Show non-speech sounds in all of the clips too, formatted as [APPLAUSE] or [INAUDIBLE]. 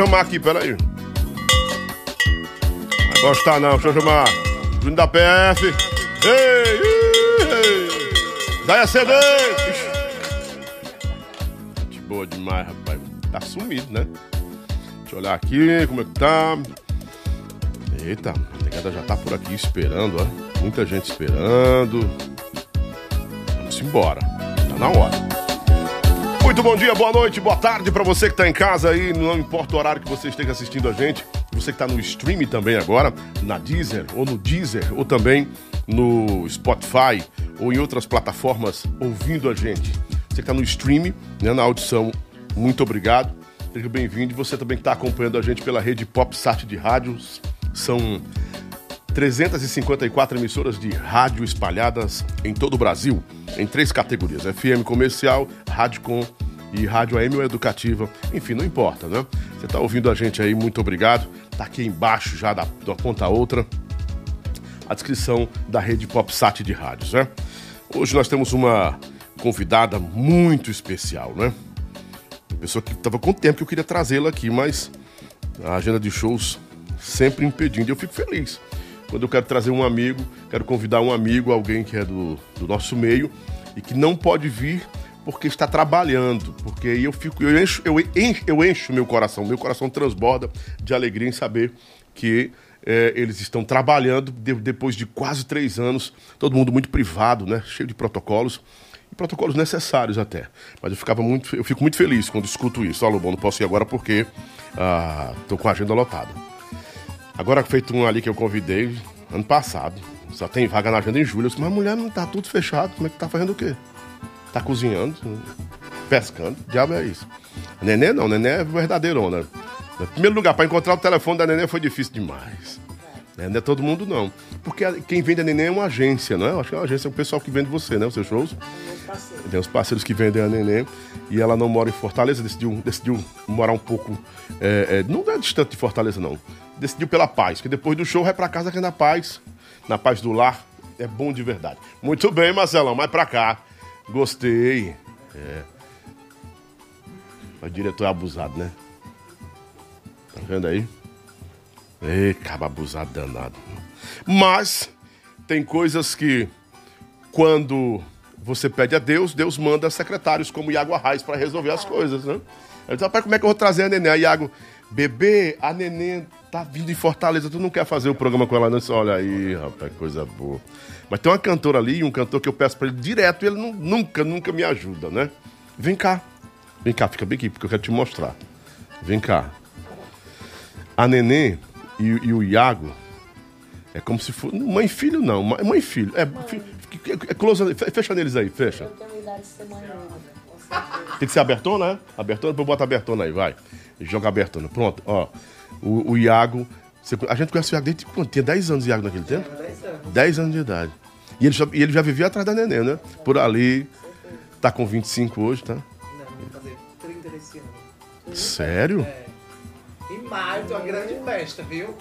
chamar aqui, peraí. Vai gostar não, deixa eu chamar. Júnior da PF. Ei. Daí. Gente boa demais, rapaz. Tá sumido, né? Deixa eu olhar aqui como é que tá. Eita, a negada já tá por aqui esperando, ó. Muita gente esperando. Vamos embora. Tá na hora. Muito bom dia, boa noite, boa tarde para você que tá em casa aí, não importa o horário que você esteja assistindo a gente. Você que tá no stream também agora, na Deezer ou no Deezer ou também no Spotify ou em outras plataformas ouvindo a gente. Você que tá no stream, né, na audição, muito obrigado. Seja bem-vindo. Você também que está acompanhando a gente pela rede PopSat de rádios. São 354 emissoras de rádio espalhadas em todo o Brasil, em três categorias: FM comercial, rádio com e rádio AM ou educativa. Enfim, não importa, né? Você está ouvindo a gente aí, muito obrigado. Tá aqui embaixo já da, da ponta outra a descrição da rede PopSat de rádios, né? Hoje nós temos uma convidada muito especial, né? Pessoa que estava com tempo que eu queria trazê-la aqui, mas a agenda de shows sempre impedindo. Eu fico feliz quando eu quero trazer um amigo, quero convidar um amigo, alguém que é do, do nosso meio e que não pode vir porque está trabalhando, porque aí eu fico, eu encho, eu encho, eu encho meu coração, meu coração transborda de alegria em saber que é, eles estão trabalhando de, depois de quase três anos, todo mundo muito privado, né, cheio de protocolos e protocolos necessários até. Mas eu ficava muito, eu fico muito feliz quando escuto isso. Olha, bom, não posso ir agora porque estou ah, com a agenda lotada. Agora feito um ali que eu convidei ano passado, só tem vaga na agenda em julho. Eu disse, mas mulher não tá tudo fechado, como é que tá fazendo o quê? Tá cozinhando, pescando, diabo é isso. A nenê não, a nenê é verdadeirona. Em primeiro lugar, para encontrar o telefone da nenê foi difícil demais. Né? Não é todo mundo, não. Porque quem vende a neném é uma agência, não é? Acho que é uma agência, é o pessoal que vende você, né? Os seus shows. Tem os parceiros que vendem a neném. E ela não mora em Fortaleza, decidiu, decidiu morar um pouco. É, é, não é distante de Fortaleza, não. Decidiu pela paz, que depois do show vai pra casa que é na paz. Na paz do lar. É bom de verdade. Muito bem, Marcelão, mais pra cá. Gostei. É. O diretor é abusado, né? Tá vendo aí? Ei, cabo abusado danado. Mas tem coisas que, quando você pede a Deus, Deus manda secretários como Iago Arraes para resolver as coisas, né? Ele disse, rapaz, como é que eu vou trazer a neném? Aí Iago, bebê, a neném tá vindo em Fortaleza, tu não quer fazer o programa com ela? Não? Disse, Olha aí, rapaz, coisa boa. Mas tem uma cantora ali, um cantor que eu peço para ele direto, e ele não, nunca, nunca me ajuda, né? Vem cá. Vem cá, fica bem aqui, porque eu quero te mostrar. Vem cá. A neném e, e, o Iago é como se fosse. Mãe e filho, não. Mãe e filho. É, é, é close, fecha neles aí, fecha. Eu tenho idade de ser mãe Tem que ser abertona, né? Abertona, depois bota abertona aí, vai. Joga abertona. Pronto, ó. O, o Iago. Você, a gente conhece o Iago desde quando? Tinha 10 anos de Iago naquele tempo? 10 anos. 10 anos de idade. E ele, já, e ele já vivia atrás da neném, né? Por ali. Tá com 25 hoje, tá? Não, vou fazer 30 desse ano. Sério? É. Em maio tem uma grande festa, viu?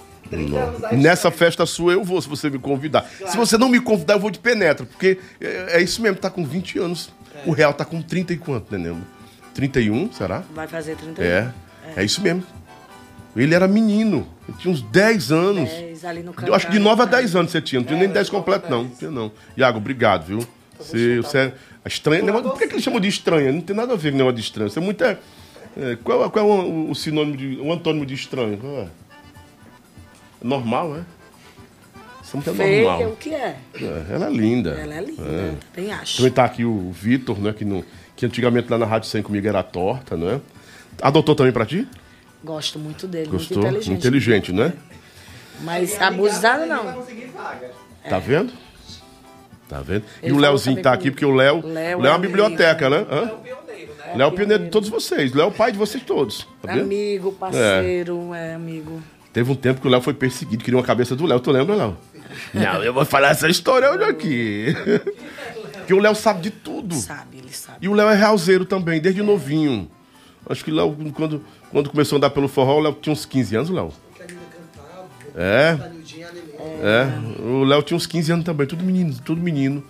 Nessa festa sua eu vou, se você me convidar. Claro. Se você não me convidar, eu vou de penetra, porque é, é isso mesmo, tá com 20 anos. É. O real tá com 30 e quanto, né, Nemo? 31, será? Vai fazer 31. É, é, é isso mesmo. Ele era menino, ele tinha uns 10 anos. 10 ali no Eu acho que de 9 a 10 anos você tinha, não tinha é, nem 10 completo, não. Não tinha, não. Iago, obrigado, viu? Você, você é estranha. Por que, que eles chamam de estranha? Não tem nada a ver com negócio de estranho. Você é muito. É, qual, qual é o, o, sinônimo de. o antônimo de estranho? Qual é? Normal, é? Somos é normal. o que é? é? Ela é linda. Ela é linda, é. bem acho. Também tá aqui o Vitor, né? Que, no, que antigamente lá na Rádio 100 comigo era torta, né? Adotou também pra ti? Gosto muito dele, Gostou? muito inteligente. Inteligente, né? Mas abusado não. Tá vendo? Tá vendo? Ele e o Léozinho tá aqui, porque o Léo. Léo é uma biblioteca, né? Hã? Léo é o pioneiro de todos vocês. Léo é o pai de vocês todos. Tá amigo, parceiro, é. é. amigo. Teve um tempo que o Léo foi perseguido, queria uma cabeça do Léo. Tu lembra, Léo? Não, eu vou falar essa história hoje aqui. [LAUGHS] Porque o Léo sabe de tudo. Sabe, ele sabe. E o Léo é realzeiro também, desde novinho. Acho que Léo, quando, quando começou a andar pelo forró, o Léo tinha uns 15 anos, Léo. É. É. O Léo tinha uns 15 anos também, tudo menino, tudo menino.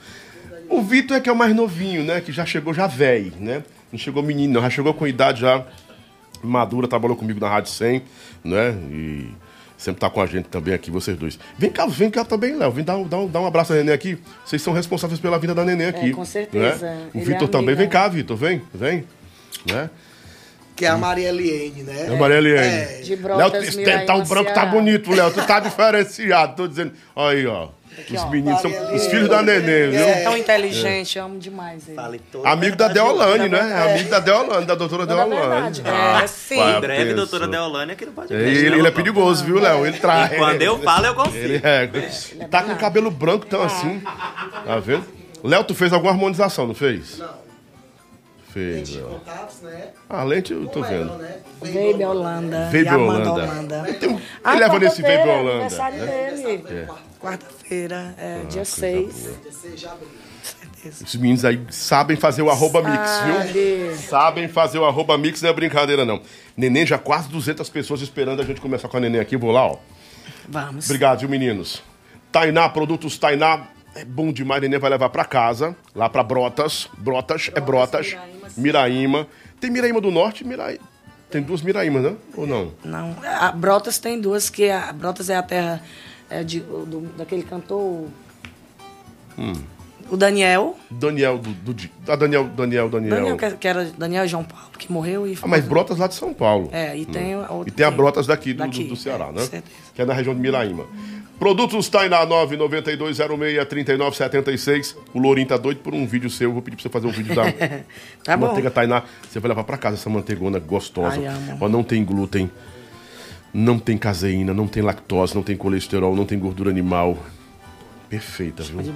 O Vitor é que é o mais novinho, né? Que já chegou já velho, né? Não chegou menino, não, já chegou com idade já madura, trabalhou comigo na Rádio 100, né? E sempre tá com a gente também aqui, vocês dois. Vem cá, vem cá também, Léo. Vem dar, um- dar, dar um abraço à Neném aqui. Vocês são responsáveis pela vida da Neném aqui. com certeza. né? O Vitor é também. Vem cá, Vitor, vem, vem. Né? Que é a Maria Eliane, né? É a Maria Eliane. É. De Léo, esse Miraí, tá, o branco tá bonito, Léo. Tu tá [LAUGHS] diferenciado, tô dizendo. Olha aí, ó. Os ó. meninos são os filhos da Neném, viu? É tão inteligente, amo demais ele. Amigo da. Deolane, né? Amigo da Deolane, da doutora Toda Deolane. verdade. Ah, É, sim. Em breve, penso. doutora Deolane aqui no podcast. Ele, né, ele é perigoso, viu, Léo? Ele traz. E quando eu falo, eu confio. Ele é. Tá com o cabelo branco tão assim. Tá vendo? Léo, tu fez alguma harmonização, não fez? Não. Fez, Lente contatos, né? Ah, lente eu tô Como é, vendo. né? Baby Holanda. Amanda Holanda. Holanda. Ah, que leva nesse Vape Holanda? aniversário né? dele. É. Quarta-feira, é, Ah, dia 6. Seja abril. Certeza. Os meninos aí sabem fazer o arroba mix, viu? Sabe. Sabem fazer o arroba mix, não é brincadeira, não. Neném, já quase 200 pessoas esperando a gente começar com a Neném aqui. Vou lá, ó. Vamos. Obrigado, viu, meninos? Tainá, produtos Tainá, é bom demais. Neném vai levar pra casa, lá pra Brotas. Brotas, é Brotas. Miraíma. Tem Miraíma do Norte e Miraíma. Tem duas Miraímas, né? Ou não? Não, a Brotas tem duas, que a Brotas é a terra é, de, do- daquele cantor. O Daniel. Daniel do. do Di- ah, Daniel, Daniel, Daniel. Daniel, que, que era Daniel João Paulo, que morreu e Ah, mas Brotas lá de São Paulo. É, e tem a outra. E tem a Brotas daqui do, daqui, do, do Ceará, é, né? certeza. Que é na região de Miraíma. Produtos Tainá 992063976. O Lourinho tá doido por um vídeo seu. Vou pedir pra você fazer um vídeo da [LAUGHS] Tá bom. manteiga Tainá. Você vai levar pra casa essa manteigona gostosa. Ai. Ó, não tem glúten, não tem caseína, não tem lactose, não tem colesterol, não tem gordura animal. Perfeita, viu? De.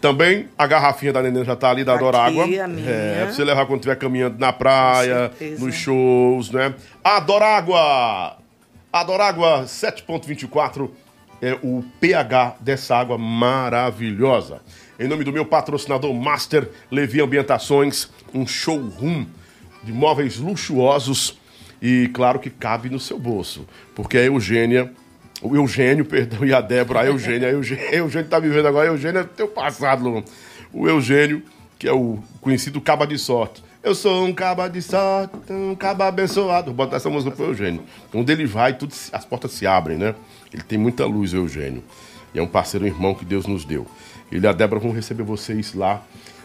Também a garrafinha da Neném já tá ali, da Aqui, Adorágua. a minha. É, pra você levar quando estiver caminhando na praia, nos shows, né? Adorágua! Adorágua 7.24 é o pH dessa água maravilhosa. Em nome do meu patrocinador Master Levi Ambientações, um showroom de móveis luxuosos e claro que cabe no seu bolso, porque a Eugênia o Eugênio, [LAUGHS] perdão, e a Débora, a Eugênia. A Eugênia, a Eugênio tá vivendo agora. A Eugênia é teu passado. O Eugênio, que é o conhecido caba de sorte. Eu sou um caba de sorte, um caba abençoado. Vou botar essa música pro Eugênio. Onde ele vai, tudo, as portas se abrem, né? Ele tem muita luz, Eugênio. E é um parceiro, irmão que Deus nos deu. Ele e a Débora vão receber vocês lá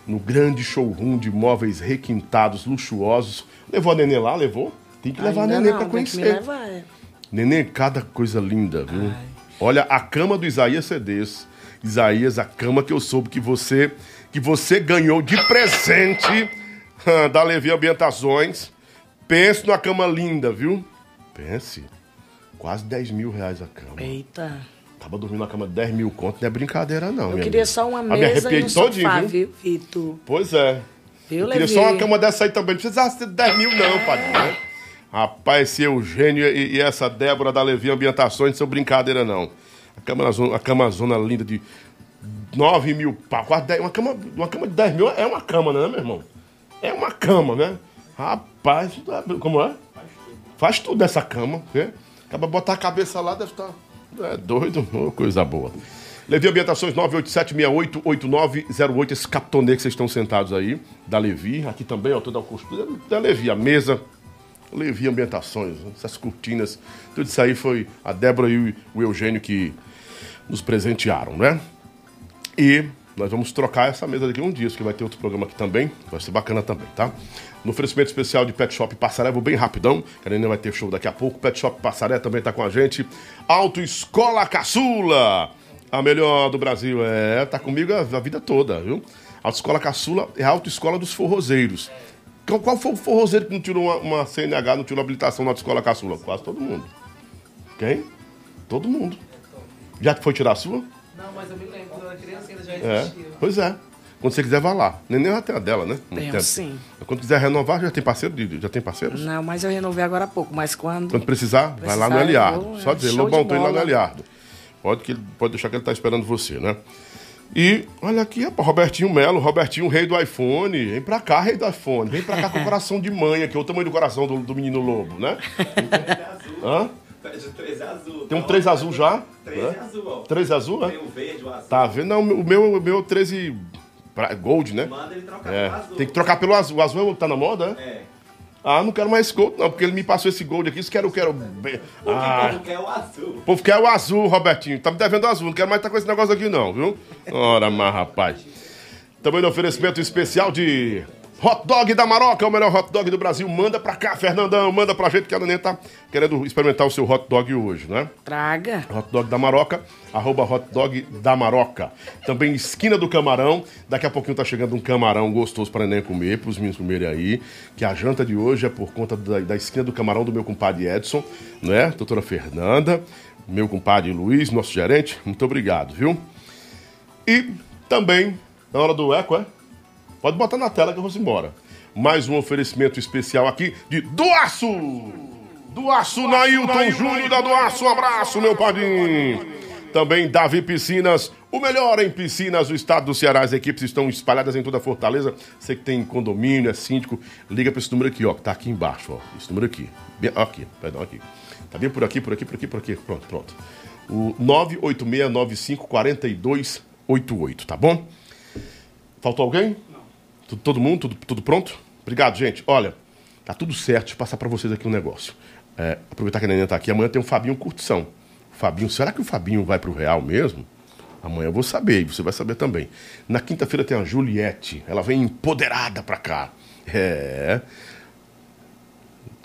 no grande showroom de móveis requintados, luxuosos. Levou a Nenê lá? Levou? Tem que levar Ainda a Nenê me conhecer. levar, é. Neném, cada coisa linda, viu? Olha, a cama do Isaías Cedes. Isaías, a cama que eu soube que você que você ganhou de presente [LAUGHS] da Levi Ambientações. Pense numa cama linda, viu? Pense. Quase 10 mil reais a cama. Eita. Tava dormindo na cama de 10 mil conto, não é brincadeira, não. Eu queria amiga. só uma Ah, me mesa e um todinho, sofá, viu? Vitor? Pois é. Viu, eu queria Levi? só uma cama dessa aí também. Não precisasse ter 10 mil, não, padre. Né? Rapaz, esse Eugênio e, e essa Débora da Levi Ambientações não são brincadeira, não. A cama, zona, a cama zona linda de 9 mil pau, quase 10, uma, cama, uma cama de 10 mil é uma cama, né, meu irmão? É uma cama, né? Rapaz, dá- como é? Faz tudo essa cama, vê? Acaba botar a cabeça lá, deve estar. É doido, [LAUGHS] coisa boa. Levi Ambientações 987-688908, esse capitonê que vocês estão sentados aí, da Levi, aqui também, ó, toda a costura da Levi, a mesa, Levi Ambientações, essas cortinas, tudo isso aí foi a Débora e o Eugênio que nos presentearam, né? E nós vamos trocar essa mesa daqui um dia, que vai ter outro programa aqui também, vai ser bacana também, tá? No oferecimento especial de Pet Shop Passaré, vou bem rapidão, que a Nenê vai ter show daqui a pouco. Pet Shop Passaré também tá com a gente. Autoescola Caçula, a melhor do Brasil. É, tá comigo a, a vida toda, viu? Autoescola Caçula é a autoescola dos forrozeiros. Qual, qual foi o forrozeiro que não tirou uma, uma CNH, não tirou habilitação na Autoescola Caçula? Quase todo mundo. Quem? Todo mundo. Já foi tirar a sua? Não, mas eu me lembro, quando eu era criança ainda já É, existia. pois é. Quando você quiser, vá lá. Neném já tem a dela, né? Tenho, sim. Quando quiser renovar, já tem parceiro? Já tem parceiros? Não, mas eu renovei agora há pouco. Mas quando. Quando precisar, vai lá no Precisar, Eliardo. vou, Só é dizer, Lobão, tô indo lá no bola. Eliardo. Pode, que, pode deixar que ele tá esperando você, né? E olha aqui, rapaz, Robertinho Melo, Robertinho, rei do iPhone. Vem pra cá, rei do iPhone. Vem pra cá com o coração de manha, que é o tamanho do coração do, do menino lobo, né? [LAUGHS] Hã? Três azul. Tem um 3 azul já? Três Hã? azul, ó. 3 azul, é? Tem o verde, o azul. Tá vendo? Não, o meu, o meu 13 pra- Gold, né? Manda ele trocar É, pelo azul. tem que trocar pelo azul. O azul é tá na moda, é? É. Ah, não quero mais esse gold, não, porque ele me passou esse gold aqui. Isso quero, eu quero. be- O Ah, que quer o azul. o povo quer o azul, Robertinho. Tá me devendo o azul. Não quero mais estar com esse negócio aqui, não, viu? Ora, mas rapaz. Também no oferecimento especial de Hot Dog da Maroca, o melhor hot dog do Brasil. Manda pra cá, Fernandão. Manda pra gente que a Nenê tá querendo experimentar o seu hot dog hoje, né? Traga. Hot Dog da Maroca, arroba Hot Dog da Maroca. Também Esquina do Camarão. Daqui a pouquinho tá chegando um camarão gostoso para neném comer, para os meninos comerem aí. Que a janta de hoje é por conta da, da Esquina do Camarão do meu compadre Edson, né? Doutora Fernanda, meu compadre Luiz, nosso gerente. Muito obrigado, viu? E também, na hora do eco, é? Pode botar na tela que eu vou embora. Mais um oferecimento especial aqui de Doaço! Doaço Nailton Júnior da Doaço, um abraço, meu padrinho! Também Davi Piscinas, o melhor em piscinas do estado do Ceará. As equipes estão espalhadas em toda a Fortaleza. Você que tem condomínio, é síndico, liga para esse número aqui, ó, que tá aqui embaixo, ó. Esse número aqui. Bem, aqui, perdão, aqui. Tá bem por aqui, por aqui, por aqui, por aqui. Pronto, pronto. O 986954288, tá bom? Faltou alguém? Tudo- Todo mundo? Tudo, tudo pronto? Obrigado, gente. Olha, tá tudo certo. Deixa eu passar pra vocês aqui um negócio. É, aproveitar que a Neném tá aqui. Amanhã tem o Fabinho Curtição. Fabinho, será que o Fabinho vai pro Real mesmo? Amanhã eu vou saber, e você vai saber também. Na quinta-feira tem a Juliette. Ela vem empoderada pra cá. É.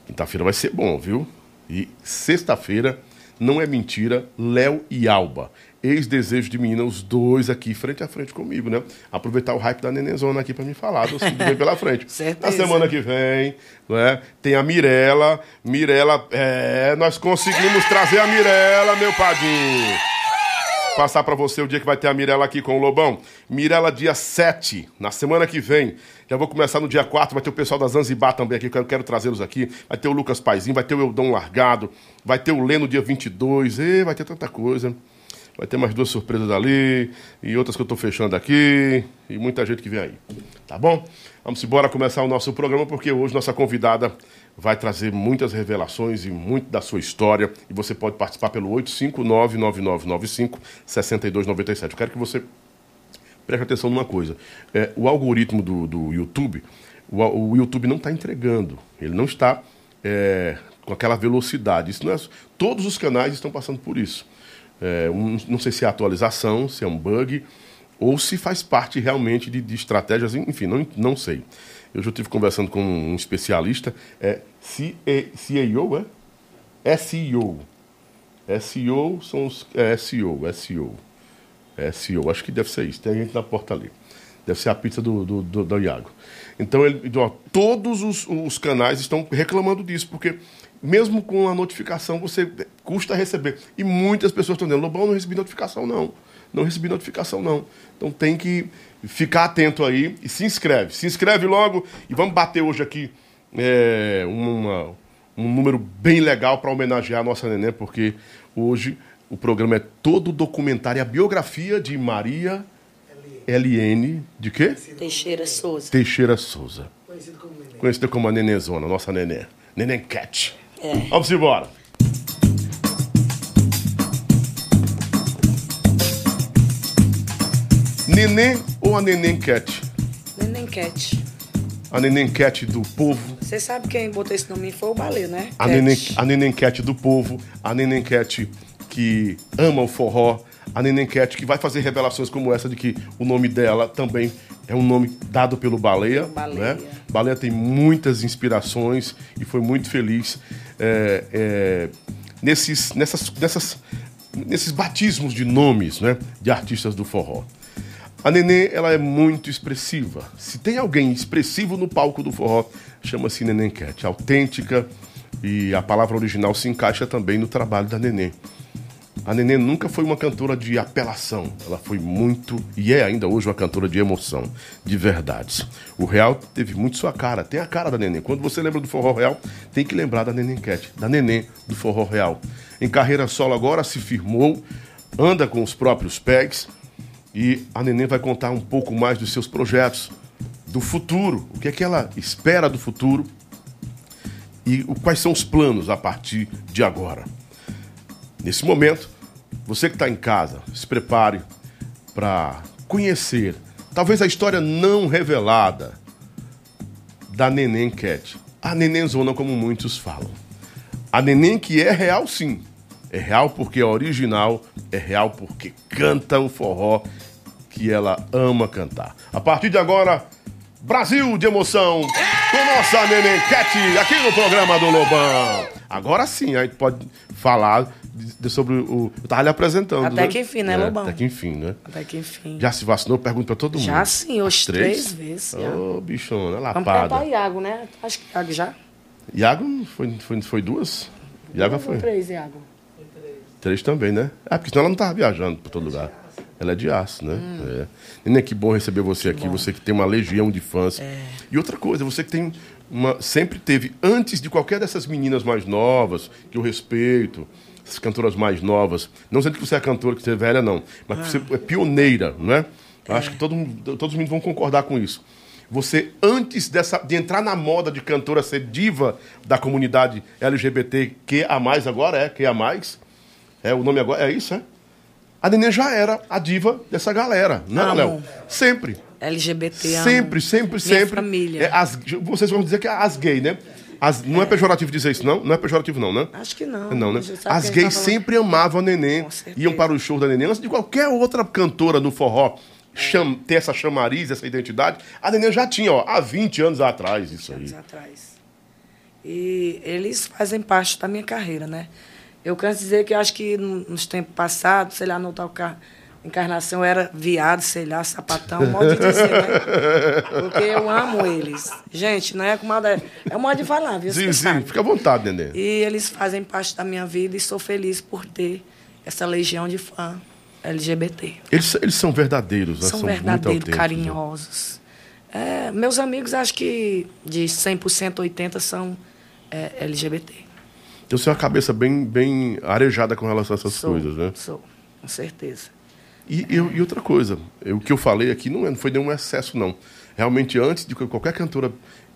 Quinta-feira vai ser bom, viu? E sexta-feira, não é mentira, Léo e Alba. Ex-desejo de menina, os dois aqui frente a frente comigo, né? Aproveitar o hype da Nenenzona aqui pra me falar que vem pela frente. [LAUGHS] Certeza. Na semana que vem, né? Tem a Mirella. Mirella, é, nós conseguimos trazer a Mirella, meu padrinho. Passar pra você o dia que vai ter a Mirella aqui com o Lobão. Mirella, dia 7, na semana que vem. Já vou começar no dia 4, vai ter o pessoal da Zanzibar também aqui, que eu quero trazê-los aqui. Vai ter o Lucas Paizinho, vai ter o Eldon Largado, vai ter o Leno dia 22, e vai ter tanta coisa. Vai ter mais duas surpresas ali, e outras que eu tô fechando aqui, e muita gente que vem aí. Tá bom? Vamos embora começar o nosso programa, porque hoje nossa convidada vai trazer muitas revelações e muito da sua história. E você pode participar pelo 859-9995-6297. Eu quero que você preste atenção numa coisa. É, o algoritmo do, do YouTube, o, o YouTube não está entregando. Ele não está é, com aquela velocidade. Isso não é, todos os canais estão passando por isso. É, um- não sei se é atualização, se é um bug, ou se faz parte realmente de, de estratégias, enfim, não, não sei. Eu já estive conversando com um especialista, é CEO, é? SEO. SEO são os. É SEO, SEO. SEO, acho que deve ser isso. Tem gente na porta ali. Deve ser a pizza do, do, do, do Iago. Então, ele, ó, todos os, os canais estão reclamando disso, porque mesmo com a notificação, você custa receber. E muitas pessoas estão dizendo, Lobão, não recebi notificação, não. Não recebi notificação, não. Então tem que ficar atento aí e se inscreve. Se inscreve logo e vamos bater hoje aqui é, uma, um número bem legal para homenagear a nossa neném, porque hoje o programa é todo documentário, a biografia de Maria LN, de quê? Teixeira Souza. Teixeira Souza. Conhecido como Neném. Conhecida como a Nenenzona, nossa neném. Neném Cat. É. Vamos embora. Neném ou a Neném Cat? Neném Cat. A Neném Cat do povo. Você sabe quem botou esse nome foi o Balê, né? A Cat. Neném, a Neném Cat do povo. A Neném Cat que ama o forró. A Neném Cat que vai fazer revelações como essa de que o nome dela também é um nome dado pelo Baleia. Baleia. Né? Baleia tem muitas inspirações e foi muito feliz é, é, nesses, nessas, nessas, nesses batismos de nomes né, de artistas do forró. A Nenê, ela é muito expressiva. Se tem alguém expressivo no palco do forró, chama-se Neném Cat. Autêntica e a palavra original se encaixa também no trabalho da Nenê. A Nenê nunca foi uma cantora de apelação. Ela foi muito, e é ainda hoje uma cantora de emoção, de verdades. O Real teve muito sua cara, tem a cara da Nenê. Quando você lembra do Forró Real, tem que lembrar da Nenê Cat, da Nenê do Forró Real. Em carreira solo agora se firmou, anda com os próprios pegs, E a Neném vai contar um pouco mais dos seus projetos, do futuro, o que é que ela espera do futuro e quais são os planos a partir de agora. Nesse momento, você que está em casa, se prepare para conhecer, talvez a história não revelada da Neném Cat. A Nenenzona, como muitos falam. A Neném que é real, sim. É real porque é original, é real porque canta o forró que ela ama cantar. A partir de agora, Brasil de emoção com nossa Neném Cat aqui no programa do Lobão. Agora sim, a gente pode falar de- de- sobre o. Eu tava lhe apresentando. Até né? que enfim, né, É, Lobão? Até que enfim, né? Até que enfim. Já se vacinou? Pergunto pra todo mundo. Já sim, hoje As três vezes. Ô, bichona, Vamos lapada. perguntar Iago, né? Acho que Iago já. Iago foi, foi, foi duas? Iago foi. Três, Iago. Três também, né? É, porque senão ela não tava viajando pra todo lugar. Ela é de aço, né? Hum. É. Nenê, que bom receber você aqui. Você que tem uma legião de fãs. É. E outra coisa, você que tem uma. Sempre teve, antes de qualquer dessas meninas mais novas, que eu respeito, essas cantoras mais novas. Não dizendo que você é cantora, que você é velha, não. Mas Ah. você é pioneira, não é? Acho que todo, todos os meninos vão concordar com isso. Você, antes dessa, de entrar na moda de cantora ser diva da comunidade LGBTQA, agora é, QA. É, o nome agora é isso, é? A Nenê já era a diva dessa galera, não é, Amo. Léo? Sempre. LGBT, amo. Sempre, sempre, Minha sempre. família. É, as, vocês vão dizer que é as gay, né? As, não é pejorativo dizer isso, não? Não é pejorativo, não, né? Acho que não. Não, né? As gays sempre amavam a Neném, iam para o show da Neném, antes de qualquer outra cantora no forró cham- ter essa chamariz, essa identidade. A Neném já tinha, ó, há 20 anos atrás isso aí. anos atrás. E eles fazem parte da minha carreira, né? Eu canso dizer que acho que no- nos tempos passados, sei lá, no tal ca- encarnação era viado, sei lá, sapatão, modo de dizer, né? Porque eu amo eles. Gente, não é com modo, é um modo de falar, viu? Sim, sim, sabe. fica à vontade, Neném. E eles fazem parte da minha vida e sou feliz por ter essa legião de fã LGBT. Eles, eles são verdadeiros, né? São muito verdadeiros, né? carinhosos. É, meus amigos, acho que de 100%, 80% são é, LGBT. Então você tem uma cabeça bem, bem arejada com relação a essas Sou, coisas, né? Sou, com certeza. E, e- e outra coisa, eu- o que eu falei aqui não, é- não foi nenhum excesso, não. Realmente, antes de que qualquer cantora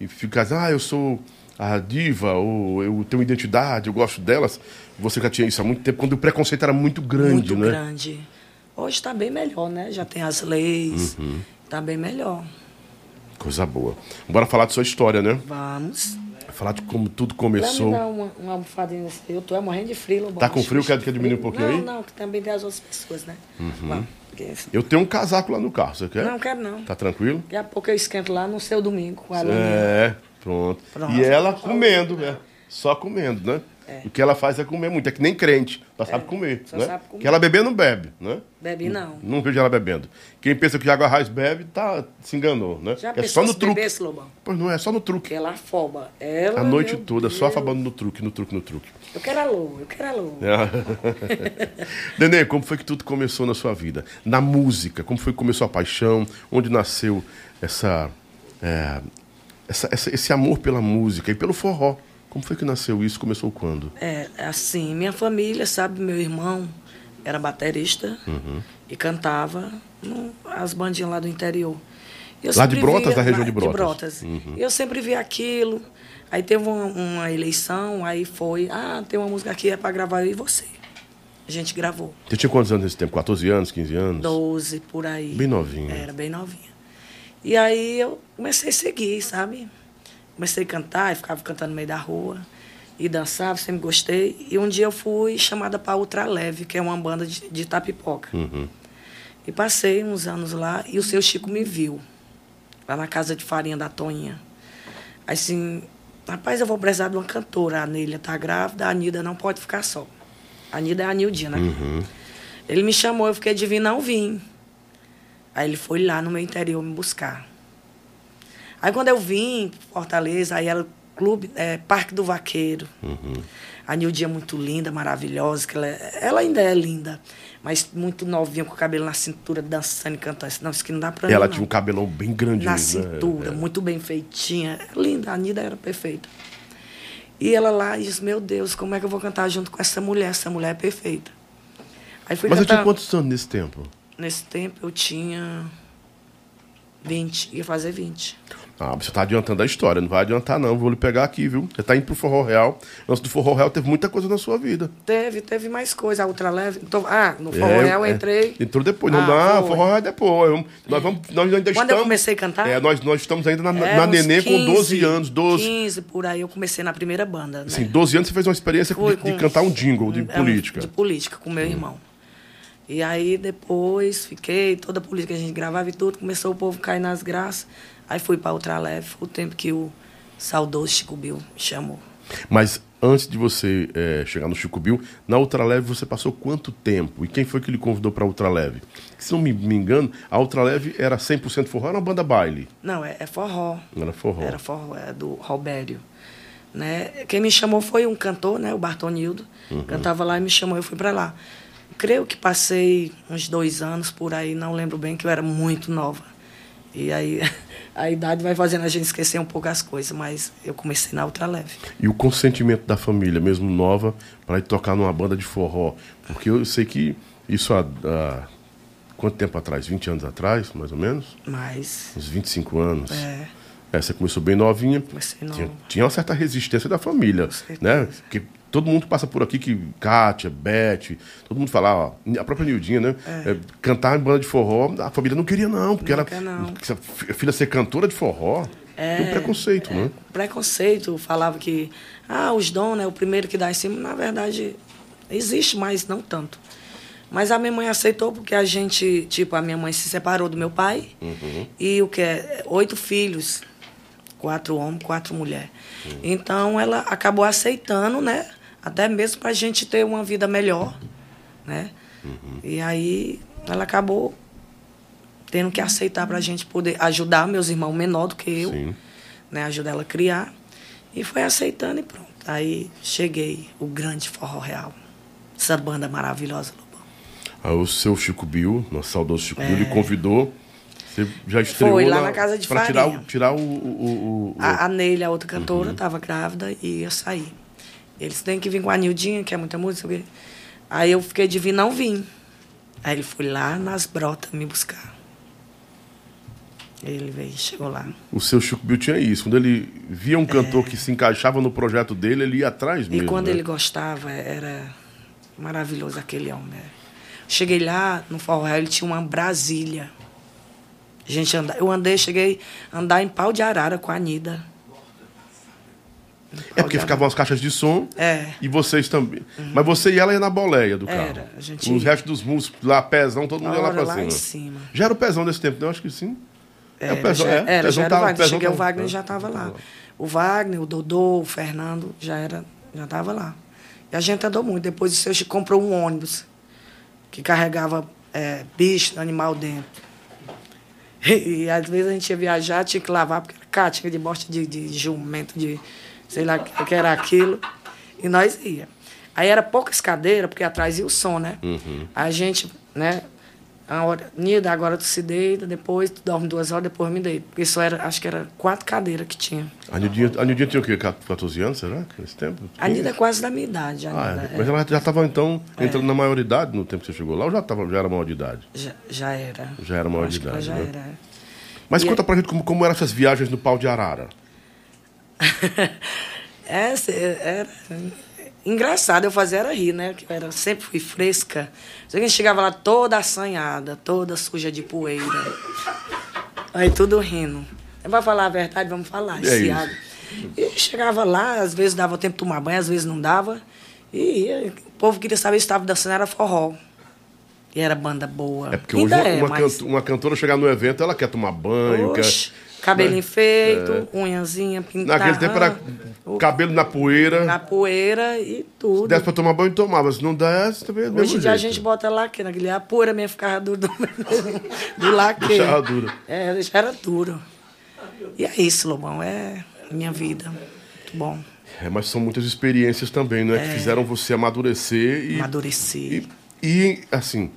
ficar dizendo, ah, eu sou a diva, ou eu tenho identidade, eu gosto delas, você já tinha isso há muito tempo, quando o preconceito era muito grande, Muito né? grande. Hoje está bem melhor, né? Já tem as leis, Uhum. está bem melhor. Coisa boa. Bora falar de sua história, né? Vamos. Falar de como tudo Lá começou. me dá uma, uma almofadinha nesse Eu tô é morrendo de frio, Lobão. Tá com frio? Quer- quer diminuir um pouquinho não, aí? Uhum. Não, que também tem as outras pessoas, né? Vamos. porque- Eu tenho um casaco lá no carro, você quer? Não, quero não. Tá tranquilo? Daqui a pouco eu esquento lá no seu domingo com a. É, pronto. Pronto. E ela comendo, né? Só comendo, né? O que ela faz é comer muito. É que nem crente. Ela sabe comer, só né? sabe comer. Que ela beber não bebe, né? Bebe não. Não vejo ela bebendo. Quem pensa que água raiz bebe, tá, se enganou, né? Já é só no truque. bebesse, Lobão? Pois não, é só no truque. Ela afoba. Ela, A noite toda, só Deus. afabando no truque, no truque, no truque. Eu quero a lua, eu quero a lua. [LAUGHS] Nenê, como foi que tudo começou na sua vida? Na música, como foi que começou a paixão? Onde nasceu essa, é, essa- essa- esse amor pela música e pelo forró? Como foi que nasceu isso? Começou quando? É, assim, minha família, sabe, meu irmão era baterista Uhum. e cantava no, as bandinhas lá do interior. Lá de Brotas, da região lá de Brotas? Uhum. Eu sempre via aquilo. Aí teve uma, uma eleição, aí foi, ah, tem uma música aqui, é pra gravar eu e você. A gente gravou. Você tinha quantos anos nesse tempo? 14 anos, 15 anos? 12 por aí. Bem novinha. Era bem novinha. E aí eu comecei a seguir, sabe? Comecei a cantar, e ficava cantando no meio da rua. E dançava, sempre gostei. E um dia eu fui chamada para Ultra Leve, que é uma banda de, de tapipoca. Uhum. E passei uns anos lá e o seu Chico me viu. Lá na casa de farinha da Toninha. Aí assim, rapaz, eu vou precisar de uma cantora. A Nelia tá grávida, a Anida não pode ficar só. A Anida é a Nildinha, né? Uhum. Ele me chamou, eu fiquei de vir, não vim. Aí ele foi lá no meu interior me buscar. Aí quando eu vim Fortaleza, aí era o clube, é, Parque do Vaqueiro. Uhum. A Nildinha é muito linda, maravilhosa, que ela, é- ela ainda é linda, mas muito novinha, com o cabelo na cintura, dançando e cantando. Não, isso aqui não dá pra E ela mim, tinha um não. cabelão bem grande. Na né? cintura, É. muito bem feitinha. Linda, a Nida era perfeita. E ela lá disse, meu Deus, como é que eu vou cantar junto com essa mulher? Essa mulher é perfeita. Aí fui Mas eu tinha cantar- quantos anos nesse tempo? nesse tempo eu tinha 20, ia fazer 20. Ah, você tá adiantando a história, não vai adiantar não, vou lhe pegar aqui, viu? Você tá indo pro Forró Real. Antes do Forró Real teve muita coisa na sua vida. Teve, teve mais coisa, a ultraleve. Então, ah, no Forró É, Real eu é. entrei. Entrou depois, não Ah, dá, foi. Forró Real é depois. Nós, vamos, nós ainda Quando eu estamos... comecei a cantar? É, nós, nós estamos ainda na, É, na Nenê com 12 anos, 12. 15 por aí, eu comecei na primeira banda. Né? Assim, 12 anos você fez uma experiência Fui de, de com- cantar um jingle de É, política. De política, com meu irmão. E aí depois fiquei, toda a política que a gente gravava e tudo, começou o povo a cair nas graças. Aí fui para Ultraleve, foi o tempo que o saudoso Chico Bill me chamou. Mas antes de você é, chegar no Chico Bill, na Ultraleve você passou quanto tempo? E quem foi que lhe convidou para Ultraleve? Se não me, me engano, a Ultraleve era 100% forró, era uma banda baile. Não, é, é forró. Era forró. Era forró, é do Robério. Né? Quem me chamou foi um cantor, né? O Bartonildo. Uhum. Cantava lá e me chamou, eu fui para lá. Creio que passei uns dois anos por aí, não lembro bem, que eu era muito nova. E aí [LAUGHS] a idade vai fazendo a gente esquecer um pouco as coisas, mas eu comecei na Ultraleve. E o consentimento da família, mesmo nova, para ir tocar numa banda de forró. Porque eu sei que isso há, há quanto tempo atrás? 20 anos atrás, mais ou menos? Mas, Uns 25 anos. é, É, você começou bem novinha. Comecei Tinha, nova. tinha uma certa resistência da família, né? Porque todo mundo passa por aqui que Kátia, Beth, todo mundo fala, ó, a própria Nildinha, né? É, cantar em banda de forró, a família não queria não, porque ela não. a fi- a filha ser cantora de forró, tem um preconceito, né? preconceito, falava que ah, os dons é o primeiro que dá em cima. Na verdade, existe, mas não tanto. Mas a minha mãe aceitou porque a gente, tipo, a minha mãe se separou do meu pai e o que é oito filhos, quatro homens, quatro mulheres. Então ela acabou aceitando, né? Até mesmo para a gente ter uma vida melhor, né? E aí ela acabou tendo que aceitar para a gente poder ajudar meus irmãos menor do que eu Sim. né, ajudar ela a criar. E foi aceitando e pronto. Aí cheguei, o grande forró real. Essa banda maravilhosa, Lobão. Aí o seu Chico Bill, nosso saudoso Chico Bill, lhe convidou. Você já estreou É. Foi lá na casa de pra tirar, farinha. tirar o, o, o- o- A, a Neile, a outra cantora, estava grávida e ia sair. Eles têm que vir com a Nildinha, que é muita música. Aí eu fiquei de vir, não vim. Aí ele foi lá nas brotas me buscar. Ele veio, chegou lá. o seu Chico Bill tinha isso. Quando ele via um cantor que se encaixava no projeto dele, ele ia atrás E mesmo. quando né? ele gostava, era maravilhoso aquele homem. né? Cheguei lá no Forró, Real, ele tinha uma Brasília. Gente anda, eu andei, cheguei a andar em pau de arara com a Nida. É porque ficavam as caixas de som É. e vocês também. Mas você e ela ia na boleia do carro. Era, a gente Os restos dos músicos lá, pezão, todo mundo ia lá pra lá cima. em cima. Já era o pezão nesse tempo, não? Acho que sim. É, o Era, pezão, já, é. era, Pezão já era tava- o Wagner. Cheguei, o tava- Wagner já estava lá. O Wagner, o Dodô, o Fernando, já era, já estava lá. E a gente andou muito. Depois o Chico comprou um ônibus que carregava é, bicho, animal dentro. E, às vezes a gente ia viajar, tinha que lavar, porque era cática de bosta de, de jumento, de sei lá o que era aquilo. E nós ia. Aí era poucas cadeiras, porque atrás ia o som, né? A gente, né? A hora, Nida, agora tu se deita, depois tu dorme duas horas, depois me deito. Porque só era, acho que era quatro cadeiras que tinha. A Nildinha, a Nildinha tinha o quê? 14 anos, será? Nesse tempo? A Nida é quase da minha idade. A Ah, Nida, é. é. Mas ela já estava, então, entrando na maioridade no tempo que você chegou lá ou já, tava, já era maior de idade? já, já era. Já era maior de idade, já né? era. é. Mas E conta é- pra gente como, como eram essas viagens no pau de arara. [LAUGHS] Essa era engraçado, eu fazia era rir, né? Que eu era, sempre fui fresca. Só que a gente chegava lá toda assanhada, toda suja de poeira. Aí tudo rindo. É pra falar a verdade, vamos falar. É. E chegava lá, às vezes dava tempo de tomar banho, às vezes não dava. E o povo queria saber se estava dançando, era forró. E era banda boa. É porque hoje Ainda uma, é, uma mas... canto- uma cantora chegar no evento, ela quer tomar banho, Oxe, quer. Cabelinho né? feito, unhazinha pintada. Naquele tempo era cabelo na poeira. na poeira e tudo. Desse pra tomar banho, tomava. Se não desse, também é Hoje mesmo em dia a gente bota laque naquele. A poeira mesmo ficava duro do, [LAUGHS] do laque. Deixava duro. É, deixava duro. E é isso, Lobão. É minha vida. Muito bom. É, mas são muitas experiências também, não é? Que fizeram você amadurecer e. Amadurecer. E, e, assim,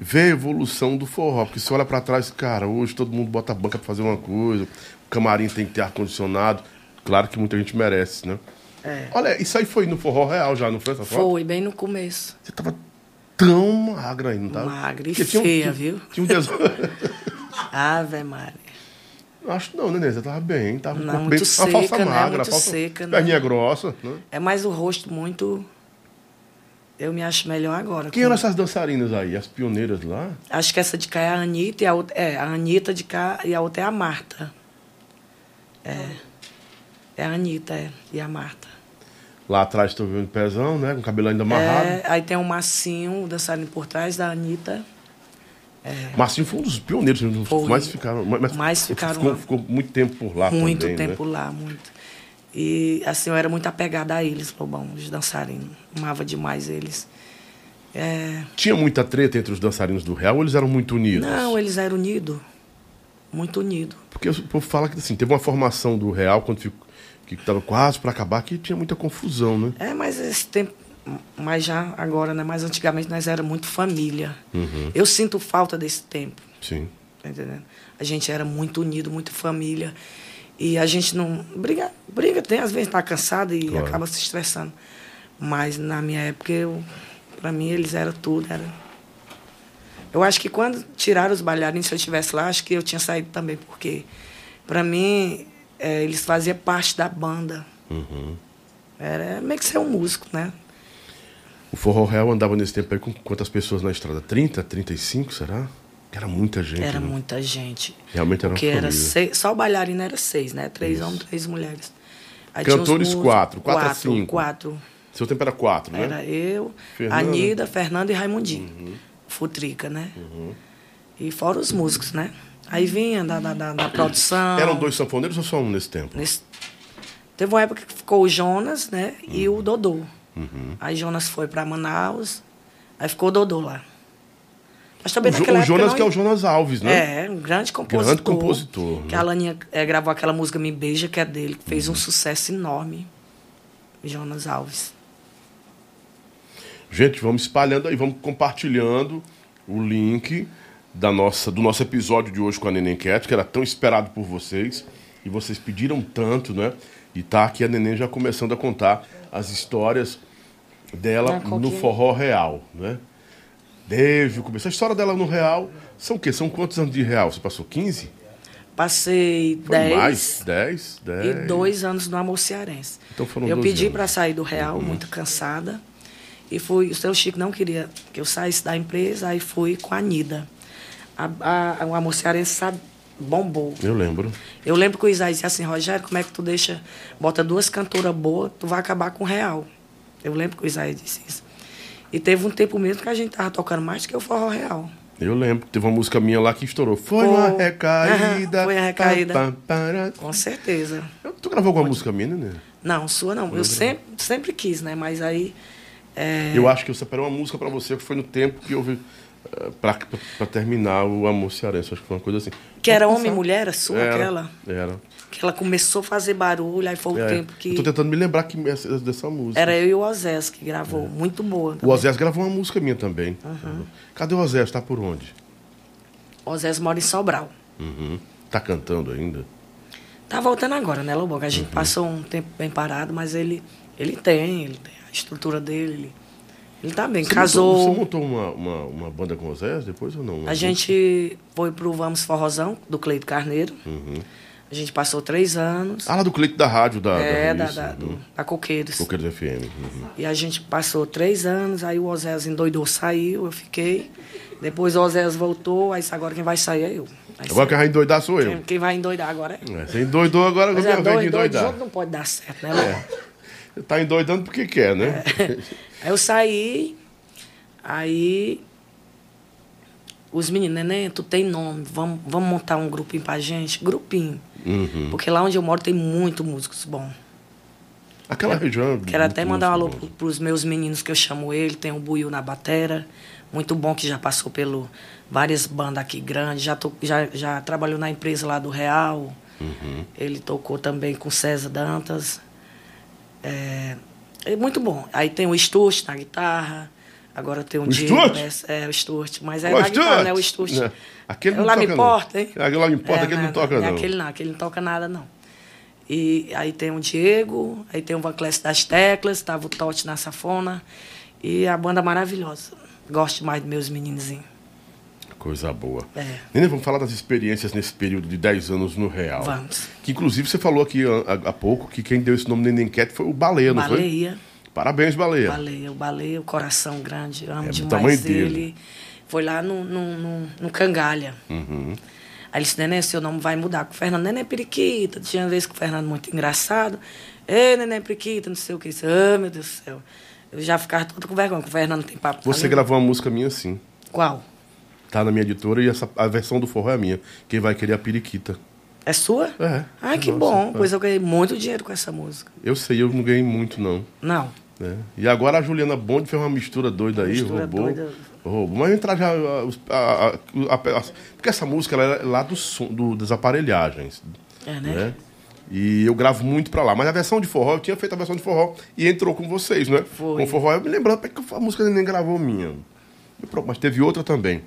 ver a evolução do forró. Porque você olha pra trás, cara, hoje todo mundo bota a banca pra fazer uma coisa, o camarim tem que ter ar-condicionado. Claro que muita gente merece, né? É. Olha, isso aí foi no forró real já, não foi essa foto? Foi, bem no começo. Você tava tão magra não tava? Magra e Porque um- feia, tinha- viu? Tinha um deso... [LAUGHS] Ave Maria. Acho não, né? Você tava bem, tava Não, muito bem, seca, uma falsa né? magra, Muito falsa... seca, né? perninha grossa, né? É mais o rosto muito. Eu me acho melhor agora. Quem eram essas dançarinas aí? As pioneiras lá? Acho que essa de cá é a Anitta e a outra. É, a Anitta de cá e a outra é a Marta. É. É a Anitta, é. E a Marta. Lá atrás estou vendo o pezão, né? Com o cabelo ainda amarrado. É, aí tem o Massinho dançarino por trás da Anitta. Marcinho foi um dos pioneiros, Foi. mais ficaram. Mas, Mais ficaram ficou, ficou muito tempo por lá muito também, tempo né? lá, muito. E assim, eu era muito apegada a eles, Lobão, os dançarinos. Amava demais eles. É, Tinha muita treta entre os dançarinos do Real ou eles eram muito unidos? não, eles eram unidos. Muito unidos. Porque o povo fala que assim, teve uma formação do Real quando ficou, que estava quase para acabar, que tinha muita confusão, né? É, mas esse tempo, mas já agora, né? Mas antigamente nós era muito família. Uhum. Eu sinto falta desse tempo, Sim. tá entendendo? A gente era muito unido, muito família. E a gente não. Briga, briga tem, às vezes tá cansado e Claro. acaba se estressando. Mas na minha época, eu, pra mim, eles eram tudo. Era... Eu acho que quando tiraram os bailarinos, se eu estivesse lá, acho que eu tinha saído também, porque pra mim, eh, eles faziam parte da banda. Uhum. Era meio que ser um músico, né? O Forró Real andava nesse tempo aí com quantas pessoas na estrada? 30, 35, será? Era muita gente. Era né? muita gente. Realmente era uma Porque era família. seis, só o bailarino era seis, né? Três Isso. homens, três mulheres. Aí Cantores, músicos, quatro, quatro a quatro, cinco. Quatro. Seu tempo era 4, né? Era eu, Fernanda. Uhum. Anida, Fernando e Raimundinho. Futrica, né? E fora os músicos, né? Aí vinha da, da, da, da produção. Eram dois sanfoneiros ou só um nesse tempo? Nesse- Teve uma época que ficou o Jonas, né? E Uhum. o Dodô. Aí Jonas foi para Manaus, aí ficou o Dodô lá. Mas também O, naquela o Jonas não- que é o Jonas Alves, né? É, um grande compositor. compositor, Que né? a Laninha eh, gravou aquela música Me Beija, que é dele, que Uhum. fez um sucesso enorme. Jonas Alves. Gente, vamos espalhando aí, vamos compartilhando o link da nossa, do nosso episódio de hoje com a Neném Cat, que era tão esperado por vocês. E vocês pediram tanto, né? E tá aqui a Neném já começando a contar as histórias dela Ah, no forró real, né? Desde o começo. A história dela no real são o quê? São quantos anos de real? Você passou 15? Passei Foi 10 mais? 10? 10. e dois anos no Amor Cearense. Então foram eu 12 pedi para sair do Uhum. Real, muito cansada. E fui. O seu Chico não queria que eu saísse da empresa, aí fui com a Nida. A, a, o Amor Cearense sabe, bombou. Eu lembro. Eu lembro que o Isaías disse assim, Rogério, como é que tu deixa, bota duas cantoras boas, tu vai acabar com o real. Eu lembro que o Isaías disse isso. E teve um tempo mesmo que a gente tava tocando mais do que o forró real. Eu lembro teve uma música minha lá que estourou. Foi uma recaída. [LAUGHS] Foi a recaída. pá, pá. Com certeza. Tu gravou alguma música minha, né? Não, sua não. Eu sempre, sempre quis, né? Mas aí. é, Eu acho que eu separei uma música pra você que foi no tempo que houve. eh, Pra, pra, pra terminar o Amor Cearense. Acho que foi uma coisa assim. que era Pode homem e mulher, era sua Era, aquela. Era. Que ela começou a fazer barulho, aí foi o É. tempo que. Tô tentando me lembrar que, essa- dessa música. Era eu e o Ozés que gravou. Muito boa. O também. Osés gravou uma música minha também. Cadê o Osés? Tá por onde? O Ozés mora em Sobral. Uhum. Tá cantando ainda? Tá voltando agora, né, Lobão? A gente Uhum. passou um tempo bem parado, mas ele, ele tem, ele tem a estrutura dele. Ele, ele tá bem. Você Casou. Montou, você montou uma, uma, uma banda com o Osés depois ou não? A gente foi pro Vamos Forrozão, do Cleito Carneiro. A gente passou três anos. Ah, lá do Cleito da rádio da. é, da, isso, da, uhum. do, da Coqueiros. Coqueiros FM. Uhum. E a gente passou três anos, aí o Osés endoidou, saiu, eu fiquei. Depois o Osés voltou, aí agora quem vai sair é eu. Aí Agora quem vai endoidar sou eu. quem, quem vai endoidar agora é. É, você endoidou agora, agora é de doido, doido endoidar. junto não pode dar certo, né? Você tá endoidando porque quer, né? Aí eu saí, aí os meninos, neném, tu tem nome, vamos, vamos montar um grupinho pra gente? Grupinho. Uhum. Porque lá onde eu moro tem muito músicos bons. Aquela região. é Quero até mandar um alô pro, pros meus meninos que eu chamo ele, tem o Buiu na batera, muito bom que já passou pelo várias bandas aqui grandes, já, to, já, já trabalhou na empresa lá do Real. Uhum. Ele tocou também com César Dantas. É, é muito bom. Aí tem o Sturt na guitarra. Agora tem o, O. Sturt? Bess- É, o Sturt. Mas é Ô, na guitarra, Sturt! né? O Sturt. Né? Aquele não lá me toca, não. importa, hein? Aquele lá me importa, aquele não toca, não. Aquele não, aquele não toca nada, não. E aí tem o Diego, aí tem o Van Clécio das teclas, tava o Totti na safona. E a banda maravilhosa. Gosto mais dos meus meninozinhos. Coisa boa. É. Nenê, vamos falar das experiências nesse período de 10 anos no Real. Vamos. Que inclusive você falou aqui há, há pouco que quem deu esse nome Neném Cat foi o Baleia, não foi? Baleia. Parabéns, Baleia. Baleia, o Baleia, o coração grande. Eu amo É demais ele. dele. Foi lá no, no, no, no Cangalha. Uhum. Aí ele disse, Neném, seu nome vai mudar. Com o Fernando, Neném Periquita. Tinha uma vez com o Fernando muito engraçado. Ei, Neném Periquita, não sei o que. Isso. Ah, meu Deus do céu. Eu já ficava toda com vergonha, que o Fernando tem papo. Você Falei, gravou uma música minha assim. Qual? Tá na minha editora e essa, a versão do forró é minha. Quem vai querer a periquita. É sua? É. Ai, que Nossa, bom. é. Pois eu ganhei muito dinheiro com essa música. Eu sei, eu não ganhei muito, não. Não. Né? E agora a Juliana Bond fez uma mistura doida aí, Mistura roubou. doida. roubou. Mas entrar já. a- a- a- porque essa música ela é lá do som, do, das aparelhagens. É, né? E eu gravo muito pra lá. Mas a versão de forró, eu tinha feito a versão de forró e entrou com vocês, né? Foi. Com forró, eu me lembrando, porque a música nem gravou minha. Mas teve outra também.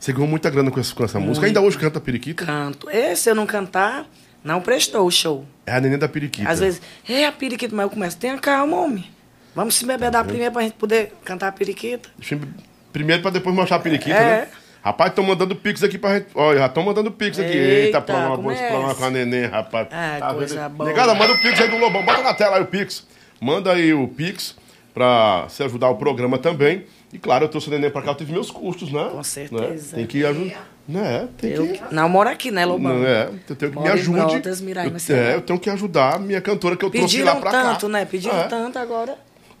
Você ganhou muita grana com essa, com essa música. Ainda hoje canta Periquita? Canto. E se eu não cantar, não prestou o show. É a neném da Periquita. Às vezes, é a periquita, mas eu começo, tenha calma, homem. Vamos se bebedar primeiro pra gente poder cantar a periquita. Primeiro pra depois mostrar a periquita, É. né? Rapaz, estão mandando pix aqui pra gente. Olha, já estão mandando pix aqui. Eita, Eita, programa bom esse programa com a neném, rapaz. Ah, coisa vendo? boa. Negada, manda o pix aí do Lobão. Bota na tela aí o pix. Manda aí o pix pra se ajudar o programa também. E claro, eu trouxe a neném pra cá, eu tive meus custos, né? Com certeza. Né? Tem que ajudar. Né? Tem Eu, que. não, eu moro aqui, né, Lobão? Não é, eu tenho que me Moro em ajude. Brotas, Mirai, eu, é, eu tenho que ajudar a minha cantora que eu trouxe lá Pediram pra cá. tanto, né? Pediram É. tanto agora.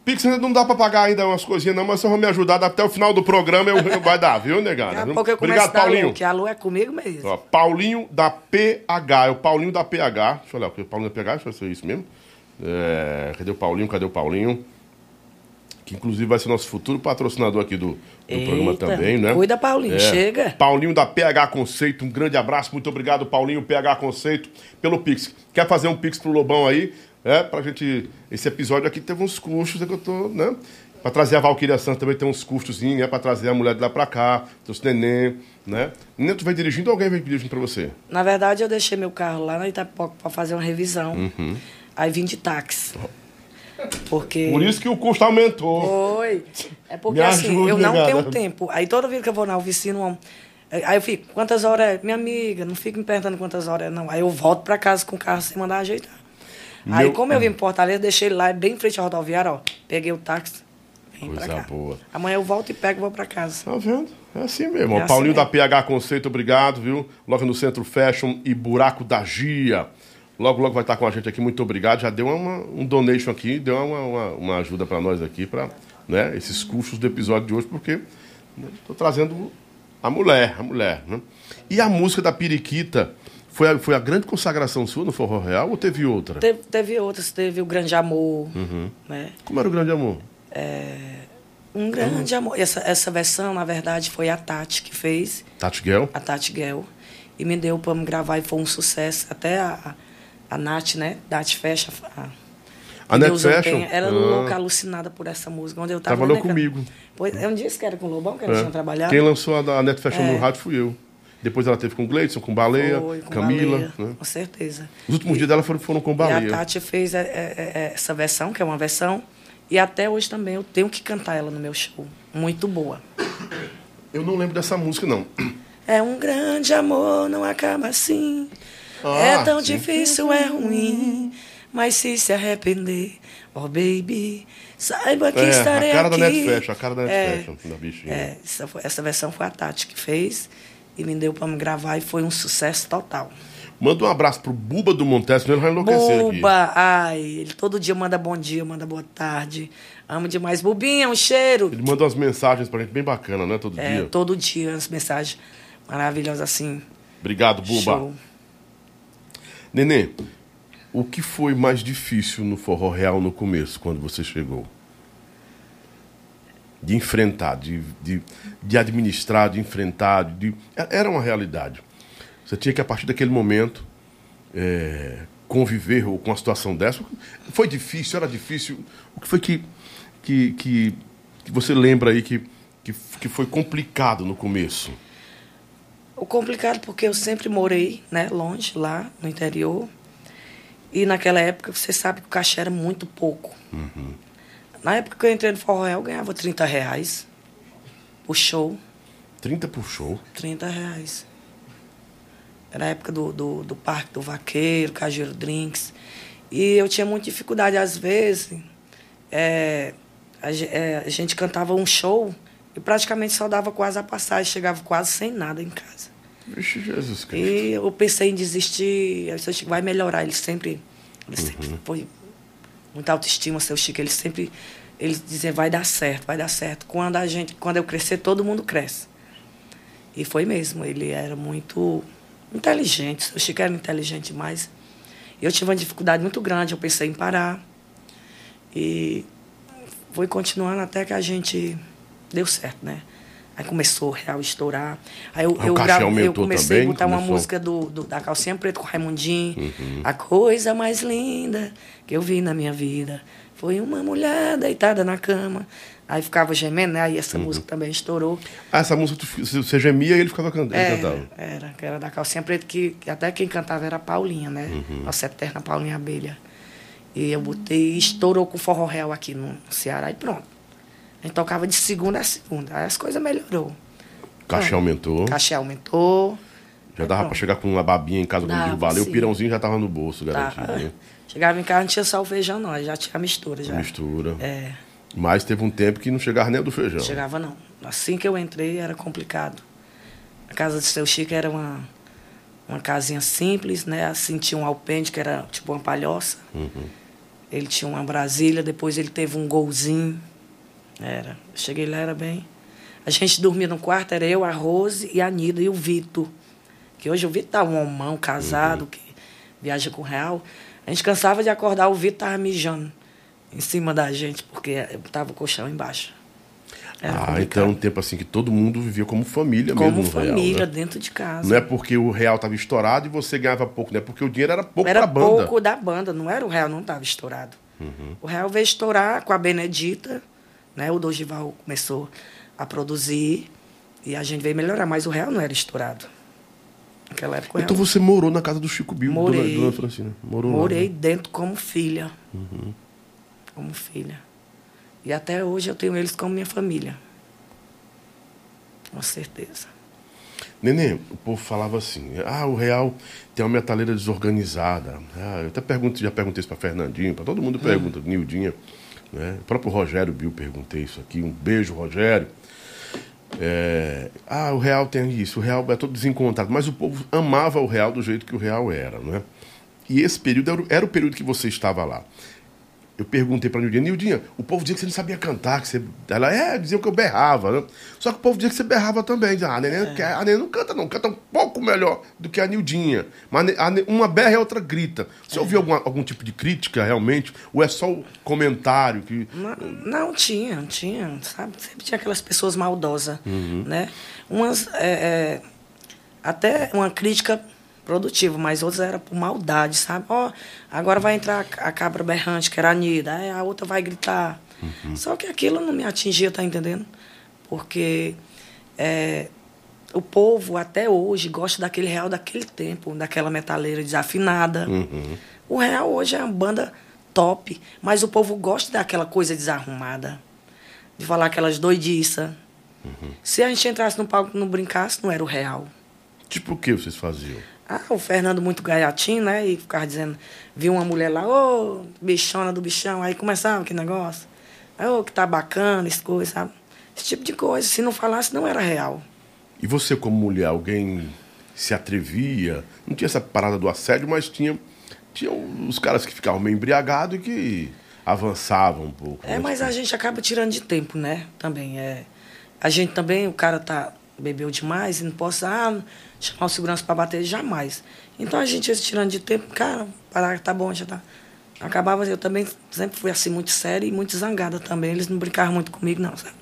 Pix ainda não dá pra pagar ainda umas coisinhas, não, mas se você vai me ajudar até o final do programa, eu, eu vai dar, viu, negada? Daqui a pouco eu Obrigado, Paulinho. Que a Lu é comigo mesmo. Ó, Paulinho da PH, é o Paulinho da PH. Deixa eu olhar, o Paulinho da PH, deixa eu ver se é isso mesmo. É, cadê o Paulinho? Cadê o Paulinho? Que inclusive vai ser nosso futuro patrocinador aqui do, do Eita, programa também, né? cuida, Paulinho, chega. Paulinho da PH Conceito, um grande abraço, muito obrigado, Paulinho, PH Conceito, pelo Pix. Quer fazer um Pix pro Lobão aí? É, pra gente. Esse episódio aqui teve uns custos, é que eu tô, né? Pra trazer a Valquíria Santos também tem uns custos, né? Pra trazer a mulher de lá pra cá, trouxe neném, né? Neném, tu vai dirigindo ou alguém vai dirigindo pra você? Na verdade, eu deixei meu carro lá na Itapoca pra fazer uma revisão. Uhum. Aí vim de táxi. Porque. Por isso que o custo aumentou. Foi. É porque assim, ajude, eu não negada. tenho tempo. Aí toda vez que eu vou na oficina, um- aí eu fico, quantas horas é? Minha amiga, não fica me perguntando quantas horas é, não. Aí eu volto pra casa com o carro sem mandar ajeitar. Aí, Meu- como eu vim em Fortaleza, deixei ele lá, bem em frente à rodoviária, ó. Peguei o táxi, vim pra Coisa cá. boa. Amanhã eu volto e pego e vou pra casa. Tá vendo? É assim mesmo. É assim Paulinho da mesmo. PH Conceito, obrigado, viu? Logo no Centro Fashion e Buraco da Gia. Logo, logo vai estar com a gente aqui, muito obrigado. Já deu uma, um donation aqui, deu uma, uma, uma ajuda para nós aqui, para né, esses custos do episódio de hoje, porque estou trazendo a mulher, a mulher. Né? E a música da Periquita, foi a, foi a grande consagração sua no Forró Real ou teve outra? Teve, teve outras, teve o Grande Amor, Uhum. né? Como era o grande amor? Um grande amor. Essa, essa versão, na verdade, foi a Tati que fez, Tati Guel? a Tati Guel, e me deu para me gravar e foi um sucesso. Até a, a, a Nath, né? Nath Fecha. A, A Net Fashion? tenha, Era Ah. louca, alucinada por essa música. Onde eu tava, Trabalhou né, comigo. Pois, eu não disse que era com o Lobão, que eles É. tinham trabalhado. Quem lançou a, a Net Fashion É. no rádio fui eu. Depois ela teve com o Gleidson, com Baleia, Foi, com Camila. Baleia, né? Com certeza. Os últimos dias dela foram, foram com E Baleia. a Tati fez é, é, é, essa versão, que é uma versão, e até hoje também eu tenho que cantar ela no meu show. Muito boa. Eu não lembro dessa música, não. É um grande amor, não acaba assim. Ah, é tão sim. difícil, é ruim. Mas se se arrepender, oh baby, saiba que É, estarei a cara aqui. da Net Fashion, a cara da Net É. Da bichinha. É, essa, foi- essa versão foi a Tati que fez e me deu pra me gravar e foi um sucesso total. Manda um abraço pro Buba do Montes, ele vai enlouquecer aqui. Buba, ai, ele todo dia manda bom dia, manda boa tarde. Amo demais. Bubinha, um cheiro. Ele manda umas mensagens pra gente bem bacana, né? Todo É, dia. todo dia as mensagens maravilhosas assim. Obrigado, Buba. Show. Nenê, o que foi mais difícil no Forró Real no começo, quando você chegou? De enfrentar, de, de, de administrar, de enfrentar. De... Era uma realidade. Você tinha que, a partir daquele momento, é, conviver com uma situação dessa. Foi difícil, era difícil. O que foi que, que, que, que você lembra aí que, que, que foi complicado no começo? O complicado porque eu sempre morei, né, longe, lá no interior. E naquela época, você sabe que o cachê era muito pouco. Na época que eu entrei no Forró Real, eu ganhava 30 reais. por show. 30 por show. 30 reais. Era a época do, do, do Parque do Vaqueiro, Cajueiro Drinks. E eu tinha muita dificuldade, às vezes. é, a, é, a gente cantava um show e praticamente só dava quase a passagem, chegava quase sem nada em casa. Vixe, Jesus Cristo. E eu pensei em desistir, disse, Chico, vai melhorar. Ele sempre, ele sempre foi muita autoestima, seu Chico. Ele sempre, ele dizia, vai dar certo, vai dar certo. Quando a gente, quando eu crescer, todo mundo cresce. E foi mesmo, ele era muito inteligente, seu Chico era inteligente demais. Eu tive uma dificuldade muito grande, eu pensei em parar. E foi continuando até que a gente deu certo, né? Aí começou o real estourar. Aí eu, Ah, o eu, gravo- eu comecei também? a botar uma Começou? música do, do- da calcinha preta com o Raimundinho. A coisa mais linda que eu vi na minha vida foi uma mulher deitada na cama. Aí ficava gemendo, né? Aí essa música também estourou. Ah, essa música, você gemia e ele ficava cantando. É, cantava. era, que era da calcinha preta, que, que até quem cantava era a Paulinha, né? Uhum. Nossa eterna Paulinha Abelha. E eu botei, estourou com forró real aqui no Ceará e pronto. A gente tocava de segunda a segunda. Aí as coisas melhorou. Cachê aumentou. Cachê aumentou. Já dava pra chegar com uma babinha em casa digo valeu, o pirãozinho já tava no bolso, Tá. garantido, né? Chegava em casa, não tinha só o feijão, não. Já tinha a mistura. Já. Mistura. É, Mas teve um tempo que não chegava nem do feijão. chegava não. Assim que eu entrei, era complicado. A casa do seu Chico era uma, uma casinha simples, né? Assim, tinha um alpende, que era tipo uma palhoça. Ele tinha uma Brasília, depois ele teve um golzinho. Era. Cheguei lá, era bem. A gente dormia no quarto, era eu, a Rose e a Nida e o Vitor. Que hoje o Vitor tá um homão casado, que viaja com o real. A gente cansava de acordar, o Vitor tava mijando em cima da gente, porque tava o colchão embaixo. Era ah, complicado. então é um tempo assim que todo mundo vivia como família Como mesmo real, família, né? dentro de casa. Não é porque o real tava estourado e você ganhava pouco, não é porque o dinheiro era pouco era pra banda. Uhum. pouco da banda, não era o real, não estava estourado. O real veio estourar com a Benedita, né? O Dogival começou a produzir e a gente veio melhorar, mas o real não era estourado. Naquela época Então você morou na casa do Chico Bill, Morei. dona, dona Francina. Morou lá, morei né? dentro como filha. Uhum. Como filha. E até hoje eu tenho eles como minha família. Com certeza. Nenê, o povo falava assim, ah, o Real tem uma metaleira desorganizada. Ah, eu até pergunto, já perguntei isso para Fernandinho, para todo mundo pergunta, Nildinha. Né? O próprio Rogério Bill perguntei isso aqui. Um beijo, Rogério. É, ah, o Real tem isso, o Real é todo desencontrado. Mas o povo amava o Real do jeito que o Real era, não é? E esse período era, era o período que você estava lá. Eu perguntei pra Nildinha, Nildinha, o povo dizia que você não sabia cantar, que você. Ela, é, diziam que eu berrava, né? Só que o povo dizia que você berrava também. Dizia, ah, a neném, quer- a neném não canta, não, canta um pouco melhor do que a Nildinha. Mas a a uma berra e a outra grita. Você ouviu alguma- algum tipo de crítica realmente? Ou é só o comentário que. Não, não tinha, tinha, sabe? Sempre tinha aquelas pessoas maldosas, né? Umas, é, é, até uma crítica produtiva, mas outras era por maldade, sabe? Ó, agora vai entrar a cabra berrante, que era a Nida, aí a outra vai gritar. Só que aquilo não me atingia, tá entendendo? Porque é, o povo até hoje gosta daquele real daquele tempo, daquela metaleira desafinada. O real hoje é uma banda top, mas o povo gosta daquela coisa desarrumada, de falar aquelas doidiças. Se a gente entrasse no palco e não brincasse, não era o real. Tipo o que vocês faziam? Ah, o Fernando muito gaiatinho, né? E ficava dizendo, viu uma mulher lá, ô, bichona do bichão, aí começava que negócio. Ô, que tá bacana, esse coisa, sabe? Esse tipo de coisa. Se não falasse, não era real. E você, como mulher, alguém se atrevia? Não tinha essa parada do assédio, mas tinha, tinha os caras que ficavam meio embriagados e que avançavam um pouco. É, né? mas a gente acaba tirando de tempo, né? Também é. A gente também, o cara tá bebeu demais e não posso ah, chamar o segurança para bater jamais. Então a gente ia se tirando de tempo, cara, parar, tá bom, já tá. Acabava, eu também sempre fui assim muito séria e muito zangada também. Eles não brincavam muito comigo, não, sabe?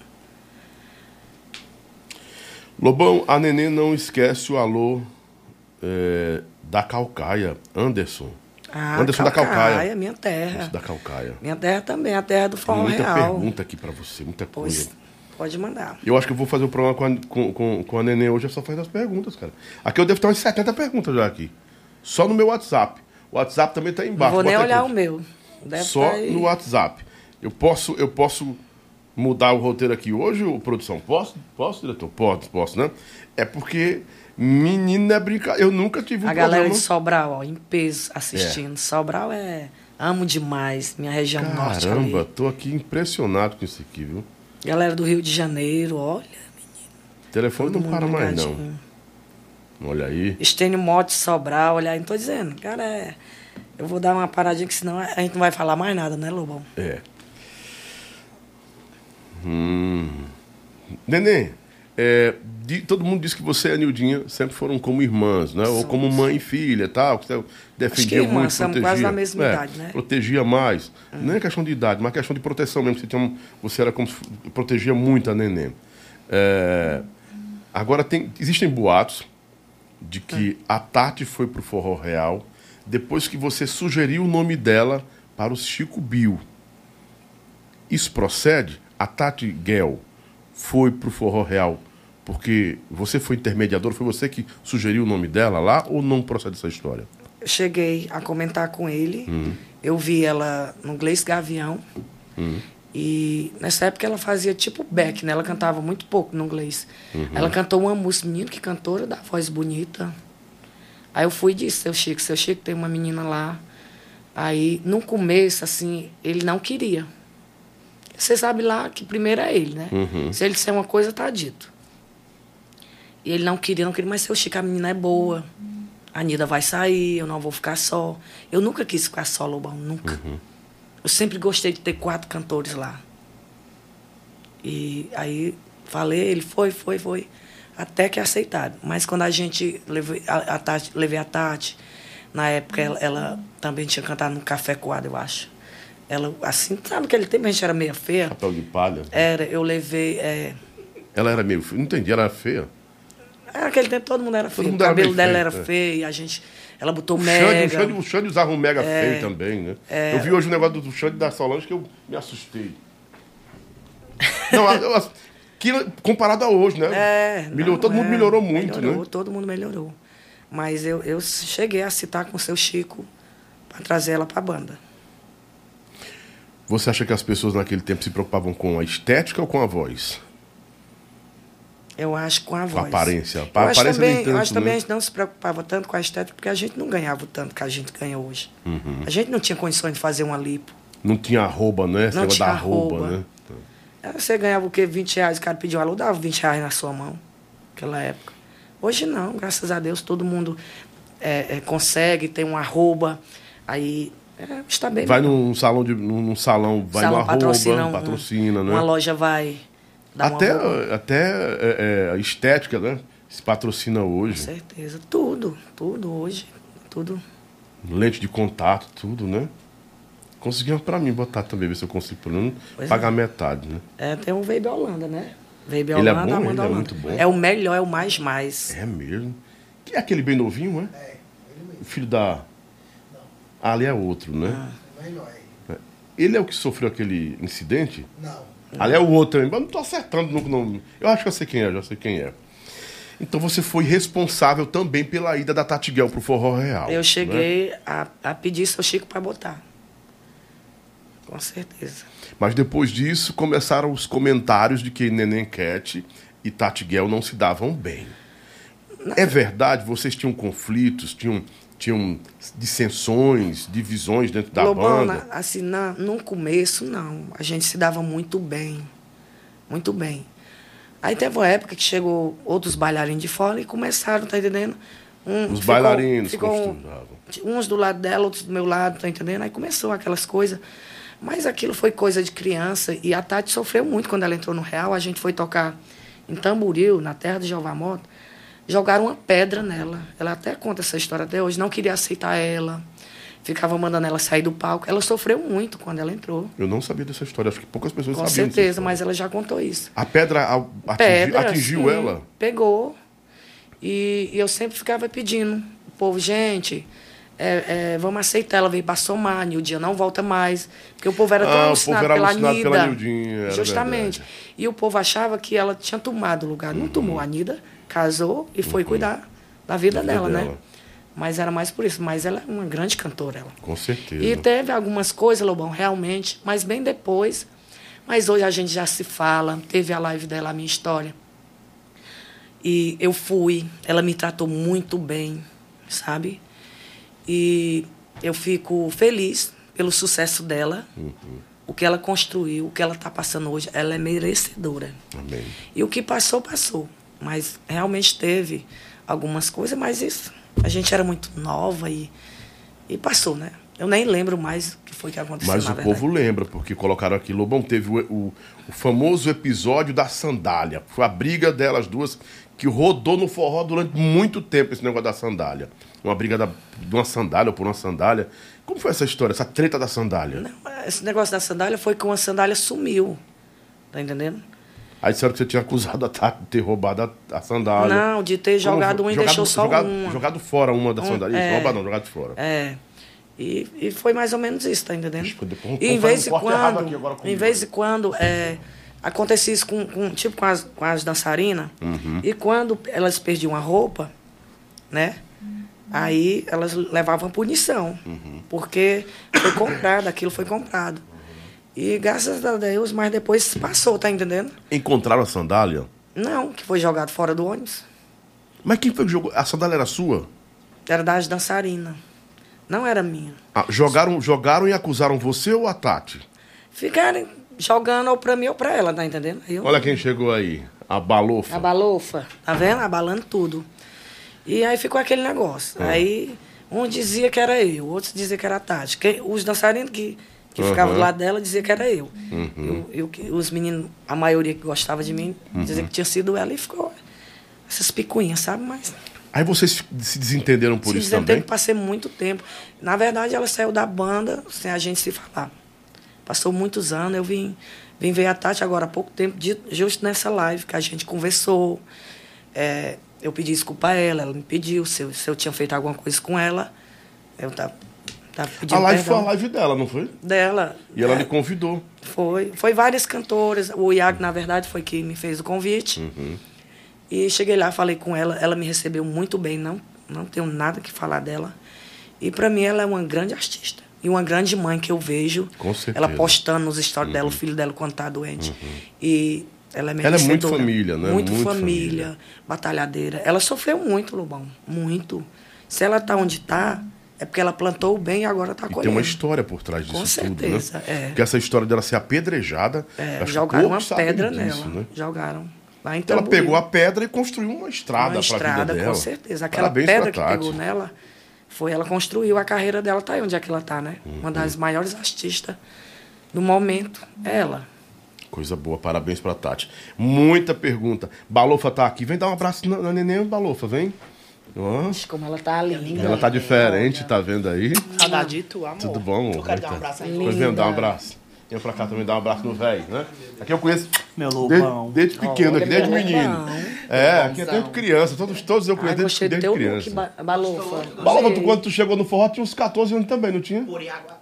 Lobão, a neném não esquece o alô é, da Calcaia, Anderson. Ah, Anderson da Calcaia. minha terra. Anderson da Calcaia. Minha terra também, a terra do forró muita real. pergunta aqui pra você, muita coisa. Pode mandar. Eu acho que eu vou fazer o programa com a, com, com, com a neném hoje, é só fazer as perguntas, cara. Aqui eu devo ter umas 70 perguntas já aqui. Só no meu WhatsApp. O WhatsApp também tá aí Não embaixo. vou nem olhar o meu. Deve Só tá no WhatsApp. Eu posso, eu posso mudar o roteiro aqui hoje, produção? Posso? Posso, diretor? Posso, posso, né? É porque menina é brincadeira. Eu nunca tive um A galera de Sobral, ó, em peso, assistindo. Sobral é. Amo demais, minha região norte ali. Caramba, tô aqui impressionado com isso aqui, viu? Galera do Rio de Janeiro, olha. O telefone todo não para mais, não. Olha aí. Estênio Mote Sobral, olha aí, não tô dizendo. Cara, é. Eu vou dar uma paradinha que senão a gente não vai falar mais nada, né, Lobão? É. Hum. Neném, é, todo mundo diz que você e a Nildinha sempre foram como irmãs, né? Ou Somos. como mãe e filha tal. Que você defendia irmãs, muito, somos protegia. quase da mesma É, idade, né? Protegia mais. Não é questão de idade, mas questão de proteção mesmo. Você, tinha você era como protegia muito a neném. É, agora, tem, existem boatos de que a Tati foi pro Forró Real depois que você sugeriu o nome dela para o Chico Bill. Isso procede? A Tati Gell foi pro Forró Real porque você foi intermediador, foi você que sugeriu o nome dela lá ou não procede essa história? Eu cheguei a comentar com ele. Eu vi ela no Gleice Gavião. E nessa época ela fazia tipo back, né? Ela cantava muito pouco no inglês. Ela cantou uma música, menino, que cantora, da voz bonita. Aí eu fui e disse, seu Chico, seu Chico tem uma menina lá. Aí, no começo, assim, ele não queria. Você sabe lá que primeiro é ele, né? Se ele disser uma coisa, tá dito. E ele não queria, não queria, mas seu Chico, a menina é boa. A Nida vai sair, eu não vou ficar só. Eu nunca quis ficar só, Lobão, nunca. Eu sempre gostei de ter quatro cantores lá. E aí falei, ele foi, foi, foi. Até que aceitaram. Mas quando a gente levei a, a Tati, levei a Tati, na época ela, ela também tinha cantado no Café Coado, eu acho. Ela, assim, sabe naquele tempo a gente era meio feia? Papel de palha. Era, eu levei. É, Ela era meio. Não entendi, ela era feia. É, naquele tempo todo mundo era feio. mundo o era cabelo dela feio, era é. feio, a gente. Ela botou O mega. Xande, o Xande usava um mega feio também, né? Eu vi hoje o negócio do Xande da Solange que eu me assustei. Não, a- que, comparado a hoje, né? É, Melhorou, não, todo mundo é, melhorou muito, melhorou, né? Todo mundo melhorou. Mas eu, eu cheguei a citar com o seu Chico para trazer ela para a banda. Você acha que as pessoas naquele tempo se preocupavam com a estética ou com a voz? Eu acho com a Com a voz. aparência. A Eu acho aparência nem também, eu tanto, acho também né? a gente não se preocupava tanto com a estética porque a gente não ganhava o tanto que a gente ganha hoje. Uhum. A gente não tinha condições de fazer uma lipo. Não tinha arroba, né? Não tinha arroba, arroba. né? Aí Você ganhava o quê? 20 reais, o cara pediu alô, dava 20 reais na sua mão, naquela época. Hoje não, graças a Deus, todo mundo é, é, consegue, tem um arroba, aí é, está bem. Vai num salão, de, num, num salão vai Salão no arroba, patrocina, patrocina, um- né? Uma loja vai Até, até é, é, a estética, né? Se patrocina Com hoje. certeza. Tudo, tudo hoje. Tudo. Lente de contato, tudo, né? Conseguiu pra mim botar também, ver se eu consigo pelo menos Pois pagar metade, né? É, tem um Vape Holanda, né? Vape Ele é Holanda, bom? Amanda Ele é Holanda. muito bom? É o melhor, é o mais mais. É mesmo. Que é aquele bem novinho, é? É, ele mesmo. O filho da. Ah, ali é outro, né? Ah. Melhor aí. Ele é o que sofreu aquele incidente? Não. Ali é o outro mas não tô acertando no nome. Eu acho que eu sei quem é, já sei quem é. Então você foi responsável também pela ida da Tatiguel pro Forró Real. Eu né? cheguei a, a pedir seu Chico para botar. Com certeza. Mas depois disso começaram os comentários de que Neném Cat e Tatiguel não se davam bem. É verdade? Vocês tinham conflitos, tinham, tinham dissensões, divisões dentro da Lobão, banda? assim, na, no começo, não. A gente se dava muito bem. Muito bem. Aí teve uma época que chegou outros bailarinos de fora e começaram, tá entendendo? Um, Os bailarinos ficou, uns do lado dela, outros do meu lado, tá entendendo? Aí começou aquelas coisas. Mas aquilo foi coisa de criança e a Tati sofreu muito quando ela entrou no Real. A gente foi tocar em Tamboril, na terra de Jeová Moto. Jogaram uma pedra nela. Ela até conta essa história até hoje. Não queria aceitar ela. Ficava mandando ela sair do palco. Ela sofreu muito quando ela entrou. Eu não sabia dessa história, acho que poucas pessoas Com sabiam dessa certeza, mas ela já contou isso. A pedra a- atingiu, Pedra, atingiu sim, ela? Pegou. E, e eu sempre ficava pedindo. O povo, gente, é, é, vamos aceitar. Ela veio para somar, Nildinha não volta mais. Porque o povo era tão Ah, alucinado era pela alucinado Nida. pela Nildinha, Justamente. verdade. E o povo achava que ela tinha tomado o lugar. Não tomou. A Nida casou e foi cuidar da vida, Uhum. Da vida dela, né? dela. Mas era mais por isso. Mas ela é uma grande cantora, ela. Com certeza. E teve algumas coisas, Lobão, realmente, mas bem depois, Mas hoje a gente já se fala, teve a live dela, a minha história. E eu fui, ela me tratou muito bem, sabe? E eu fico feliz pelo sucesso dela, o que ela construiu, o que ela está passando hoje, ela é merecedora. Amém. E o que passou, passou. Mas realmente teve algumas coisas, mas isso, a gente era muito nova e, e passou, né? Eu nem lembro mais o que foi que aconteceu. Mas o povo lembra, porque colocaram aqui. Lobão teve o, o- o famoso episódio da sandália. Foi a briga delas duas que rodou no forró durante muito tempo esse negócio da sandália. Uma briga da, de uma sandália ou por uma sandália. Como foi essa história, essa treta da sandália? Não, esse negócio da sandália foi que uma sandália sumiu. Tá entendendo? Aí disseram que você tinha acusado a Tati de ter roubado a, a sandália. Não, de ter Como jogado foi? uma e deixou só jogado, uma. Jogado fora uma da Um, sandália. Isso, é. roubado não, jogado fora. É. E, e foi mais ou menos isso, tá entendendo? Ixi, depois- E em vez de um quando, aqui agora em vez de quando é, acontecia isso com, com- tipo com as, com as dançarinas, Uhum. e quando elas perdiam a roupa, né? Aí elas levavam punição, Uhum. porque foi comprado, aquilo foi comprado. E graças a Deus, mas depois passou, tá entendendo? Encontraram a sandália? Não, que foi jogado fora do ônibus. Mas quem foi que jogou? A sandália era sua? Era das dançarinas. Não era minha. Ah, jogaram, jogaram e acusaram você ou a Tati? Ficaram jogando ou pra mim ou pra ela, tá entendendo? Eu- Olha quem chegou aí. A Balofa. A balofa, tá vendo? Abalando tudo. E aí ficou aquele negócio. É. Aí um dizia que era eu, outros diziam que era a Tati. Quem- os dançarinos que, que Aham. ficavam do lado dela diziam que era eu. Uhum. Eu, eu os meninos, a maioria que gostava de mim, dizia Uhum. que tinha sido ela e ficou essas picuinhas, sabe? Mas Aí vocês se desentenderam por se isso também? passei muito tempo. Na verdade, ela saiu da banda sem a gente se falar. Passou muitos anos, eu vim, vim ver a Tati agora há pouco tempo, justo nessa live que a gente conversou. É, eu pedi desculpa a ela, ela me pediu se eu, se eu tinha feito alguma coisa com ela. Eu tava, pedindo A live foi perdão a live dela, não foi? dela. E ela É, lhe convidou. foi, foi várias cantoras. O Iago, na verdade, foi que me fez o convite. Uhum. E cheguei lá, falei com ela. Ela me recebeu muito bem. Não, não tenho nada que falar dela. E para mim, ela é uma grande artista. E uma grande mãe que eu vejo. Com certeza. Uhum. Ela postando nos stories dela, o filho dela quando tá doente. E ela é Ela é muito família, né? Muito, Muito família, família. batalhadeira. Ela sofreu muito, Lobão. Muito. Se ela tá onde tá, é porque ela plantou o bem e agora tá E colhendo. tem uma história por trás disso Com tudo, certeza, né? é. Porque essa história dela ser apedrejada, É, jogaram uma pedra disso, nela. né? Jogaram. Lá em Ela pegou a pedra e construiu uma estrada para a estrada, vida dela. com certeza. Aquela Parabéns pedra que pegou nela, foi ela construiu a carreira dela, tá aí onde é que ela tá, né? Uhum. Uma das maiores artistas do momento, é ela. Coisa boa, parabéns pra Tati. Muita pergunta. Balofa tá aqui. Vem dar um abraço na, na neném, Balofa, vem. Ixi, Como ela tá linda. ela tá diferente, tá vendo aí? Tu, amor. Tudo bom, amor? Eu quero dar um abraço tá? aí. Pois dá um abraço. Vem pra cá também dar um abraço no velho, né? Aqui eu conheço Meu desde, lobão. desde pequeno, aqui, desde menino. É, aqui é desde criança. Todos, todos eu conheço gostei desde, do desde criança. ba balofa. Balofa, tu, quando tu chegou no forró, tinha uns 14 anos também, não tinha? Por água.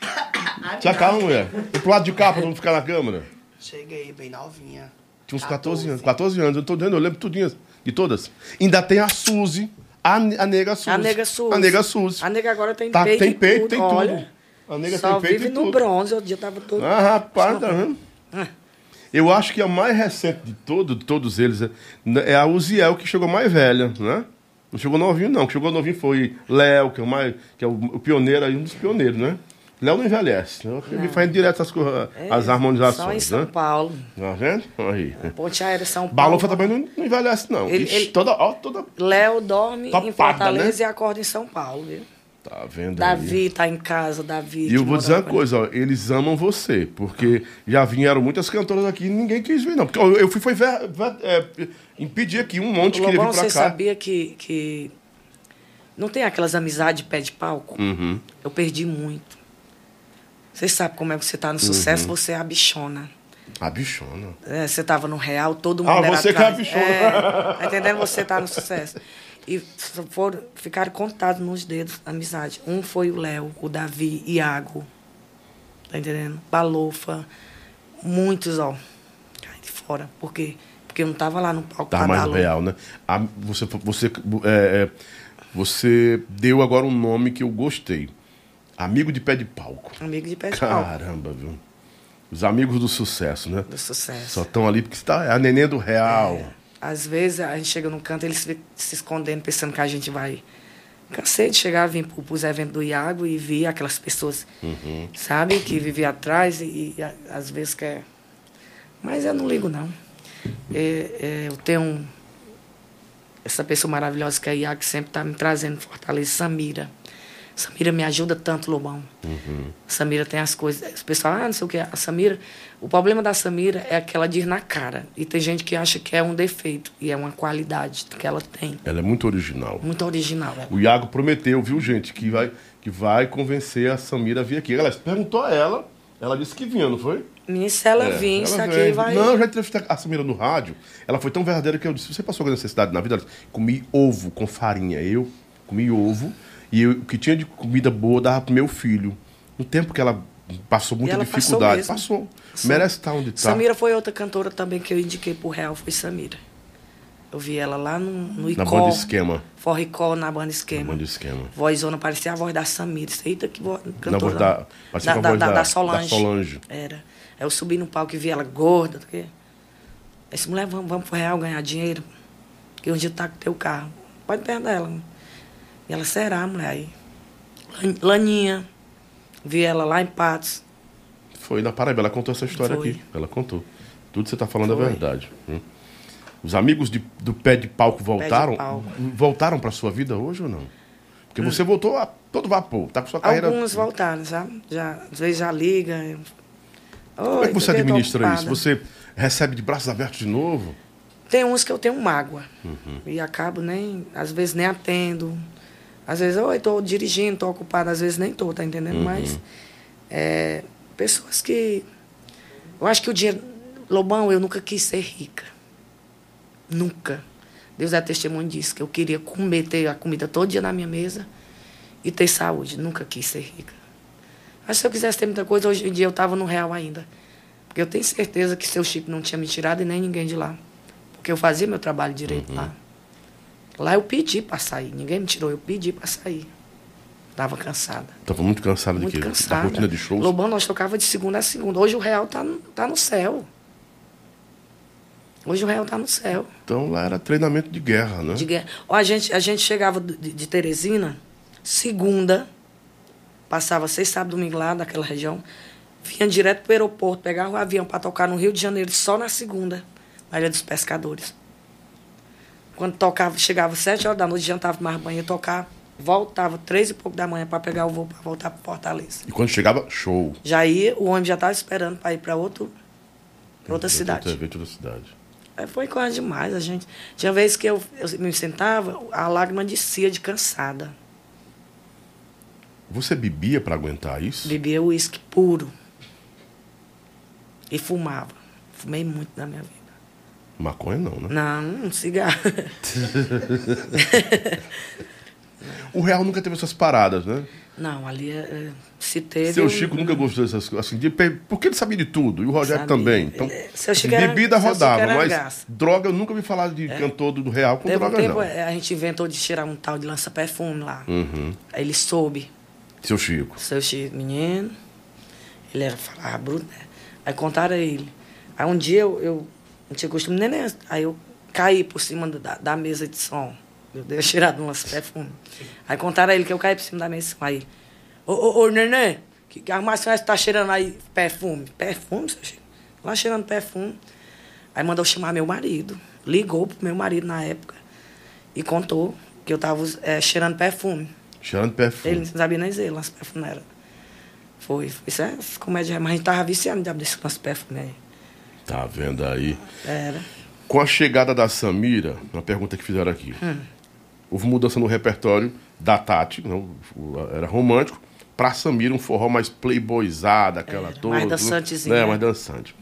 [COUGHS] Tinha calma, mulher. E pro lado de cá, pra não ficar na câmera. Cheguei bem novinha. Tinha uns 14 anos. 14 anos, eu tô dizendo, eu lembro tudinho de todas. Ainda tem a Suzy, a, a nega Suzy. A nega Suzy. A nega Suzy. A nega agora tem Tá, peito tem peito, tudo. tem tudo. Olha, A nega só tem peito vive no tudo. bronze. Outro dia tava todo... Ah, rapaz, tá vendo? Eu acho que a mais recente de todo, de todos eles é- é a Uziel, que chegou mais velha, né? Não chegou novinho, não. O que chegou novinho foi Léo, que é o, mais, que é o pioneiro aí, um dos pioneiros, né? Léo não envelhece. Eu fico fazendo direto as, É, as Só em harmonizações, São né? Paulo. Tá vendo? Aí. Ponte Aérea São Paulo. Balofa também não, não envelhece, não. Ele- Ixi, ele- Toda, ó, toda. Léo dorme Topada, em Fortaleza né? e acorda em São Paulo, viu? Tá vendo aí? Davi tá em casa, Davi. E eu que vou dizer uma coisa, ó, eles amam você, porque já vieram muitas cantoras aqui e ninguém quis vir, não. Porque eu eu fui foi ver, ver- é, impedir aqui, um monte queria Lobão, vir pra você cá. sabia que, que não tem aquelas amizades de pé de palco? Uhum. Eu perdi muito. Você sabe como é que você tá no sucesso, Uhum. você é a bichona. A bichona. É, você tava no real, todo Ah, mundo era você que é a atrás. bichona. É, tá entendendo? Você tá no sucesso. E foram, ficaram contados nos dedos amizade. Um foi o Léo, o Davi, Iago. Tá entendendo? Balofa. Muitos, ó. Cai de fora. Por quê? Porque eu não tava lá no palco Tá mais alô. real, né? A- você, você, é, é, você deu agora um nome que eu gostei. Amigo de pé de palco. Amigo de pé de palco. Caramba, viu? Os amigos do sucesso, né? do sucesso. Só estão ali porque você tá, é a neném do real. É, às vezes a gente chega num canto, eles se escondendo, pensando que a gente vai. Cansei de chegar, vir para os eventos do Iago e ver aquelas pessoas, Uhum. sabe, que viviam atrás e, e às vezes quer. Mas eu não ligo, não. É, é, eu tenho essa pessoa maravilhosa que é a Iago, que sempre está me trazendo fortaleza, Samira. Samira me ajuda tanto, Lobão. Samira tem as coisas. Os pessoal, ah, não sei o que. A Samira. O problema da Samira é que ela diz na cara. E tem gente que acha que é um defeito. E é uma qualidade que ela tem. Ela é muito original. Muito original. Ela. O Iago prometeu, viu, gente, que vai, que vai convencer a Samira a vir aqui. Ela perguntou a ela, ela disse que vinha, não foi? Minha, se ela É, vir, isso aqui vem. vai. Não, eu já entrevistei a Samira no rádio. Ela foi tão verdadeira que eu disse: Você passou alguma necessidade na vida? Ela disse, Comi ovo com farinha. Eu comi ovo. E eu- o que tinha de comida boa dava pro meu filho. No tempo que ela passou muita ela dificuldade. Passou. Passou. Merece estar onde está. Samira foi outra cantora também que eu indiquei pro Real, foi Samira. Eu vi ela lá no, no Na Icó. banda esquema. Forricó, na banda Na esquema. banda esquema. Vozona parecia a voz da Samira. Eita, que voz. Na voz da. Parecia com a da, voz da, da, da Solange. da Solange. Era. Aí eu subi no palco e vi ela gorda. Aí disse, mulher, vamos, vamos pro Real ganhar dinheiro. Porque um dia tá com teu carro. Pode perder ela. E ela, será, mulher? Aí. Lan- Laninha. Vi ela lá em Patos. Foi na Paraíba, ela contou essa história Foi. aqui. Ela contou. Tudo que você está falando é Foi. verdade. hum. Os amigos de- do pé de palco voltaram? palco. Voltaram para sua vida hoje ou não? Porque você voltou a todo vapor, tá com sua carreira. Alguns voltaram, sabe? Já, às vezes já liga. Como é que você administra isso? Você recebe de braços abertos de novo? Tem uns que eu tenho mágoa. Uhum. E acabo nem, às vezes nem atendo. Às vezes, oi, tô dirigindo, tô ocupado, às vezes nem tô, tá entendendo? Uhum. Mas é, pessoas que. Eu acho que o dinheiro. Lobão, eu nunca quis ser rica. Nunca. Deus é testemunho disso, que eu queria comer, ter a comida todo dia na minha mesa e ter saúde. Nunca quis ser rica. Mas se eu quisesse ter muita coisa, hoje em dia eu estava no real ainda. Porque eu tenho certeza que seu Chico não tinha me tirado e nem ninguém de lá. Porque eu fazia meu trabalho direito lá. Lá eu pedi para sair. Ninguém me tirou, eu pedi para sair. Tava cansada. Tava muito cansado Muito de quê? Da cansada. rotina de shows? Lobão, nós tocava de segunda a segunda. Hoje o real tá, no- tá no céu. Hoje o real tá no céu. Então lá era treinamento de guerra, né? De guerra. Ó, a, gente, a gente chegava de, de Teresina, segunda, passava seis sábado domingo lá daquela região, vinha direto pro aeroporto, pegava o avião para tocar no Rio de Janeiro só na segunda, na Ilha dos Pescadores. Quando tocava, chegava sete horas da noite, jantava mais banho, tocar, voltava três e pouco da manhã para pegar o voo para voltar para Fortaleza. E quando chegava, show. Já ia, o ônibus já estava esperando para ir para outro, pra outra Outra cidade. outra cidade. Aí foi coisa demais, a gente. Tinha vezes que eu, eu me sentava, a lágrima descia de cansada. Você bebia para aguentar isso? Bebia uísque puro. E fumava. Fumei muito na minha vida. Maconha não, né? Não, um cigarro. [LAUGHS] O Real nunca teve essas paradas, né? Não, ali é, é, se teve. Seu um- Chico nunca gostou dessas coisas. Assim, de, porque ele sabia de tudo, e o Rogério Sabia. também. Então, Ele- seu Chico era- bebida Chico rodava, era mas droga eu nunca vi falar de cantor do, Real com Teve um droga, tempo, não. é, a gente inventou de tirar um tal de lança-perfume lá. Uhum. Aí ele soube. Seu Chico. Seu Chico, menino. Ele era falava bruto, né? Aí contaram a ele. Aí um dia eu, eu não tinha costume nem, nem. Aí eu caí por cima da, da mesa de som. Eu dei tirado umas perfume. Aí contaram a ele que eu caí por cima da mesa de som. Aí ô, ô, ô, neném, que, que armação é que tá cheirando aí perfume? Perfume, seu Chico? Lá cheirando perfume. Aí mandou chamar meu marido. Ligou pro meu marido na época e contou que eu tava eh, cheirando perfume. Cheirando perfume. Ele não sabia nem dizer, lance perfume era. Foi. Isso é comédia, mas a gente tava viciando diabo desse lance perfume aí. Tá vendo aí? Era. Com a chegada da Samira, uma pergunta que fizeram aqui. Hum. Houve mudança no repertório da Tati, não, o- era romântico, pra Samira um forró mais playboyzada, aquela Era, toda. mais né? dançantezinha. É, mais dançante.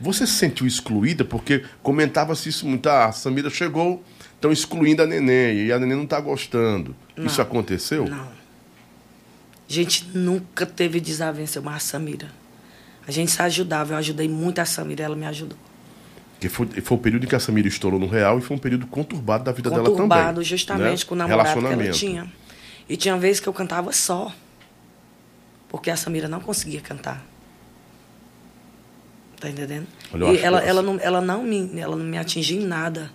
Você se sentiu excluída? Porque comentava-se isso muito. Ah, a Samira chegou, estão excluindo a neném, e a neném não tá gostando. Isso aconteceu? Não. A gente nunca teve desavença, mas a Samira. A gente se ajudava, eu ajudei muito a Samira, ela me ajudou. Porque foi, foi o período em que a Samira estourou no Real e foi um período conturbado da vida dela também. Conturbado justamente né? com o namorado que ela tinha. E tinha vezes que eu cantava só. Porque a Samira não conseguia cantar. Tá entendendo? Olha, e ela, que- ela, não, ela, não me, ela não me atingiu em nada.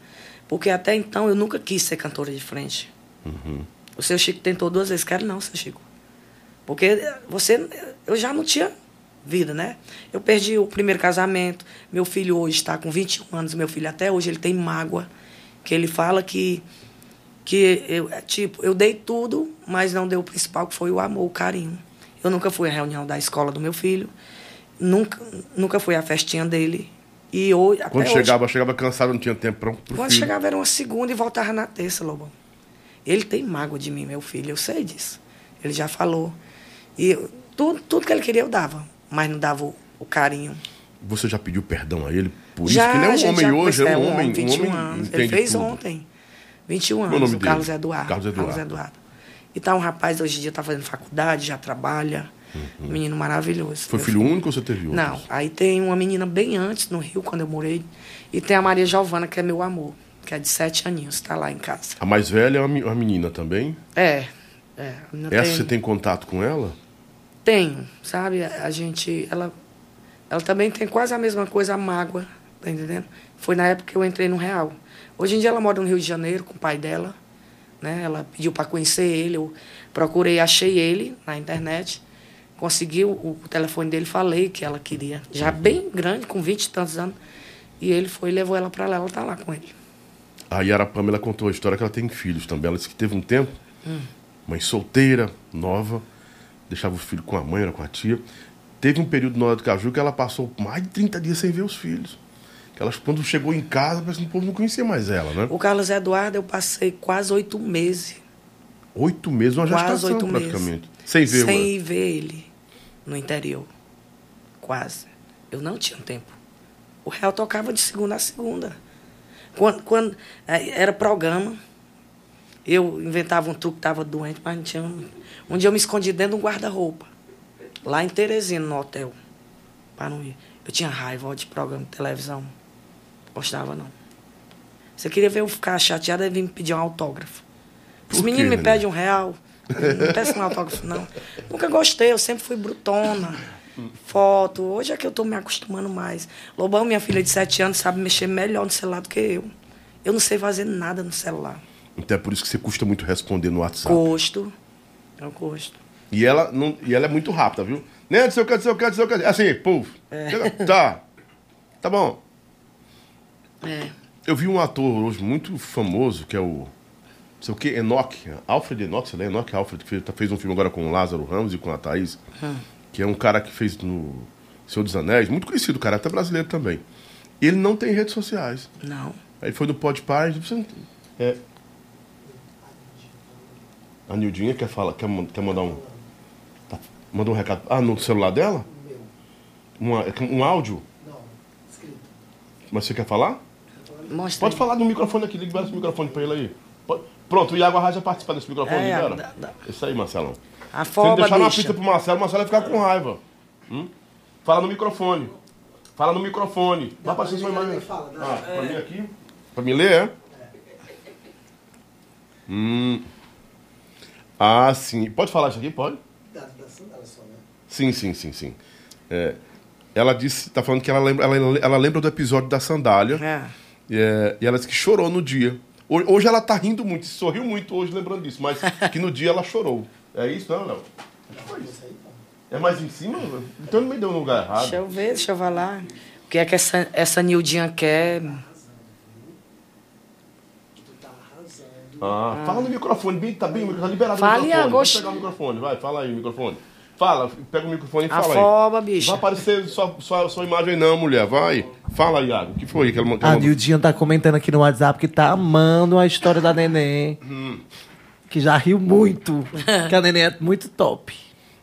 Porque até então eu nunca quis ser cantora de frente. Uhum. O seu Chico tentou duas vezes. Quero não, seu Chico. Porque você, eu já não tinha vida, né? Eu perdi o primeiro casamento. Meu filho hoje está com 21 anos. Meu filho até hoje ele tem mágoa. Que ele fala que, que eu, é, tipo, eu dei tudo, mas não dei o principal, que foi o amor, o carinho. Eu nunca fui à reunião da escola do meu filho. Nunca, nunca fui à festinha dele. E hoje, Quando hoje, chegava, chegava cansado, não tinha tempo para pro quando filho. chegava era uma segunda e voltava na terça, Lobão. Ele tem mágoa de mim, meu filho, eu sei disso. Ele já falou. E eu- tudo, tudo que ele queria eu dava, mas não dava o, o carinho. Você já pediu perdão a ele? Por já, isso que ele é um homem hoje, é um homem, um 21 homem anos. Ele fez tudo. ontem. 21 Qual anos, o nome o Carlos dele? Eduardo. Carlos Eduardo. E tá um rapaz hoje em dia tá fazendo faculdade, já trabalha. Um menino maravilhoso. Uhum. Foi meu filho único ou você teve outros? Não, aí tem uma menina bem antes, no Rio, quando eu morei. E tem a Maria Giovana, que é meu amor, que é de sete aninhos, tá lá em casa. A mais velha é uma me- uma menina também? É, é. Essa tem- você tem contato com ela? Tenho, sabe? A gente, ela, ela também tem quase a mesma coisa, a mágoa, tá entendendo? Foi na época que eu entrei no Real. Hoje em dia ela mora no Rio de Janeiro com o pai dela, né? Ela pediu para conhecer ele, eu procurei, achei ele na internet, consegui o, o telefone dele, falei que ela queria, já bem grande, com 20 e tantos anos, e ele foi e levou ela para lá, ela tá lá com ele. A Yara Pamela contou a história que ela tem filhos também. Ela disse que teve um tempo, Hum. mãe solteira, nova, deixava os filhos com a mãe, era com a tia. Teve um período na hora do Caju que ela passou mais de 30 dias sem ver os filhos. Que ela, quando chegou em casa, parece que o povo não conhecia mais ela, né? O Carlos Eduardo, eu passei quase oito meses Oito meses, uma Quase gestação oito praticamente. Sem ver, sem mãe. ver ele no interior. Quase. Eu não tinha tempo. O Real tocava de segunda a segunda. Quando, quando eh, era programa, eu inventava um truque, estava doente, mas não tinha. Um, dia eu me escondi dentro de um guarda-roupa, lá em Teresina, no hotel, para não ir. Eu tinha raiva ó, de programa de televisão. Gostava, não. Você queria ver eu ficar chateada e vir me pedir um autógrafo. Os meninos me Nenê? pedem um real. Não peço um autógrafo, não. Nunca gostei, eu sempre fui brutona. Foto. Hoje é que eu tô me acostumando mais. Lobão, minha filha de 7 anos, sabe mexer melhor no celular do que eu. Eu não sei fazer nada no celular. Então é por isso que você custa muito responder no WhatsApp. Gosto. Eu gosto. E ela, não, e ela é muito rápida, viu? Né, não sei o que, não sei o que, não sei o que. Assim, puf. Tá. Tá bom. É. Eu vi um ator hoje muito famoso, que é o. Não sei o que, Enoch. Alfred Enoch, você lembra? Enoch Alfred, que fez, fez um filme agora com o Lázaro Ramos e com a Thaís. Que é um cara que fez no Senhor dos Anéis, muito conhecido, cara, até brasileiro também. E ele não tem redes sociais. Não. Aí foi no Pode Par, você não- é. A Nildinha quer, falar, quer, quer mandar um. Tá, mandou um recado. Ah, no celular dela? Uma, um áudio? Não, escrito. Mas você quer falar? Mostra Pode aí. falar no microfone aqui, libera esse microfone pra ele aí. Pode- Pronto, o Iago Arraes vai participar desse microfone, É, libera. dá- dá. Isso aí, Marcelão. Se A ele foba, deixar uma pista pro Marcelo, o Marcelo vai ficar com raiva. Hum? Fala no microfone. Fala no microfone. Vai aparecer sua pra mim imagem. ele fala. Ah, pra mim aqui? Pra me ler, é? Hum. Ah, sim. Pode falar isso aqui? Pode? Da, da sandália só, né? Sim, sim, sim, sim. É, ela disse, tá falando que ela lembra, ela, ela lembra do episódio da sandália. É. É, e ela disse que chorou no dia. Ho- Hoje ela tá rindo muito, sorriu muito hoje lembrando disso, mas [LAUGHS] que no dia ela chorou. É isso, não, Léo? Isso aí, pô. É mais em cima? Então não me deu no lugar errado. Deixa eu ver, deixa eu falar. O que é que essa, essa Nildinha quer? Tu tá arrasando. Ah, fala no microfone, bem, tá bem, tá liberado Fala, o microfone. Oxe. pegar o microfone, vai, fala aí o microfone. Fala, pega o microfone e fala foba, aí. bicha. Vai aparecer sua, sua, sua imagem não, mulher, vai. Fala, Iago, o que foi que ela, que ela A? Nildinha tá comentando aqui no WhatsApp que tá amando a história da neném. Hum. Que já riu muito. [LAUGHS] que a neném é muito top.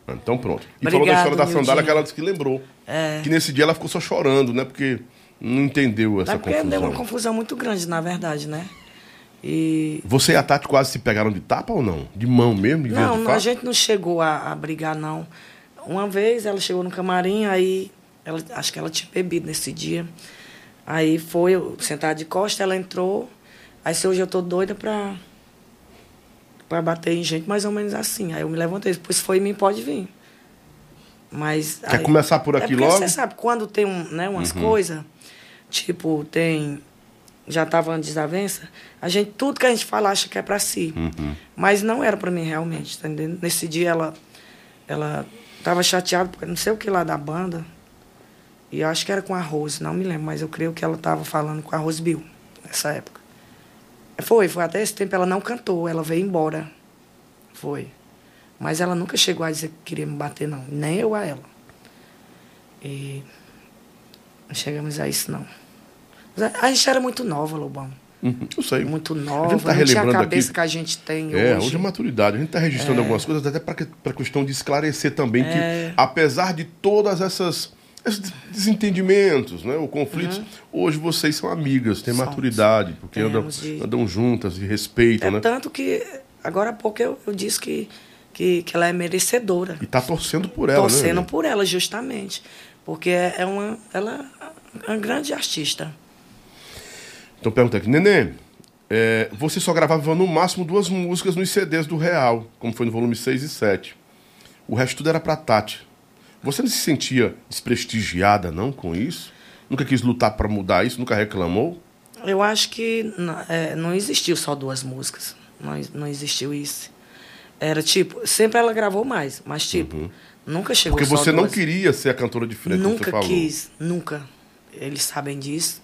Ah, Então pronto. E falou da Obrigado, história da sandália que ela disse que lembrou. É. Que nesse dia ela ficou só chorando, né? Porque não entendeu essa É porque confusão. deu uma confusão muito grande, na verdade, né? E. Você e a Tati quase se pegaram de tapa ou não? De mão mesmo? De Não, não, a gente não chegou a, a brigar, não. Uma vez ela chegou no camarim, aí ela, acho que ela tinha bebido nesse dia. Aí foi, eu sentar de costa, ela entrou. Aí se hoje eu tô doida pra, pra bater em gente, mais ou menos assim. Aí eu me levantei, depois foi em mim, pode vir. Mas. Quer começar por aqui é logo? Você sabe, quando tem um, né, umas coisas, tipo, tem. Já tava uma desavença, a gente, tudo que a gente fala acha que é pra si. Uhum. Mas não era pra mim realmente, tá entendendo? Nesse dia ela, ela tava chateada, porque não sei o que lá da banda. E eu acho que era com a Rose, não me lembro, mas eu creio que ela tava falando com a Rose Bill nessa época. Foi, foi até esse tempo ela não cantou, ela veio embora. Foi. Mas ela nunca chegou a dizer que queria me bater, não. Nem eu a ela. E não chegamos a isso, não. A a gente era muito nova, Lobão. Uhum, eu sei. Muito A nova. gente tá não tinha a relembrando cabeça aqui- que a gente tem É, hoje. hoje é maturidade. A gente está registrando algumas coisas até para questão de esclarecer também É. que, apesar de todas essas esses desentendimentos, né, ou conflitos, hoje vocês são amigas, têm Uhum. Somos. maturidade, porque andam, de- andam juntas e respeitam, É né? tanto que, agora há pouco eu, eu disse que, que, que ela é merecedora. E tá torcendo por ela, torcendo né? por ela, justamente. Porque é é uma, ela é uma grande artista. Então pergunta aqui, Nenê, é, você só gravava no máximo duas músicas nos CDs do Real, como foi no volume 6 e 7. O resto tudo era pra Tati. Você não se sentia desprestigiada, não, com isso? Nunca quis lutar pra mudar isso? Nunca reclamou? Eu acho que é, não existiu só duas músicas. Não, não existiu isso. Era tipo, sempre ela gravou mais, mas tipo, nunca chegou Porque você não duas. queria ser a cantora de frente, Nunca quis, nunca. Eles sabem disso.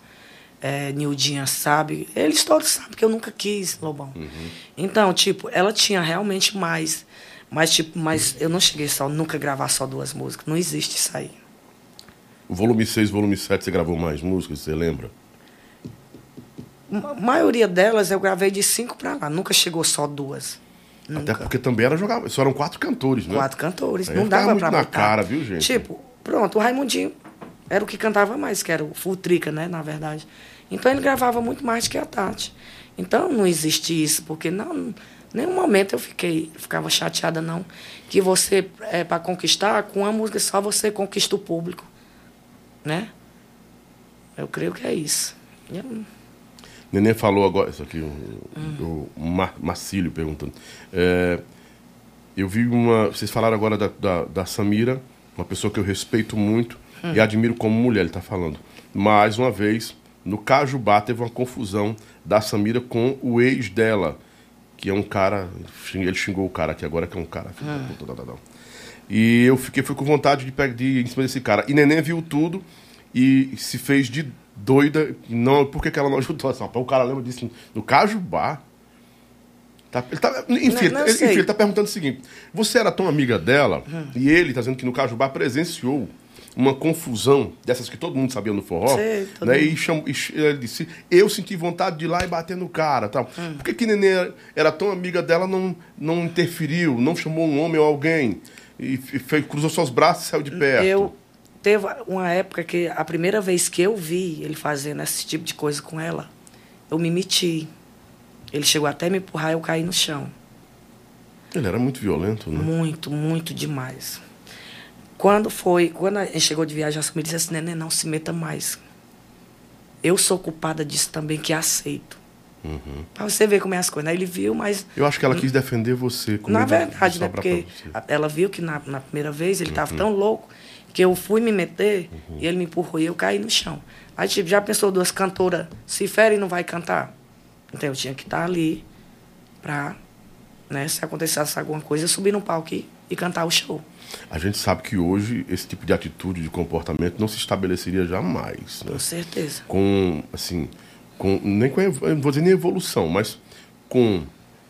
É, Nildinha sabe. Eles todos sabem que eu nunca quis, Lobão. Uhum. Então, tipo, ela tinha realmente mais. Mas, tipo, mas eu não cheguei só, nunca gravar só duas músicas. Não existe isso aí. O volume 6 volume 7 você gravou mais músicas, você lembra? A maioria delas eu gravei de cinco pra lá. Nunca chegou só duas. Nunca. Até porque também era jogar. Só eram quatro cantores, né? Quatro cantores. Aí não dava muito pra na botar. cara, viu, gente? Tipo, pronto, o Raimundinho era o que cantava mais, que era o Futrica, né, na verdade. Então ele gravava muito mais que a Tati. Então não existe isso, porque não, nenhum momento eu fiquei, ficava chateada, não. Que você, é, para conquistar, com uma música só você conquista o público. Né? Eu creio que é isso. Eu- Neném falou agora, isso aqui, o, o Mar, Marcílio perguntando. É, eu vi uma. Vocês falaram agora da, da, da Samira, uma pessoa que eu respeito muito e admiro como mulher, ele está falando. Mais uma vez, no Cajubá teve uma confusão da Samira com o ex dela, que é um cara. Ele xingou o cara aqui agora, que é um cara. tá. E eu fiquei fui com vontade de pegar de ir em cima desse cara. E Neném viu tudo e se fez de doida. Não, por que, que ela não ajudou? Assim, o cara lembra disso no Cajubá. Tá, ele tá, enfim, Não, não ele, enfim, ele tá perguntando o seguinte: você era tão amiga dela e ele tá dizendo que no Cajubá presenciou uma confusão dessas que todo mundo sabia no forró, Sei, né? E, chamou, e ele disse: eu senti vontade de ir lá e bater no cara, tal. Hum. Por que que Nenê era, era tão amiga dela, não, não interferiu, não chamou um homem ou alguém e, e fez- cruzou seus braços e saiu de perto? Eu teve uma época que a primeira vez que eu vi ele fazendo esse tipo de coisa com ela, eu me meti. Ele chegou até me empurrar e eu caí no chão. Ele era muito violento, né? Muito, muito demais. Quando foi, quando a gente chegou de viagem, me disse assim, neném, não se meta mais. Eu sou culpada disso também, que aceito. Uhum. Pra você ver como é as coisas. Aí ele viu, mas Eu acho que ela quis defender você. com na verdade, né? Porque a- ela viu que na, na primeira vez ele Uhum. estava tão louco que eu fui me meter e ele me empurrou e eu caí no chão. Aí, tipo, já pensou duas cantoras se ferem e não vai cantar? Então eu tinha que estar ali pra, né, se acontecesse alguma coisa, eu subir no palco e, e cantar o show. A gente sabe que hoje esse tipo de atitude, de comportamento não se estabeleceria jamais. Né? Com certeza. Com, assim, com, nem com, vou dizer nem evolução, mas com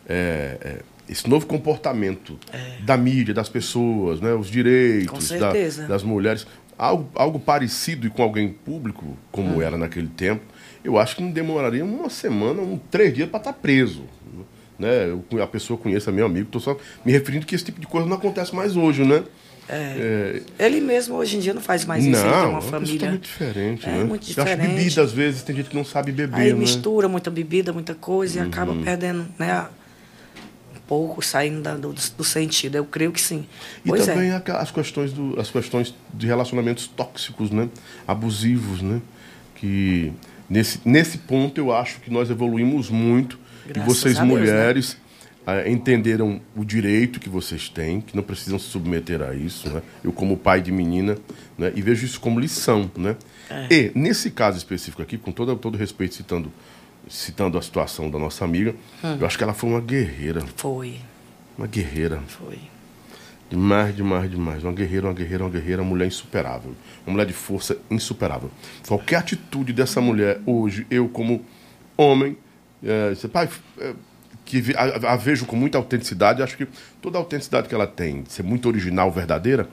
é, é, esse novo comportamento da mídia, das pessoas, né? os direitos da- das mulheres, algo, algo parecido e com alguém público, como era naquele tempo, eu acho que não demoraria uma semana, um, três dias para estar preso. Né? Eu, a pessoa conheça meu amigo, estou só me referindo que esse tipo de coisa não acontece mais hoje, né? É, Ele mesmo hoje em dia não faz mais isso, ele tem não, uma é família. muito diferente, É, né? muito Eu acho diferente. bebida, às vezes, tem gente que não sabe beber, Aí né? mistura muita bebida, muita coisa e acaba Uhum. perdendo, né? Um pouco, saindo da- do, do sentido. Eu creio que sim. E pois também é. as questões, do, as questões de relacionamentos tóxicos, né? Abusivos, né? Que nesse, nesse ponto eu acho que nós evoluímos muito. Graças e vocês, Deus, né? mulheres, eh, entenderam o direito que vocês têm, que não precisam se submeter a isso, né? Eu como pai de menina, né? E vejo isso como lição, né? E nesse caso específico aqui, com todo todo respeito citando citando a situação da nossa amiga, eu acho que ela foi uma guerreira, Foi, uma guerreira. foi. Demais, demais, demais. Uma guerreira, uma guerreira, uma guerreira, uma mulher insuperável. Uma mulher de força insuperável. Qualquer atitude dessa mulher hoje, eu como homem, é, pai, é, que a, a vejo com muita autenticidade, acho que toda a autenticidade que ela tem, de ser muito original, verdadeira,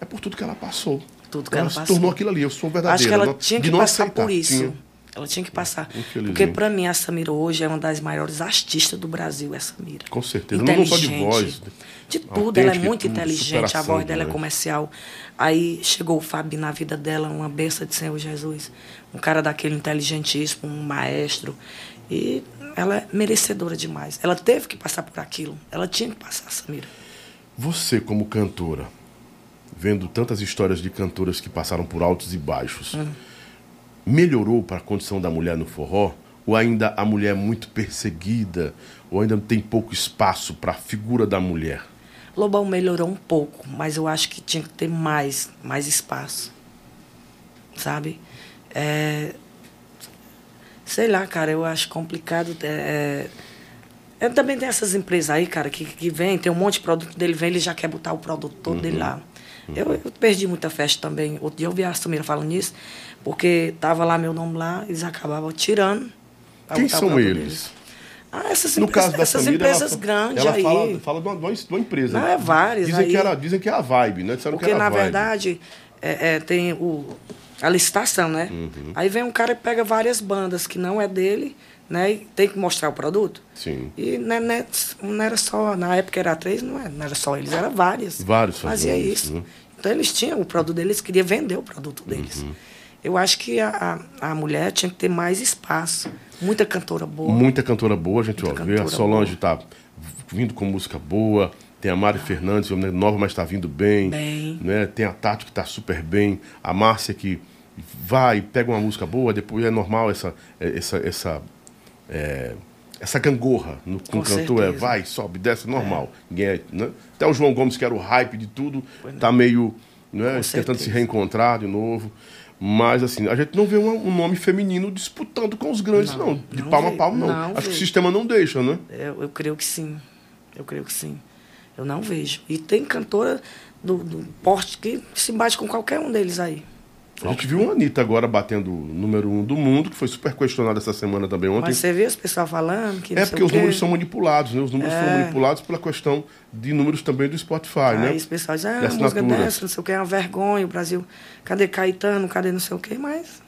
é por tudo que ela passou. Tudo que ela ela se passou. tornou aquilo ali, eu sou verdadeira. Acho que ela tinha que passar aceitar. por isso. Tinha. Ela tinha que passar. Porque para mim a Samira hoje é uma das maiores artistas do Brasil, essa Samira. Com certeza. Não, não só de voz. De tudo, ela é muito inteligente, a voz dela é demais. comercial. Aí chegou o Fábio na vida dela, uma benção de Senhor Jesus. Um cara daquele inteligentíssimo, um maestro. E ela é merecedora demais. Ela teve que passar por aquilo. Ela tinha que passar, Samira. Você, como cantora, vendo tantas histórias de cantoras que passaram por altos e baixos, Hum. melhorou para a condição da mulher no forró? Ou ainda a mulher é muito perseguida? Ou ainda tem pouco espaço para a figura da mulher? Lobão melhorou um pouco, mas eu acho que tinha que ter mais, mais espaço. Sabe? É, sei lá, cara, eu acho complicado. É, é, também tem essas empresas aí, cara, que, que vem, tem um monte de produto dele, vem, ele já quer botar o produto todo dele lá. Eu, eu perdi muita festa também. Outro dia eu vi a Samira falando nisso, porque tava lá meu nome lá, eles acabavam tirando. Quem são eles? deles. Ah, essas, No empresas, caso da essas Samira, empresas ela, grandes ela aí. fala, fala de, uma, de uma- empresa. Não, é várias Dizem, aí. que era, dizem que é a vibe, né? Disseram Porque, que era na vibe. verdade, é, é, tem o, a licitação, né? Uhum. Aí vem um cara e pega várias bandas que não é dele, né? E tem que mostrar o produto. Sim. E não, é- não era só, na época era três, não, é, não era só eles, era várias. Vários Fazia fazendo isso. né? Então eles tinham o produto deles, queria vender o produto deles. Uhum. Eu acho que a, a, a mulher tinha que ter mais espaço. Muita cantora boa. Muita cantora boa, gente ó, Muita vê a Solange tá vindo com música boa, tem a Mari Fernandes, uma nova, mas está vindo bem. Bem. Né? Tem a Tati que está super bem, a Márcia que vai, pega uma música boa, depois é normal essa essa essa é, essa gangorra no, com Com o cantor, é, vai, sobe, desce, normal. Ninguém é, né? Até o João Gomes, que era o hype de tudo, tá meio né, tentando se reencontrar de novo. Mas, assim, a gente não vê um, nome feminino disputando com os grandes, não. De não palma a palma, não. não Acho que o sistema não deixa, né? Eu, eu creio que sim. Eu creio que sim. Eu não vejo. E tem cantora do, do porte que se bate com qualquer um deles aí. A gente viu uma Anitta agora batendo o número um do mundo, que foi super questionada essa semana também ontem. Mas você vê os pessoal falando que. É porque os números são manipulados, né? Os números foram É. manipulados pela questão de números também do Spotify, Aí né? os pessoal diz, ah, a música dessa, não sei o que, é uma vergonha, o Brasil. Cadê Caetano, cadê não sei o quê, mas.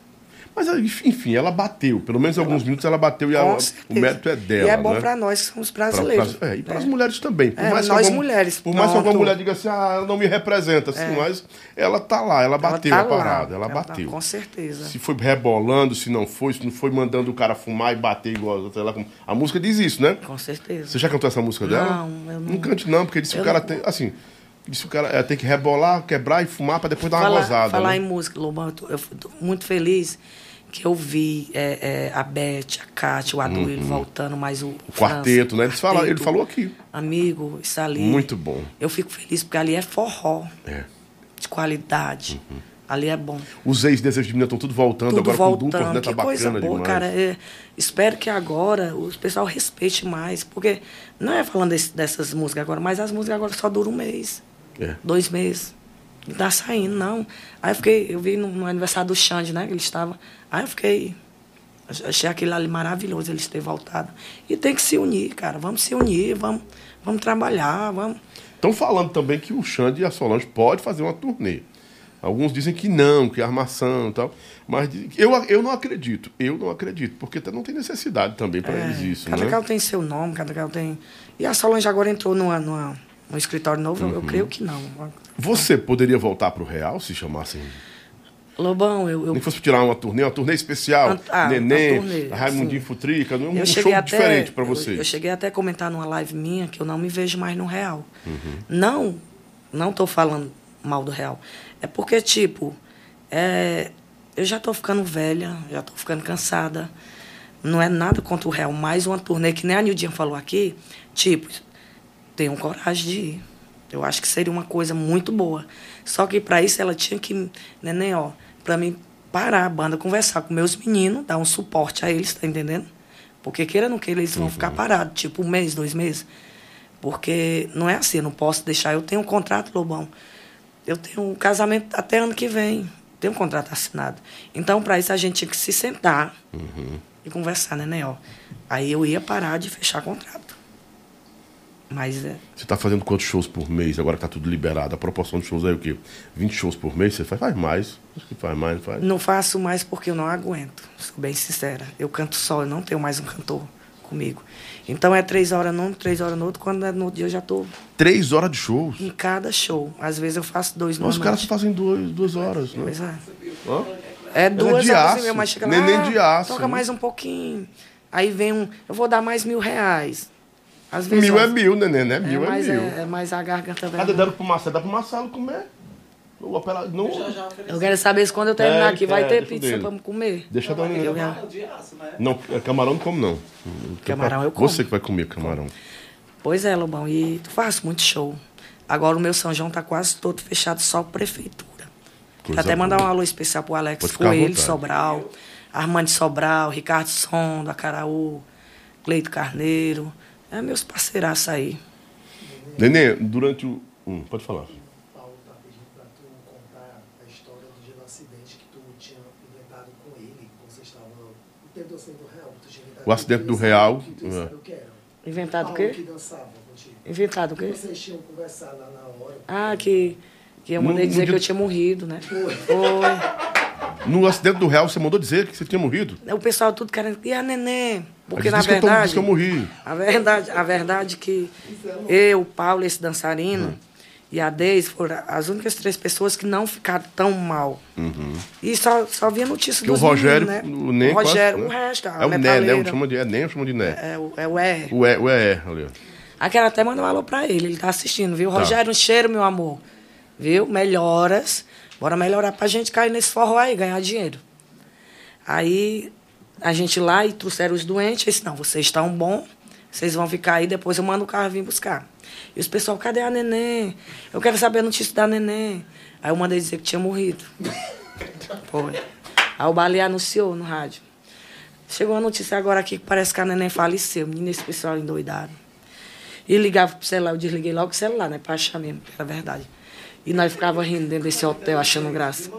Mas, enfim, ela bateu. Pelo menos alguns minutos ela bateu e a- o mérito é dela. E é bom né? para nós que somos Pra- brasileiros. pra- é, e para as É. mulheres também. Por É, mais nós alguma- mulheres, Por mais que alguma mulher diga assim, ah, ela não me representa, assim, mas ela tá lá, ela bateu tá a parada, lá. ela tá- bateu. com certeza. Se foi rebolando, se não foi, se não foi mandando o cara fumar e bater igual. Lá, como- a música diz isso, né? Com certeza. Você já cantou essa música dela? Não, eu não- Não cante não, porque disse que o cara não- tem, assim, disse o cara é, tem que rebolar, quebrar e fumar pra depois dar uma falar, gozada. falar né? em música, Lobão, eu tô, eu tô muito feliz que eu vi é, é, a Beth, a Cátia, o Aduílio voltando, mais o, Uhum. O quarteto, né? Eles falaram, ele falou aqui. Amigo, isso ali. Muito bom. Eu fico feliz porque ali é forró, É. de qualidade. Ali é bom. Os ex-desejos de menina estão tudo voltando Tudo agora com voltando. duplas, né? Tá que coisa bacana boa, demais. cara. É, espero que agora o pessoal respeite mais. Porque não é falando desse- dessas músicas agora, mas as músicas agora só duram um mês, É. dois meses. Não tá saindo, não. Aí eu fiquei, eu vi no, no aniversário do Xande, né? Que ele estava. Aí eu fiquei. Achei aquilo ali maravilhoso eles terem voltado. E tem que se unir, cara. Vamos se unir, vamos, vamos trabalhar, vamos. Estão falando também que o Xande e a Solange pode fazer uma turnê. Alguns dizem que não, que é armação e tal. Mas eu, eu não acredito. Eu não acredito. Porque não tem necessidade também para eles isso, cada né? tem seu nome, cada tem. E a Solange agora entrou numa, numa, num escritório novo, eu- eu Uhum. creio que não. Você poderia voltar pro Real se chamassem. Lobão, eu. eu Nem fosse tirar uma turnê, uma turnê especial. Ah, uma Neném, turnê, Raimundinho sim. Futrica, um, um eu show até, diferente para eu- vocês. Eu, cheguei até a comentar numa live minha que eu não me vejo mais no real. Uhum. Não, não tô falando mal do real. É porque, tipo, é, eu já tô ficando velha, já tô ficando cansada. Não é nada contra o real, mais uma turnê, que nem a Nildinha falou aqui, tipo, tenho coragem de ir. Eu acho que seria uma coisa muito boa. Só que para isso ela tinha que, neném, ó, para mim parar a banda, conversar com meus meninos, dar um suporte a eles, tá entendendo? Porque queira ou não queira, eles vão ficar parados, tipo um mês, dois meses. Porque não é assim, eu não posso deixar. Eu tenho um contrato, Lobão. Eu tenho um casamento até ano que vem. Tenho um contrato assinado. Então, para isso, a gente tinha que se sentar e conversar, né, né? Ó. Aí eu ia parar de fechar contrato. Mas é, Você tá fazendo quantos shows por mês? Agora que tá tudo liberado. A proporção de shows é o quê? 20 shows por mês? Você faz, faz mais. Acho que faz mais, não faz. não faço mais porque eu não aguento. Sou bem sincera. Eu canto só, eu não tenho mais um cantor comigo. Então é três horas num, três horas no outro. Quando é no outro dia eu já tô Três horas de shows. em cada show. Às vezes eu faço dois Nossa, os caras fazem duas, duas horas, né? Pois é. Hã? É duas de horas aço, e meia, mas chega lá, neném de aço, toca né? mais um pouquinho. Aí vem um, eu vou dar mais mil reais. Às vezes Mil é eu- mil, neném, né? é, Mil é, mais, mil. é, é mais a garganta Cadê? velha. Deram pro Marcelo, dá pro Marcelo comer. O opera... Não... Eu quero saber se quando eu terminar É, aqui vai é, ter pizza dele. pra me comer. Deixa eu dar Eu um... já- de aço, né? Não, é camarão não como não. Camarão eu como. Você que vai comer camarão. Pois é, Lobão, e tu faz muito show. Agora o meu São João tá quase todo fechado só com prefeitura. Coisa até mandar boa. um alô especial pro Alex Coelho. Sobral, Armando Sobral, Ricardo Som, do Acaraú, Cleito Carneiro. É meus parceiraços aí. Nenê, durante o... Hum, pode falar. Paulo tá pedindo pra tu contar a história do dia do acidente que tu tinha inventado com ele, que você estava no tempo do acidente do real. O acidente do é. o. Inventado o quê? Inventado o quê? vocês tinham conversado lá na hora. Ah, que, que eu No- mandei no dizer dia- que eu tinha morrido, né? Foi. Foi. No acidente do real, você mandou dizer que você tinha morrido. O pessoal tudo querendo. E a neném? Porque na disse que eu tô- verdade. que eu morri. A verdade, a verdade é que eu, o Paulo, esse dançarino, e a Deise foram as únicas três pessoas que não ficaram tão mal. E só, só via notícia Porque Uhum. o dos Rogério, meninos, né? o Nen o Rogério, quase, o né? resto, É o Né, né? Chama de, é Nem, chama de Né. É, o- é o R. O é, o quero até mandar um alô pra ele, ele tá assistindo, viu? Tá. Rogério, um cheiro, meu amor. Viu? Melhoras. Bora melhorar pra gente cair nesse forró aí, ganhar dinheiro. Aí a gente lá e trouxeram os doentes, eu disse, não, vocês estão bom, vocês vão ficar aí, depois eu mando o carro vir buscar. E os pessoal, cadê a neném? Eu quero saber a notícia da neném. Aí eu mandei dizer que tinha morrido. [LAUGHS] Foi. Aí o Baleia anunciou no rádio. Chegou a notícia agora aqui que parece que a neném faleceu. Menina, esse pessoal endoidado. E ligava pro celular, eu desliguei logo o celular, né? Pra achar mesmo, que era verdade. E nós ficava rindo dentro desse hotel, achando graça.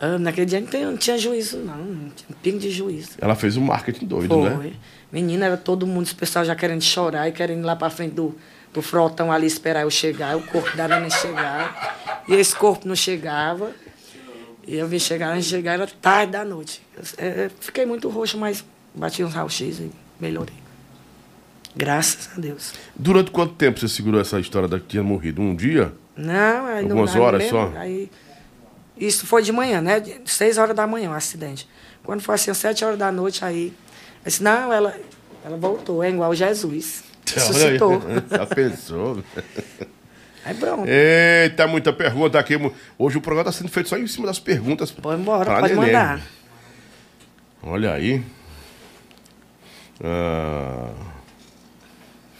Ah, naquele dia não, tem- não tinha juízo, não. Não tinha um pingo de juízo. Ela fez um marketing doido, Foi. né? Menina, era todo mundo, os pessoal já querendo chorar e querendo ir lá pra frente do, do frotão ali esperar eu chegar, o corpo da neném chegar. E esse corpo não chegava. E eu vim chegar, a gente chegar, era tarde da noite. Eu, eh, fiquei muito roxo, mas bati uns raio-x e melhorei. Graças a Deus. Durante quanto tempo você segurou essa história da que tinha morrido? Um dia? Não, aí não Algumas aí horas mesmo, só? Aí, isso foi de manhã, né? Seis horas da manhã o acidente. Quando foi assim, sete horas da noite, aí. Eu disse, não, ela, ela voltou, é igual Jesus. Ressuscitou. [LAUGHS] Já pensou? Aí pronto. Eita, muita pergunta aqui. Hoje o programa está sendo feito só em cima das perguntas. Pode embora, pode neném. mandar. Olha aí. Ah,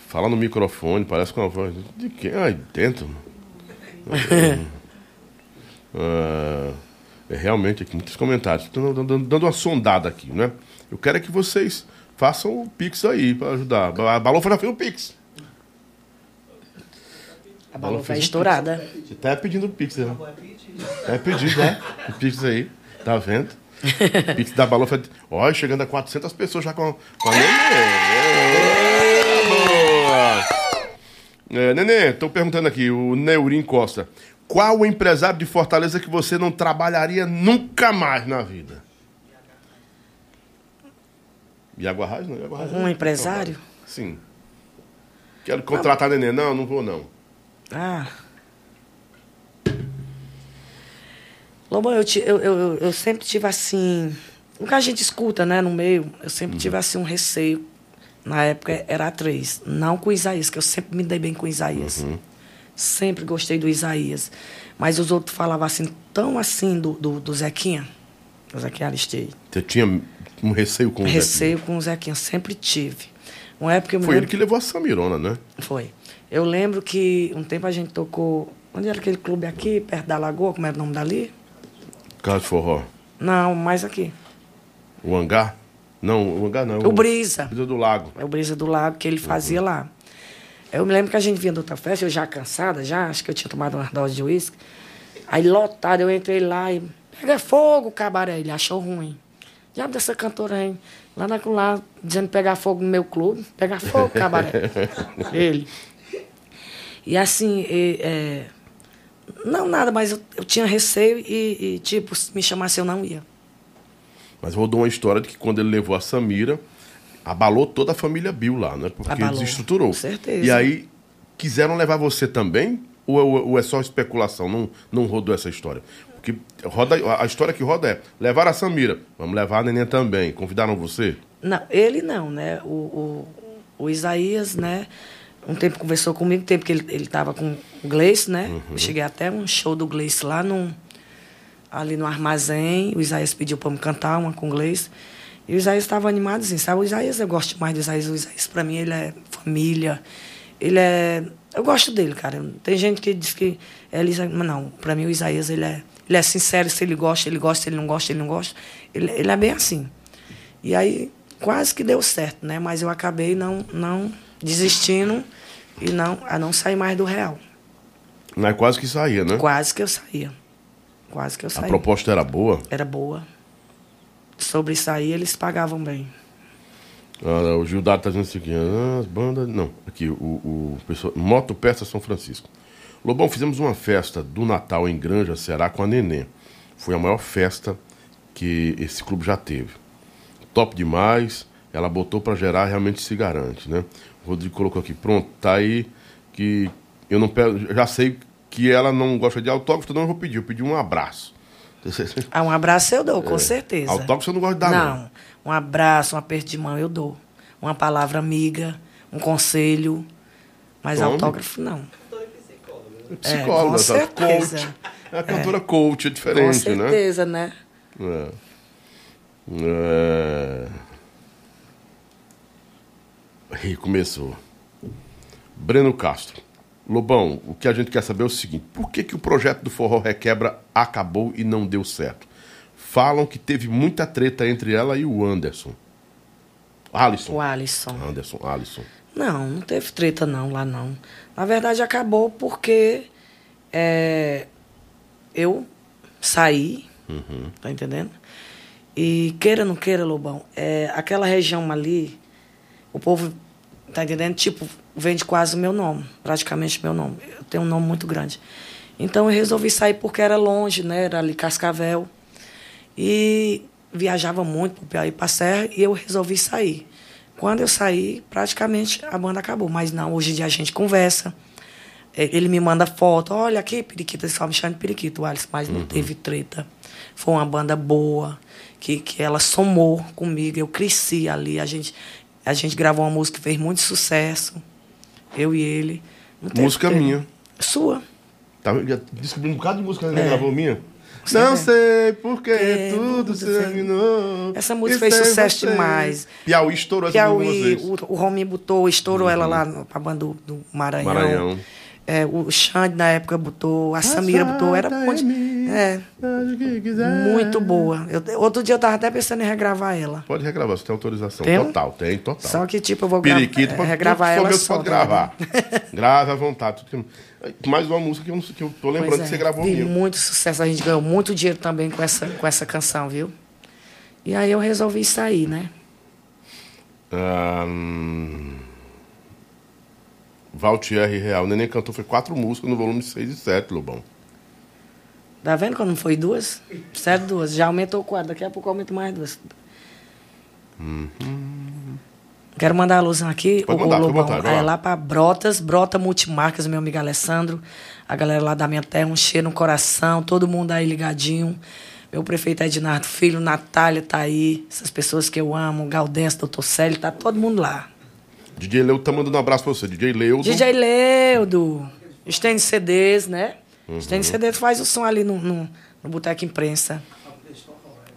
fala no microfone, parece com uma voz. De quem? Aí dentro. [LAUGHS] Ah, é realmente aqui, muitos comentários. Estou dando, dando- uma sondada aqui, né? Eu quero é que vocês façam o Pix aí para ajudar. A Balão já fez o Pix. A fez um estourada. Você tá pedindo o Pix, né? Tá pedindo, né? O Pix aí. Tá vendo? O Pix da Balão foi... Olha, chegando a 400 pessoas já com, com a Nenê. É, Nenê, tô perguntando aqui, o Neurim Costa. Qual o empresário de Fortaleza que você não trabalharia nunca mais na vida? Iago Arraes, não? Iago Arraes, Um não. empresário? Sim. Quero contratar a Nenê. Não, não vou não. Ah. Lobão, eu, eu, eu, eu- sempre tive assim. O que a gente escuta, né, no meio, eu sempre tive assim um receio. Na época era a três. Não com Isaías, que eu sempre me dei bem com Isaías. Sempre gostei do Isaías. Mas os outros falavam assim, tão assim do, do, do Zequinha. Zequinha Aristei. Você tinha um receio com o Zequinha? Receio com o Zequinha, sempre tive. Uma época Foi ele lembro- que levou a Samirona, né? Foi. Eu lembro que um tempo a gente tocou. Onde era aquele clube aqui, perto da Lagoa? Como era o nome dali? De Forró. Não, mais aqui. O hangar? Não, o hangar não. O Brisa. Brisa do Lago. É o Brisa do Lago que ele fazia lá. Eu me lembro que a gente vinha da outra festa, eu já cansada, já, acho que eu tinha tomado umas doses de uísque. Aí lotado, eu entrei lá e. Pega fogo, cabaré. Ele achou ruim. Diabo dessa cantora aí. Lá na lá, dizendo pegar fogo no meu clube. Pegar fogo, cabaré. [LAUGHS] Ele. E assim, e, é, não nada, mas eu, eu tinha receio e, e, tipo, se me chamasse eu não ia. Mas rodou uma história de que quando ele levou a Samira, abalou toda a família Bill lá, né? Porque Abalou, desestruturou. com certeza. E aí, quiseram levar você também? Ou é, ou é só especulação? Não, não rodou essa história? Porque roda, a história que roda é: levaram a Samira, vamos levar a neném também. Convidaram você? Não, ele não, né? O, o, o Isaías, né? Um tempo conversou comigo, tempo que ele, ele tava com o Gleice, né? Uhum. Cheguei até um show do Gleice lá no, ali no armazém. O Isaías pediu para me cantar uma com o Gleice. E o Isaías estava animado, assim, sabe? O Isaías, eu gosto demais do Isaías. O Isaías, para mim, ele é família. Ele é... Eu gosto dele, cara. Tem gente que diz que é Elisa... Mas não, para mim o Isaías, ele é, ele é sincero. Se ele gosta, ele gosta. Se ele não gosta, ele não gosta. Ele, ele é bem assim. E aí, quase que deu certo, né? Mas eu acabei não, não desistindo e não, a não sair mais do real. Mas quase que saía, né? Quase que eu saía. Quase que eu A saía. proposta era boa. Era boa. Sobre sair, eles pagavam bem. Ah, o Gildardo tá dizendo o seguinte: ah, as bandas. Não, aqui, o, o pessoal, Moto Peça São Francisco. Lobão, fizemos uma festa do Natal em Granja, Ceará, com a Neném. Foi a maior festa que esse clube já teve. Top demais. Ela botou pra gerar, realmente se garante, né? O Rodrigo colocou aqui, pronto, tá aí que eu não pego, já sei que ela não gosta de autógrafo, então eu vou pedir, eu pedi um abraço. [LAUGHS] Ah, um abraço eu dou, com certeza. Autógrafo você não gosta de dar, não. Não. Um abraço, um aperto de mão eu dou. Uma palavra amiga, um conselho. Mas Tome. autógrafo não. Psicóloga, com sabe? certeza. coach. É a cantora coach, é Com diferente, né? certeza, né? É. É. Aí começou. Breno Castro. Lobão, o que a gente quer saber é o seguinte: por que, que o projeto do Forró Requebra acabou e não deu certo? Falam que teve muita treta entre ela e o Anderson. Alisson. O Alisson. Anderson, Alisson. Não, não teve treta não lá não. Na verdade acabou porque é, eu saí, tá entendendo? E queira ou não queira, Lobão, é, aquela região ali, o povo, tá entendendo? Tipo, vende quase o meu nome, praticamente meu nome. Eu tenho um nome muito grande. Então eu resolvi sair porque era longe, né? Era ali Cascavel. E viajava muito para Piauí para Serra e eu resolvi sair. Quando eu saí, praticamente a banda acabou. Mas não, hoje em dia a gente conversa. É, Ele me manda foto, olha aqui, Periquito, eles falam me chamando de Periquito, Alisson, mas não teve treta. Foi uma banda boa, que, que ela somou comigo, eu cresci ali, a gente, a gente gravou uma música que fez muito sucesso, eu e ele. Música treta. minha. Sua. Tá, já descobri um bocado de música que É. ela gravou minha. Não vê. sei porque É, tudo tudo terminou. Essa música fez sem sucesso você. demais. Piauí estourou essa música Piauí, o, o Rominho botou, estourou ela lá no, pra banda do, do Maranhão. Maranhão. É, o Xande na época botou, a Samira botou, era um monte- é, muito boa. Eu- outro dia eu tava até pensando em regravar ela. Pode regravar, você tem autorização. Tem? Total, tem, total. Só que, tipo, eu vou gra- Periquito, é, pode, regravar ela só, pode tá gravar. [LAUGHS] Grave à vontade. tudo que- Mais uma música que eu, que eu tô lembrando Pois que é, você gravou minha. muito sucesso, a gente ganhou muito dinheiro também com essa, com essa canção, viu? E aí eu resolvi sair, né? Ah, Valtier Real. Neném cantou, foi quatro músicas no volume 6 e 7, Lobão. Tá vendo quando não foi duas? Certo, duas. Já aumentou quatro, daqui a pouco eu aumento mais duas. Quero mandar a luz aqui, Pode o, mandar, o Lobão. vontade, é lá. pra Brotas, Brota Multimarcas, meu amigo Alessandro. A galera lá da minha terra, um cheiro no coração, todo mundo aí ligadinho. Meu prefeito Ednardo Filho, Natália tá aí, essas pessoas que eu amo, Gaudêncio, Doutor Célio, tá todo mundo lá. DJ Leudo tá mandando um abraço pra você. DJ Leudo. DJ Leudo, Estende CDs, né? Uhum. Estende CDs faz o som ali no, no, no Boteco Imprensa.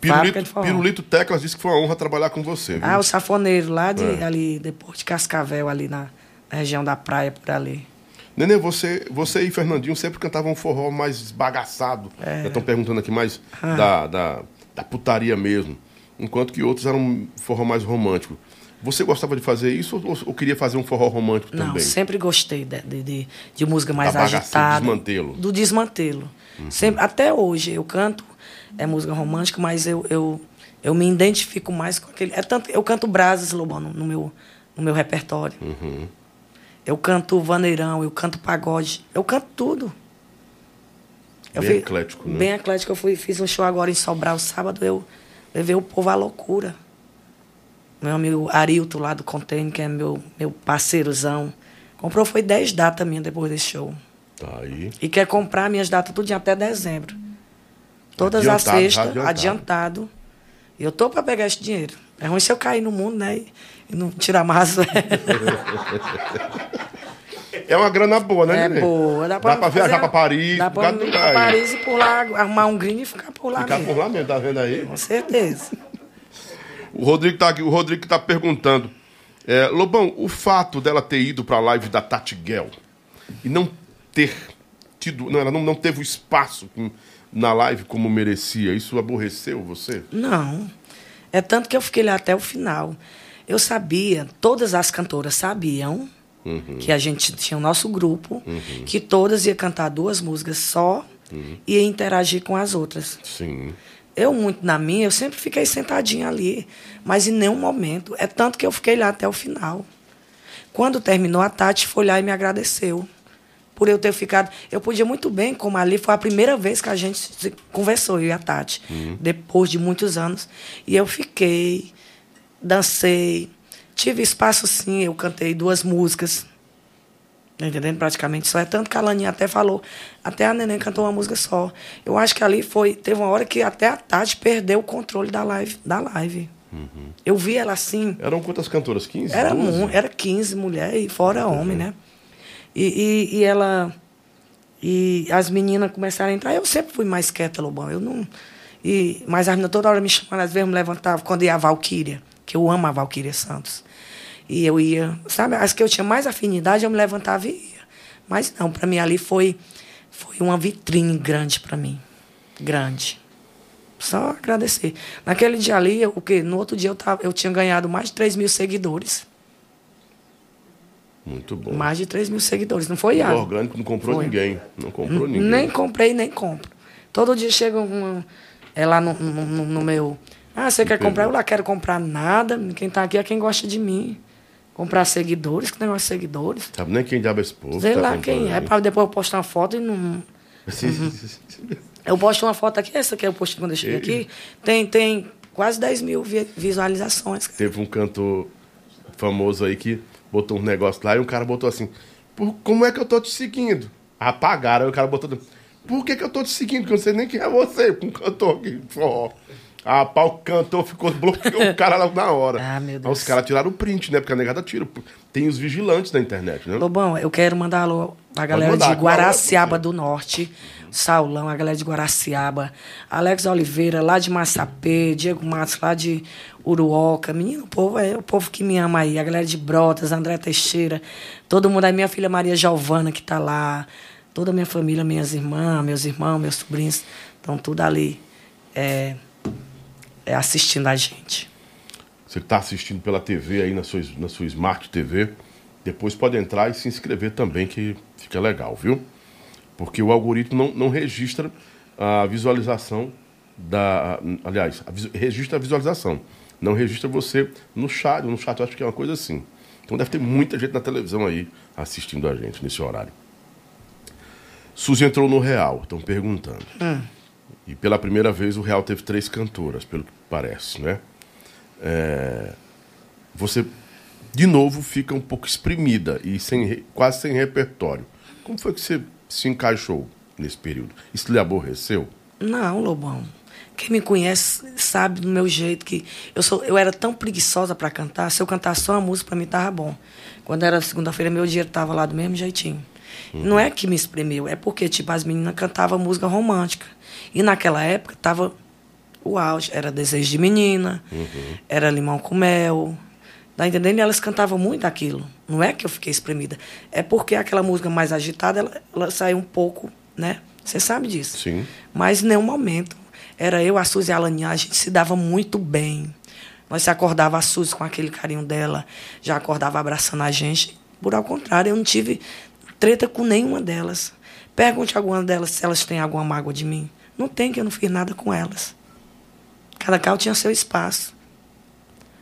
Pirulito. Pirulito Teclas disse que foi uma honra trabalhar com você. Viu? Ah, o safoneiro lá de, É. ali, depois de Cascavel, ali na, na região da praia, por ali. Nenê, você, você e Fernandinho sempre cantavam um forró mais esbagaçado. É. Estão perguntando aqui mais Ah. da, da, da putaria mesmo. Enquanto que outros eram um forró mais romântico. Você gostava de fazer isso ou, ou queria fazer um forró romântico Não, também? sempre gostei de, de, de, de música mais Da agitada. desmantelo. Do desmantelo. Sempre, até hoje eu canto, é música romântica, mas eu, eu, eu me identifico mais com aquele. É tanto, eu canto brasas, Lobão, no, no meu, no meu repertório. Uhum. Eu canto vaneirão, eu canto pagode, eu canto tudo. Bem eclético, né? Bem eclético. Eu fui, fiz um show agora em Sobral sábado, eu levei o povo à loucura. Meu amigo Arilton lá do Container, que é meu, meu parceirozão, comprou foi 10 datas minhas depois desse show. Tá aí. E quer comprar minhas datas tudo até dezembro. Todas as Adiantado, sextas, adiantado. adiantado. E eu tô para pegar esse dinheiro. É ruim se eu cair no mundo, né? E, não tirar mais. [LAUGHS] É uma grana boa, né, É Nenê? boa. Dá pra fazer- viajar pra Paris, Dá pra ir pra. Paris e por lá, arrumar um gringo e ficar por lá Ficar mesmo. por lá mesmo, tá vendo aí? Com certeza. O Rodrigo tá aqui, o Rodrigo tá perguntando. É, Lobão, o fato dela ter ido pra live da Tati Guel e não ter tido. Não, ela não, não teve o espaço na live como merecia, isso aborreceu você? Não. É tanto que eu fiquei lá até o final. Eu sabia, todas as cantoras sabiam que a gente tinha o nosso grupo, que todas iam cantar duas músicas só e ia interagir com as outras. Sim. Eu, muito na minha, eu sempre fiquei sentadinha ali, mas em nenhum momento. É tanto que eu fiquei lá até o final. Quando terminou, a Tati foi lá e me agradeceu por eu ter ficado. Eu podia muito bem, como ali foi a primeira vez que a gente conversou, eu e a Tati, depois de muitos anos. E eu fiquei, dancei, tive espaço sim, eu cantei duas músicas. Tá entendendo? Praticamente só. É tanto que a Laninha até falou. Até a neném cantou uma música só. Eu acho que ali foi. Teve uma hora que até a Tati perdeu o controle da live. Da live. Eu vi ela assim. Eram quantas cantoras? 15? Era, 12? mu- era 15 mulheres, e fora homem, né? E, e, e ela. E as meninas começaram a entrar. Eu sempre fui mais quieta, Lobão. Eu não. E, mas as meninas toda hora me chamavam, às vezes me levantavam quando ia a Valquíria, que eu amo a Valquíria Santos. E eu ia, sabe, as que eu tinha mais afinidade, eu me levantava e ia. Mas não, para mim ali foi, foi uma vitrine grande para mim. Grande. Só agradecer. Naquele dia ali, eu- o quê? No outro dia eu, tava, eu tinha ganhado mais de 3 mil seguidores. Muito bom. Mais de 3 mil seguidores. Não foi, O Iago? orgânico não comprou Foi. ninguém. Não comprou ninguém. Nem comprei, nem compro. Todo dia chega um. É lá no, no, no- no meu. Ah, você quer Entendi. comprar? Eu lá quero comprar nada. Quem tá aqui é quem gosta de mim. Comprar seguidores, que negócio de seguidores. Sabe nem quem diabo é esse povo. Sei que tá lá quem é, pra depois eu postar uma foto e não. aí. Eu posto uma foto aqui, essa que eu postei quando eu cheguei aqui. Tem, tem quase 10 mil vi- visualizações. Teve um cantor famoso aí que botou um negócio lá e um cara botou assim: Como é que eu tô te seguindo? Apagaram, aí o cara botou. Por que, que eu tô te seguindo? Porque eu não sei nem quem é você, um cantor aqui forró. Ah, pá, o cantor ficou, bloqueou o cara lá na hora. [LAUGHS] Ah, meu Aí Deus. os caras tiraram o print, né? Porque a negada tira. Tem os vigilantes na internet, né? Lobão, eu quero mandar alô pra galera mandar, de Guaraciaba do Norte, Saulão, a galera de Guaraciaba, Alex Oliveira, lá de Massapê, Diego Matos, lá de Uruoca. Menino, o povo é o povo que me ama aí. A galera de Brotas, André Teixeira, todo mundo aí, minha filha Maria Giovana, que tá lá, toda a minha família, minhas irmãs, meus irmãos, meus sobrinhos, estão tudo ali é, é, assistindo a gente. Você que está assistindo pela TV aí na sua, na sua Smart TV, depois pode entrar e se inscrever também, que fica legal, viu? Porque o algoritmo não, não registra a visualização da. Aliás, a registra a visualização. Não registra você no chat. No chat eu acho que é uma coisa assim. Então deve ter muita gente na televisão aí assistindo a gente nesse horário. Suzy entrou no Real, estão perguntando. E pela primeira vez o Real teve três cantoras, pelo que parece, né? É, você, de novo, fica um pouco exprimida e sem, quase sem repertório. Como foi que você se encaixou nesse período? Isso lhe aborreceu? Não, Lobão. Quem me conhece sabe do meu jeito que eu sou, eu era tão preguiçosa para cantar. Se eu cantasse só uma música para mim tava bom. Quando era segunda-feira meu dinheiro tava lá do mesmo jeitinho. Não é que me espremeu, é porque tipo as meninas cantavam música romântica. E naquela época tava O auge era Desejo de Menina, era Limão com Mel. Tá entendendo? E elas cantavam muito aquilo. Não é que eu fiquei espremida. É porque aquela música mais agitada, ela, ela saiu um pouco, né? Você sabe disso. Sim. Mas em nenhum momento. Era eu, a Suzy e a Alaninha, a gente se dava muito bem. Nós se acordava a Suzy com aquele carinho dela, já acordava abraçando a gente. Por ao contrário, eu não tive treta com nenhuma delas. Pergunte a alguma delas se elas têm alguma mágoa de mim. Não tem, que eu não fiz nada com elas. Cada carro tinha seu espaço.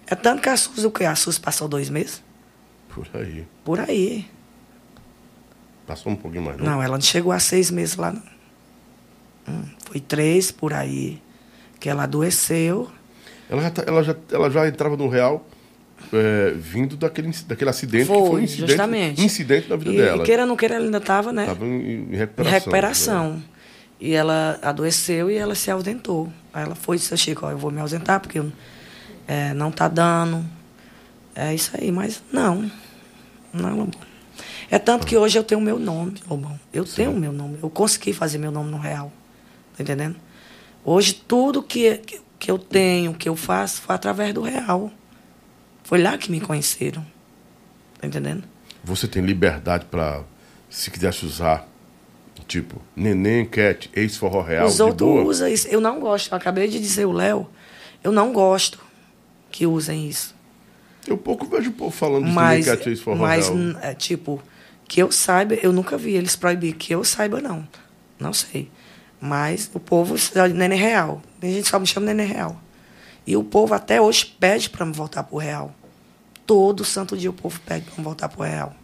É tanto que a Suzy, o quê? A Suzy passou dois meses? Por aí. Por aí. Passou um pouquinho mais, não? Não, ela não chegou a seis meses lá, não. Hum, foi três por aí que ela adoeceu. Ela, já, tá- ela, já, ela já entrava no real é, vindo daquele, daquele acidente que foi um Foi, incidente, justamente. incidente na vida E, dela. e queira ou não queira, ela ainda estava, né? Estava em, em recuperação. em recuperação. E ela adoeceu e ela se ausentou. Aí ela foi e disse, Chico, ó, eu vou me ausentar porque eu, é, não tá dando. É isso aí, mas não. Não, Lobão. É tanto que hoje eu tenho o meu nome, Lobão. Eu tenho o meu nome. Eu consegui fazer meu nome no real. Tá entendendo? Hoje tudo que, que eu tenho, que eu faço, foi através do real. Foi lá que me conheceram. Tá entendendo? Você tem liberdade para, se quisesse usar, tipo, neném, cat, ex-forró real, Os outros usam isso. Eu não gosto. Eu acabei de dizer o Léo. Eu não gosto que usem isso. Eu pouco vejo o povo falando de Mas, neném, cat, ex-forró mas real. n- é, tipo, que eu saiba, eu nunca vi eles proibir. Que eu saiba, não. Não sei. Mas o povo, neném real. Tem gente que só me chama neném real. E o povo até hoje pede para me voltar pro real. Todo santo dia o povo pede para me voltar pro real.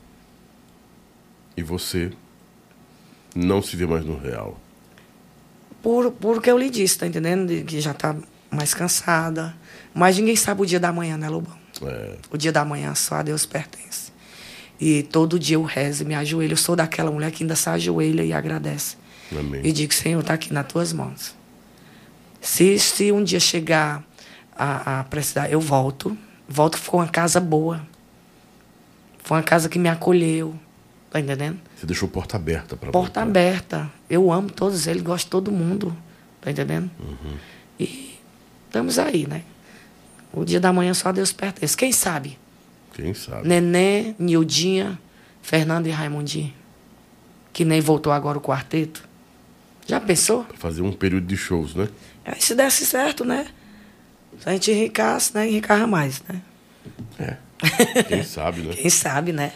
E você não se vê mais no real. Por, por o que eu lhe disse, tá entendendo? De que já tá mais cansada. Mas ninguém sabe o dia da manhã, né, Lobão? É, O dia da manhã só a Deus pertence. E todo dia eu rezo e me ajoelho. Eu sou daquela mulher que ainda se ajoelha e agradece. amém. E digo, Senhor, está aqui nas tuas mãos. Se, se um dia chegar a, a precisar, eu volto. Volto com uma casa boa. Foi uma casa que me acolheu. Tá entendendo? Você deixou porta aberta para Porta aberta. Eu amo todos eles, gosto de todo mundo. Tá entendendo? Uhum. E estamos aí, né? O dia da manhã só Deus pertence. Quem sabe? Quem sabe? Nenê, Nildinha, Fernando e Raimundinho. Que nem voltou agora o quarteto. Já pensou? Pra fazer um período de shows, né? Aí se desse certo, né? Se a gente enricasse, né? Enricava mais, né? É. [LAUGHS] Quem sabe, né? Quem sabe, né?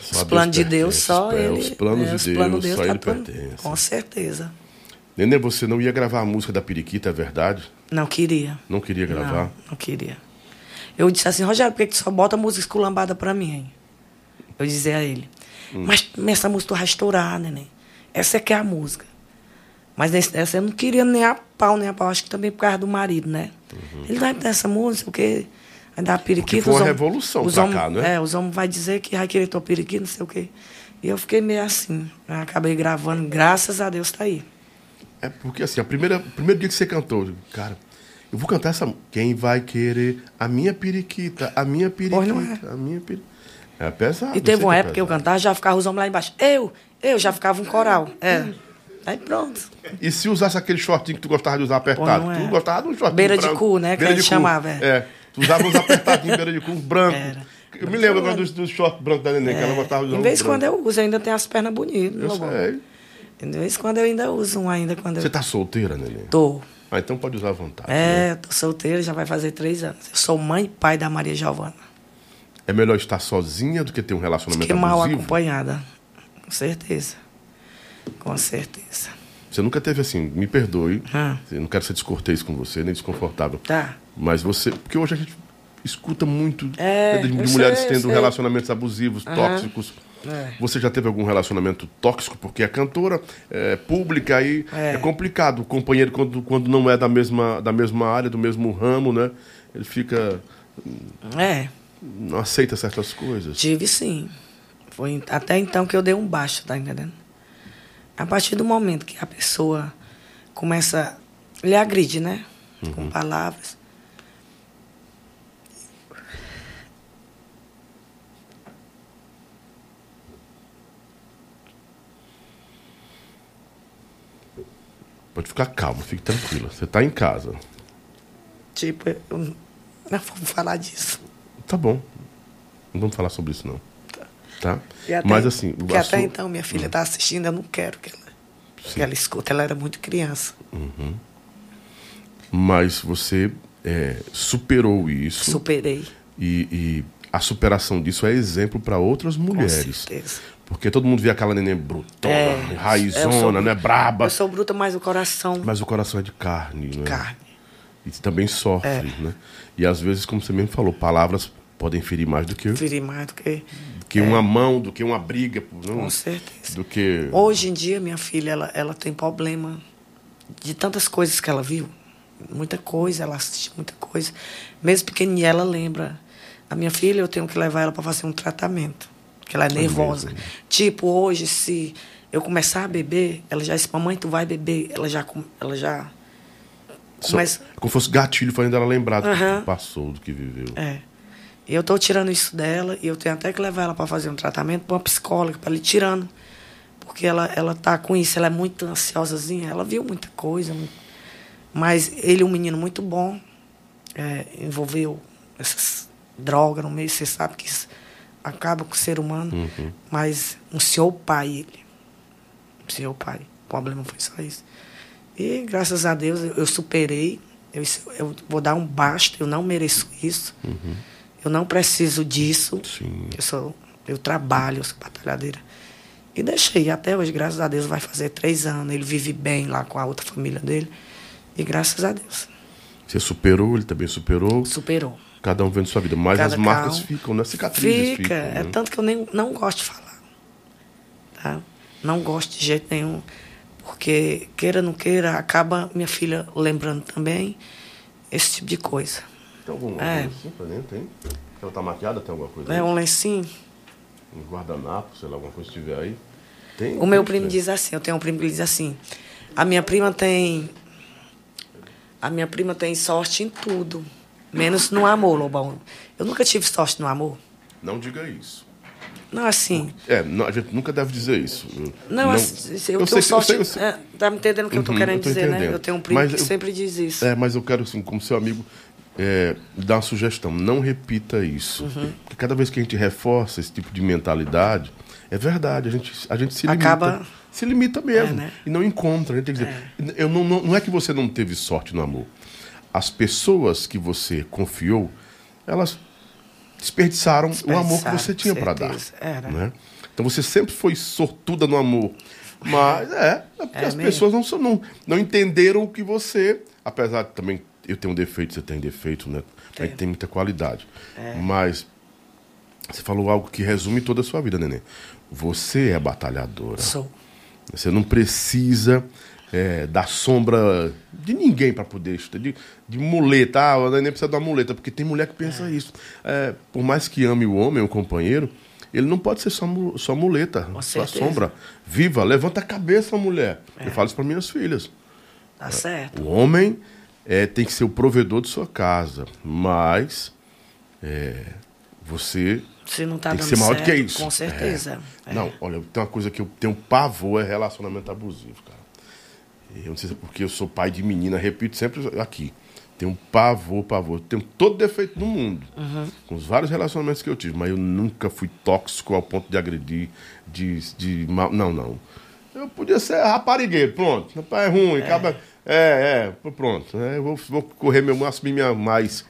Só os planos de Deus, só os pla- ele. Os planos é, de Deus, planos só tá ele pertence. Com certeza. Nenê, você não ia gravar a música da Periquita, é verdade? Não queria. Não queria gravar? Não, não queria. Eu disse assim, Rogério, por que tu só bota música esculambada pra mim, hein? Eu dizia a ele. Hum. Mas essa música tu vai estourar, neném. Essa é que é a música. Mas nesse- essa eu não queria nem a pau, nem a pau. Acho que também por causa do marido, né? Ele vai ter essa música, porque vai dar periquita. Uhum. foi uma revolução os pra homem- cá, né? É, os homens vão dizer que vai querer tua periquita, não sei o quê. E eu fiquei meio assim. Eu acabei gravando, graças a Deus tá aí. É porque assim, a primeira, o primeiro dia que você cantou, cara, eu vou cantar essa. Quem vai querer a minha periquita, a minha periquita, não é. a minha periquita. É pesado. E teve uma é época que eu cantava, já ficava os homens lá embaixo. Eu, eu, já ficava um coral. É. Aí pronto. E se usasse aquele shortinho que tu gostava de usar apertado? Pô, é. Tu gostava de um shortinho Beira de branco, cu, né, que a gente de chamava, é. É. Tu usava uns apertadinhos, beira de cu, branco. Era. Eu me lembro agora dos, dos shorts brancos da neném, que ela gostava de usar Em um vez de quando eu uso, eu ainda tenho as pernas bonitas. Eu sei. De vez em quando eu ainda uso um ainda quando eu Você tá solteira, neném? tô. Ah, então pode usar à vontade. né? É, tô solteira, já vai fazer três anos. Eu sou mãe e pai da Maria Giovana. É melhor estar sozinha do que ter um relacionamento Que mal abusivo? acompanhada. Com certeza. Com certeza. Você nunca teve assim, me perdoe, Ah. não quero ser descortês com você, nem desconfortável. Tá. Mas você. Porque hoje a gente escuta muito É, né, de, de mulheres sei, tendo relacionamentos abusivos, tóxicos. É. Você já teve algum relacionamento tóxico? Porque a cantora é pública aí é. É. complicado. O companheiro, quando, quando não é da mesma, da mesma área, do mesmo ramo, né? Ele fica. É, não aceita certas coisas. tive sim. Foi até então que eu dei um baixo, tá entendendo? A partir do momento que a pessoa começa. Ele agride, né? Com palavras. Pode ficar calma, fique tranquila. Você tá em casa. Tipo, eu não vamos falar disso. Tá bom. Não vamos falar sobre isso, não. Tá? Até- Mas assim. A até sua- então minha filha está assistindo, eu não quero que ela, Sim. que ela escute. Ela era muito criança. Mas você é, superou isso. Superei. E, e a superação disso é exemplo para outras Com mulheres. certeza. Porque todo mundo vê aquela neném brutona, É, raizona, sou- né? Braba. Eu sou bruta, mas o coração. Mas o coração é de carne, né? Carne. E também sofre, É. né? E às vezes, como você mesmo falou, palavras podem ferir mais do que, Ferir mais do que. Que uma mão, do que uma briga. Não, Com certeza. Do que. Hoje em dia, minha filha, ela, ela tem problema de tantas coisas que ela viu. Muita coisa, ela assiste muita coisa. Mesmo pequenininha, ela lembra. A minha filha, eu tenho que levar ela para fazer um tratamento. Porque ela é nervosa. Tipo, hoje, se eu começar a beber, ela já disse, mamãe, tu vai beber. Ela já. Ela já começa. Como se fosse gatilho fazendo ela lembrar do que passou, do que viveu. É. Eu tô tirando isso dela e eu tenho até que levar ela para fazer um tratamento para uma psicóloga, para ir tirando. Porque ela, ela tá com isso, ela é muito ansiosazinha, ela viu muita coisa. mu- Mas ele é um menino muito bom, é, envolveu essas drogas no meio, você sabe que isso acaba com o ser humano. Uhum. Mas um senhor pai, ele. Um senhor pai. O problema foi só isso. E graças a Deus eu, eu superei. Eu, eu vou dar um basta, eu não mereço isso. Eu não preciso disso. Sim. Eu sou, eu trabalho, eu sou batalhadeira. E deixei, até hoje, graças a Deus, vai fazer três anos. Ele vive bem lá com a outra família dele. E graças a Deus, Você superou, ele também superou. superou. Cada um vendo sua vida. Mas Cada as marcas cal- ficam, né? Cicatrizes Fica, ficam. é né? tanto que eu nem, não gosto de falar. Tá? Não gosto de jeito nenhum. Porque, queira ou não queira, acaba minha filha lembrando também esse tipo de coisa. Tem alguma É. coisa assim pra dentro? Tem? Ela tá maquiada? Tem alguma coisa? É aí? um lencinho. Um guardanapo, sei lá, alguma coisa que tiver aí. Tem? O meu primo diz assim, eu tenho um primo que diz assim, a minha prima tem. A minha prima tem sorte em tudo. Menos no amor, Lobão. Eu nunca tive sorte no amor. Não diga isso. Não, assim. É, não, a gente nunca deve dizer isso. Eu- Não, assim, eu, eu tenho sei, eu sorte. sei, eu sei. é, tá me entendendo o que eu tô Uhum, querendo eu tô dizer, né? entendendo. Eu tenho um primo Mas que eu- sempre diz isso. É, mas eu quero, assim, como seu amigo, é, dar uma sugestão. Não repita isso. Uhum. Porque cada vez que a gente reforça esse tipo de mentalidade, é verdade, a gente, a gente se limita. Acaba- Se limita mesmo. É, né? E não encontra. A gente tem que dizer, eu não, não, não é que você não teve sorte no amor. As pessoas que você confiou, elas desperdiçaram, o amor que você tinha para dar. Era. né? Então você sempre foi sortuda no amor. Mas é, é porque É as mesmo. pessoas não, não, não entenderam o que você. Apesar de também eu tenho um defeito, você tem defeito, né? A gente tem muita qualidade. É. Mas você falou algo que resume toda a sua vida, neném. Você é batalhadora. Sou. Você não precisa é, da sombra de ninguém para poder estudar. De, de muleta. Ah, o neném precisa de uma muleta. Porque tem mulher que pensa isso. É, por mais que ame o homem, o companheiro, ele não pode ser só, só muleta, só certeza. sombra. Viva, levanta a cabeça, mulher. Eu falo isso para minhas filhas. Tá certo. O homem é, tem que ser o provedor de sua casa, mas é, você Se não tá tem que ser maior do que isso. Com certeza. É. É. Não, olha, tem uma coisa que eu tenho pavor é relacionamento abusivo, cara. Eu não sei se é porque eu sou pai de menina, repito sempre aqui. Tenho pavor, pavor. Tenho todo defeito do mundo. Uhum. Com os vários relacionamentos que eu tive, mas eu nunca fui tóxico ao ponto de agredir, de, de mal. Não, não. Eu podia ser raparigueiro, pronto. Rapaz, é ruim, acaba. É, é, pronto. É, eu vou, vou correr meu assumir minha mais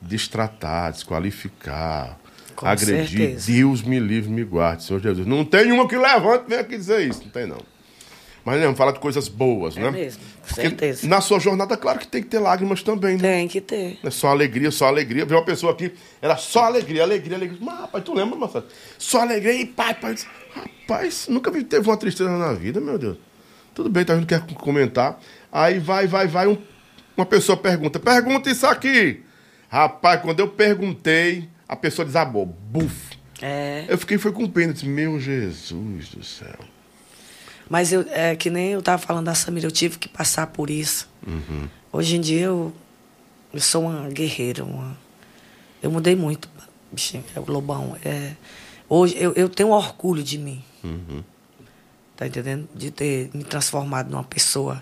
destratar, desqualificar, Com agredir. certeza. Deus me livre, me guarde, Senhor Jesus. Não tem uma que levante e venha aqui dizer isso. Não tem, não. Mas não, fala de coisas boas, É né? mesmo, com Porque certeza. Na sua jornada, claro que tem que ter lágrimas também, né? Tem que ter. É só alegria, só alegria. Vê uma pessoa aqui, era só alegria, alegria, alegria. Mas, rapaz, tu lembra, Marcelo? Só alegria e pai, pai. Rapaz, nunca vi teve uma tristeza na vida, meu Deus. Tudo bem, tá vendo? Quer comentar. Aí vai, vai, vai. um- uma pessoa pergunta: pergunta isso aqui. Rapaz, quando eu perguntei, a pessoa desabou. Buf. É. Eu fiquei foi com pena. Disse, meu Jesus do céu. Mas eu, é que nem eu estava falando da Samira, eu tive que passar por isso. Hoje em dia eu, eu sou uma guerreira. Uma, eu mudei muito, bichinho, é o Lobão. É, hoje eu, eu tenho orgulho de mim. Tá entendendo? De ter me transformado numa pessoa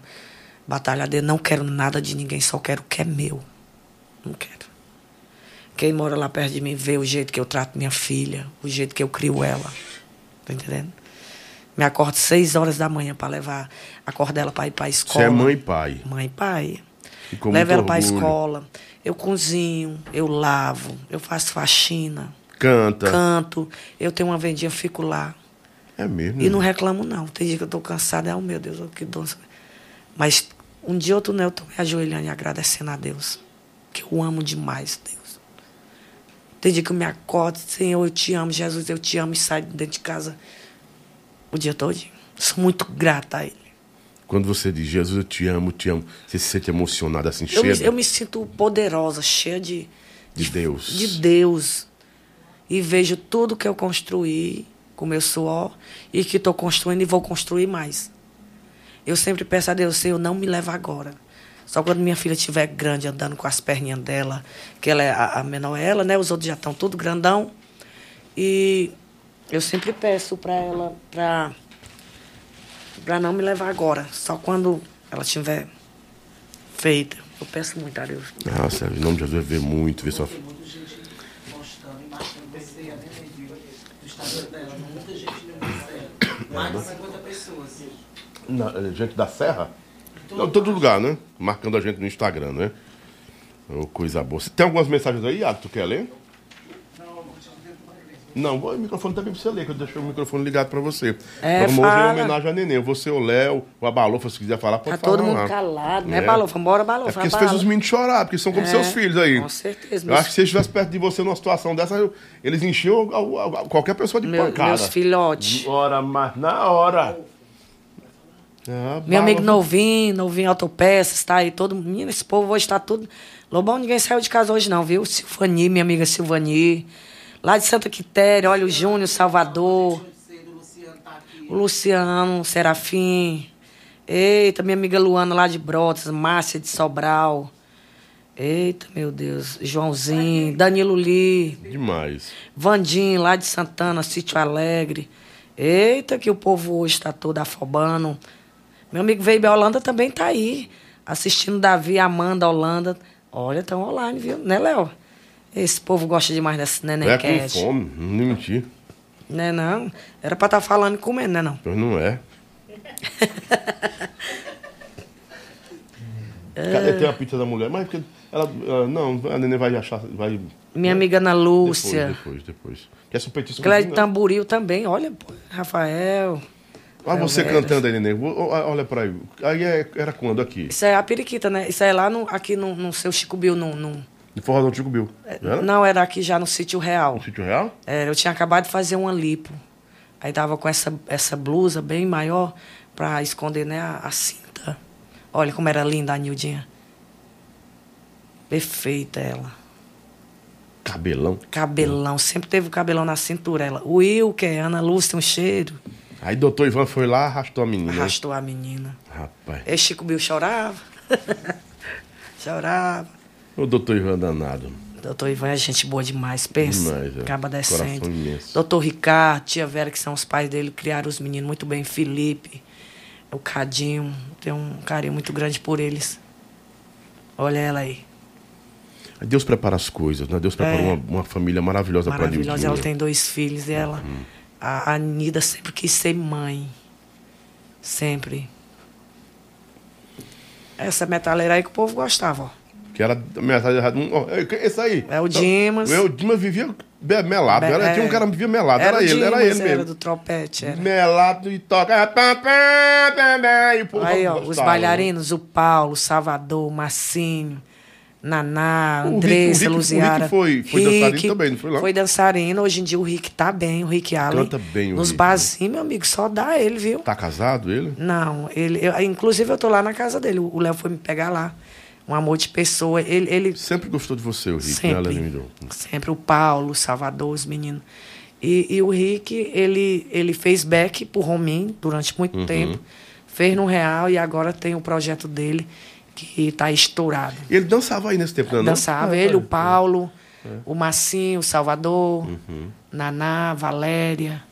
Batalhadeira, não quero nada de ninguém, só quero o que é meu. Não quero. Quem mora lá perto de mim vê o jeito que eu trato minha filha, o jeito que eu crio ela. Tá entendendo? Me acordo seis horas da manhã para levar, acordo ela para ir para a Você escola. é mãe e pai. Mãe e pai. Levo ela para a escola. Eu cozinho, eu lavo, eu faço faxina, Canta. canto. Eu tenho uma vendinha, fico lá. É mesmo. E não reclamo, não. Tem dia que eu tô cansada, é, oh meu Deus, que dor. Mas um dia ou outro, né, eu me ajoelhando e agradecendo a Deus. Que eu amo demais, Deus. Tem dia que eu me acordo, Senhor, eu te amo, Jesus, eu te amo, e saio de dentro de casa o dia todo. Sou muito grata a Ele. Quando você diz, Jesus, eu te amo, te amo, você se sente emocionado assim, Eu me, cheio eu me sinto poderosa, cheia de, de Deus. de Deus. E vejo tudo que eu construí com meu suor e que estou construindo e vou construir mais. Eu sempre peço a Deus, Senhor, não me leva agora. Só quando minha filha estiver grande, andando com as perninhas dela, que ela é a, a menor é ela, né? Os outros já estão tudo grandão. E eu sempre peço para ela, para para não me levar agora. Só quando ela estiver feita. Eu peço muito a Deus. Nossa, em nome de Jesus, ver muito, ver só. Tem muita gente e do Instagram dela. Muita gente no 50 pessoas. Na, eh, gente da Serra? Não, todo lugar, né? Marcando a gente no Instagram, né? Ô, coisa boa. Você tem algumas mensagens aí, Iago, tu quer ler? Não, o microfone também pra você ler, que eu deixei o microfone ligado pra você. É, Vamos hoje em fala. homenagem a Neném. Você, o Léo, o Abalofa, se quiser falar, pode Tá falar. todo mundo lá. calado, né, É. Balofa? Bora, Balofa. É porque isso Balofa. fez os meninos chorar, porque são como É, seus filhos aí. com certeza, Eu acho que se eles estivessem perto de você numa situação dessa, eu- eles enchiam a- a- a- qualquer pessoa de Meu- pancada. meus filhotes. Hora, mas na hora. Ah, Meu amigo novinho, novinho autopeças, tá aí todo. Menino, esse povo hoje tá tudo. Lobão, ninguém saiu de casa hoje, não, viu? Silvani, minha amiga Silvani. Lá de Santa Quitéria, olha o Júnior, Salvador. O Luciano. O Luciano, o Serafim. Eita, minha amiga Luana lá de Brotas, Márcia de Sobral. Eita, meu Deus. Joãozinho, Danilo Lee. Demais. Vandim, lá de Santana, Sítio Alegre. Eita, que o povo hoje está todo afobando. Meu amigo Veibe Holanda também tá aí, assistindo Davi, Amanda, Holanda. Olha, estão online, viu? Né, Léo? Esse povo gosta demais dessa É com fome, não mentir. Né, não? Era pra estar falando e comendo, né, não? Mas não [LAUGHS] é. Cadê tem a pizza da mulher? Mas porque ela. ela- não, a neném vai achar. Vai, Minha amiga Ana Lúcia. Depois, depois, depois. Um petisco? Clédio né? Tamboril também, olha, pô. Rafael. Ah, você Elvera. cantando aí, neném. Ô, ó, Olha pra aí. Aí é- era quando aqui? Isso é a periquita, né? Isso é lá no, aqui no, no seu Chico Bill, no, no- No Forradão Chico Bill. Era? Não, era aqui já no Sítio Real. No Sítio Real? É, eu tinha acabado de fazer uma lipo. Aí tava com essa, essa blusa bem maior pra esconder né, a, a cinta. Olha como era linda a Nildinha. Perfeita ela. Cabelão. Cabelão, sempre teve o cabelão na cintura. Ela. O Wilker, Ana Lúcia, tem um cheiro. Aí doutor Ivan foi lá, arrastou a menina. Arrastou a menina. Rapaz. Aí Chico Bill chorava. [LAUGHS] chorava. O doutor Ivan danado. Doutor Ivan é gente boa demais, pensa. Demais, é. Acaba imenso. Doutor Ricardo, tia Vera, que são os pais dele, criaram os meninos muito bem. Felipe, o Cadinho, tem um carinho muito grande por eles. Olha ela aí. Deus prepara as coisas, né? Deus prepara É. uma, uma família maravilhosa, Maravilhosa. Nildinha. Ela tem dois filhos e ela. A, a Nida sempre quis ser mãe. Sempre. Essa metaleira aí que o povo gostava, ó. Que era metade errada. Um, é, esse aí. É o Dimas. Eu, o Dimas vivia be- melado. Era, É. Tinha um cara que vivia melado. Era, o ele, era Dimas, ele Era mesmo. do tropete, era. Melado e toca. E o povo Aí, ó, os bailarinos, o Paulo, o Salvador, o Massinho, Naná, Rick- Andressa, Rick- o Luziara. Rick foi- foi dançarino também, não foi lá? Foi dançarino. Hoje em dia o Rick tá bem, o Rick Allen. Canta bem o Nos Rick, barzinhos, meu amigo, só dá ele, viu? Tá casado ele? Não, ele, eu- inclusive eu tô lá na casa dele. O Léo foi me pegar lá. Um amor de pessoa. Ele, ele Sempre gostou de você, o Rick, né, sempre, Leandro? sempre o Paulo, o Salvador, os meninos. E, e o Rick, ele, ele fez back pro Romin durante muito Uhum. tempo. Fez no Real e agora tem o projeto dele que tá estourado. E ele dançava aí nesse tempo, não? é não? Dançava Ah, ele, é. o Paulo, o Massinho, o Salvador, Uhum. Naná, Valéria.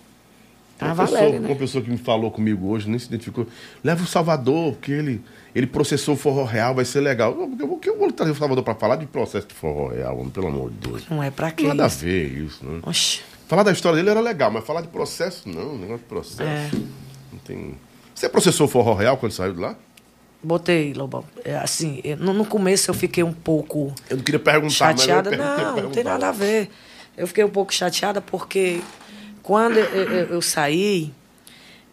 A Uma Valéria, pessoa, né? uma pessoa que me falou comigo hoje, nem se identificou. Leva o Salvador, porque ele, ele processou o forró real, vai ser legal. Eu, eu, eu vou trazer o Salvador pra falar de processo de forró real, homem, pelo amor de Deus. Não é pra quê? Nada a isso? ver isso, né? Oxi. Falar da história dele era legal, mas falar de processo, não, negócio de processo. É. Não tem. Você processou o forró real quando saiu de lá? Botei, Lobão. É, assim, no, no começo eu fiquei um pouco Eu não queria perguntar, chateada. mas perguntei, Não, não tem nada a ver. Eu fiquei um pouco chateada porque quando eu, eu- eu saí,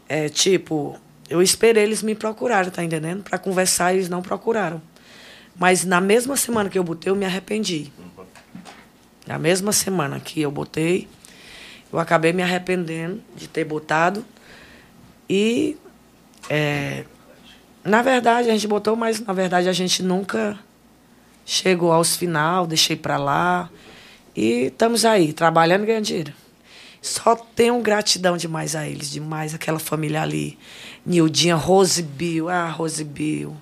é, tipo, eu esperei eles me procurarem, tá entendendo? Pra conversar, eles não procuraram. Mas na mesma semana que eu botei, eu me arrependi. Na mesma semana que eu botei, eu acabei me arrependendo de ter botado. E, é, na verdade, a gente botou, mas na verdade a gente nunca chegou aos final, deixei pra lá. E estamos aí, trabalhando e ganhando dinheiro. Só tenho gratidão demais a eles, demais aquela família ali. Nildinha, Rose Bill, ah, Rose Bill.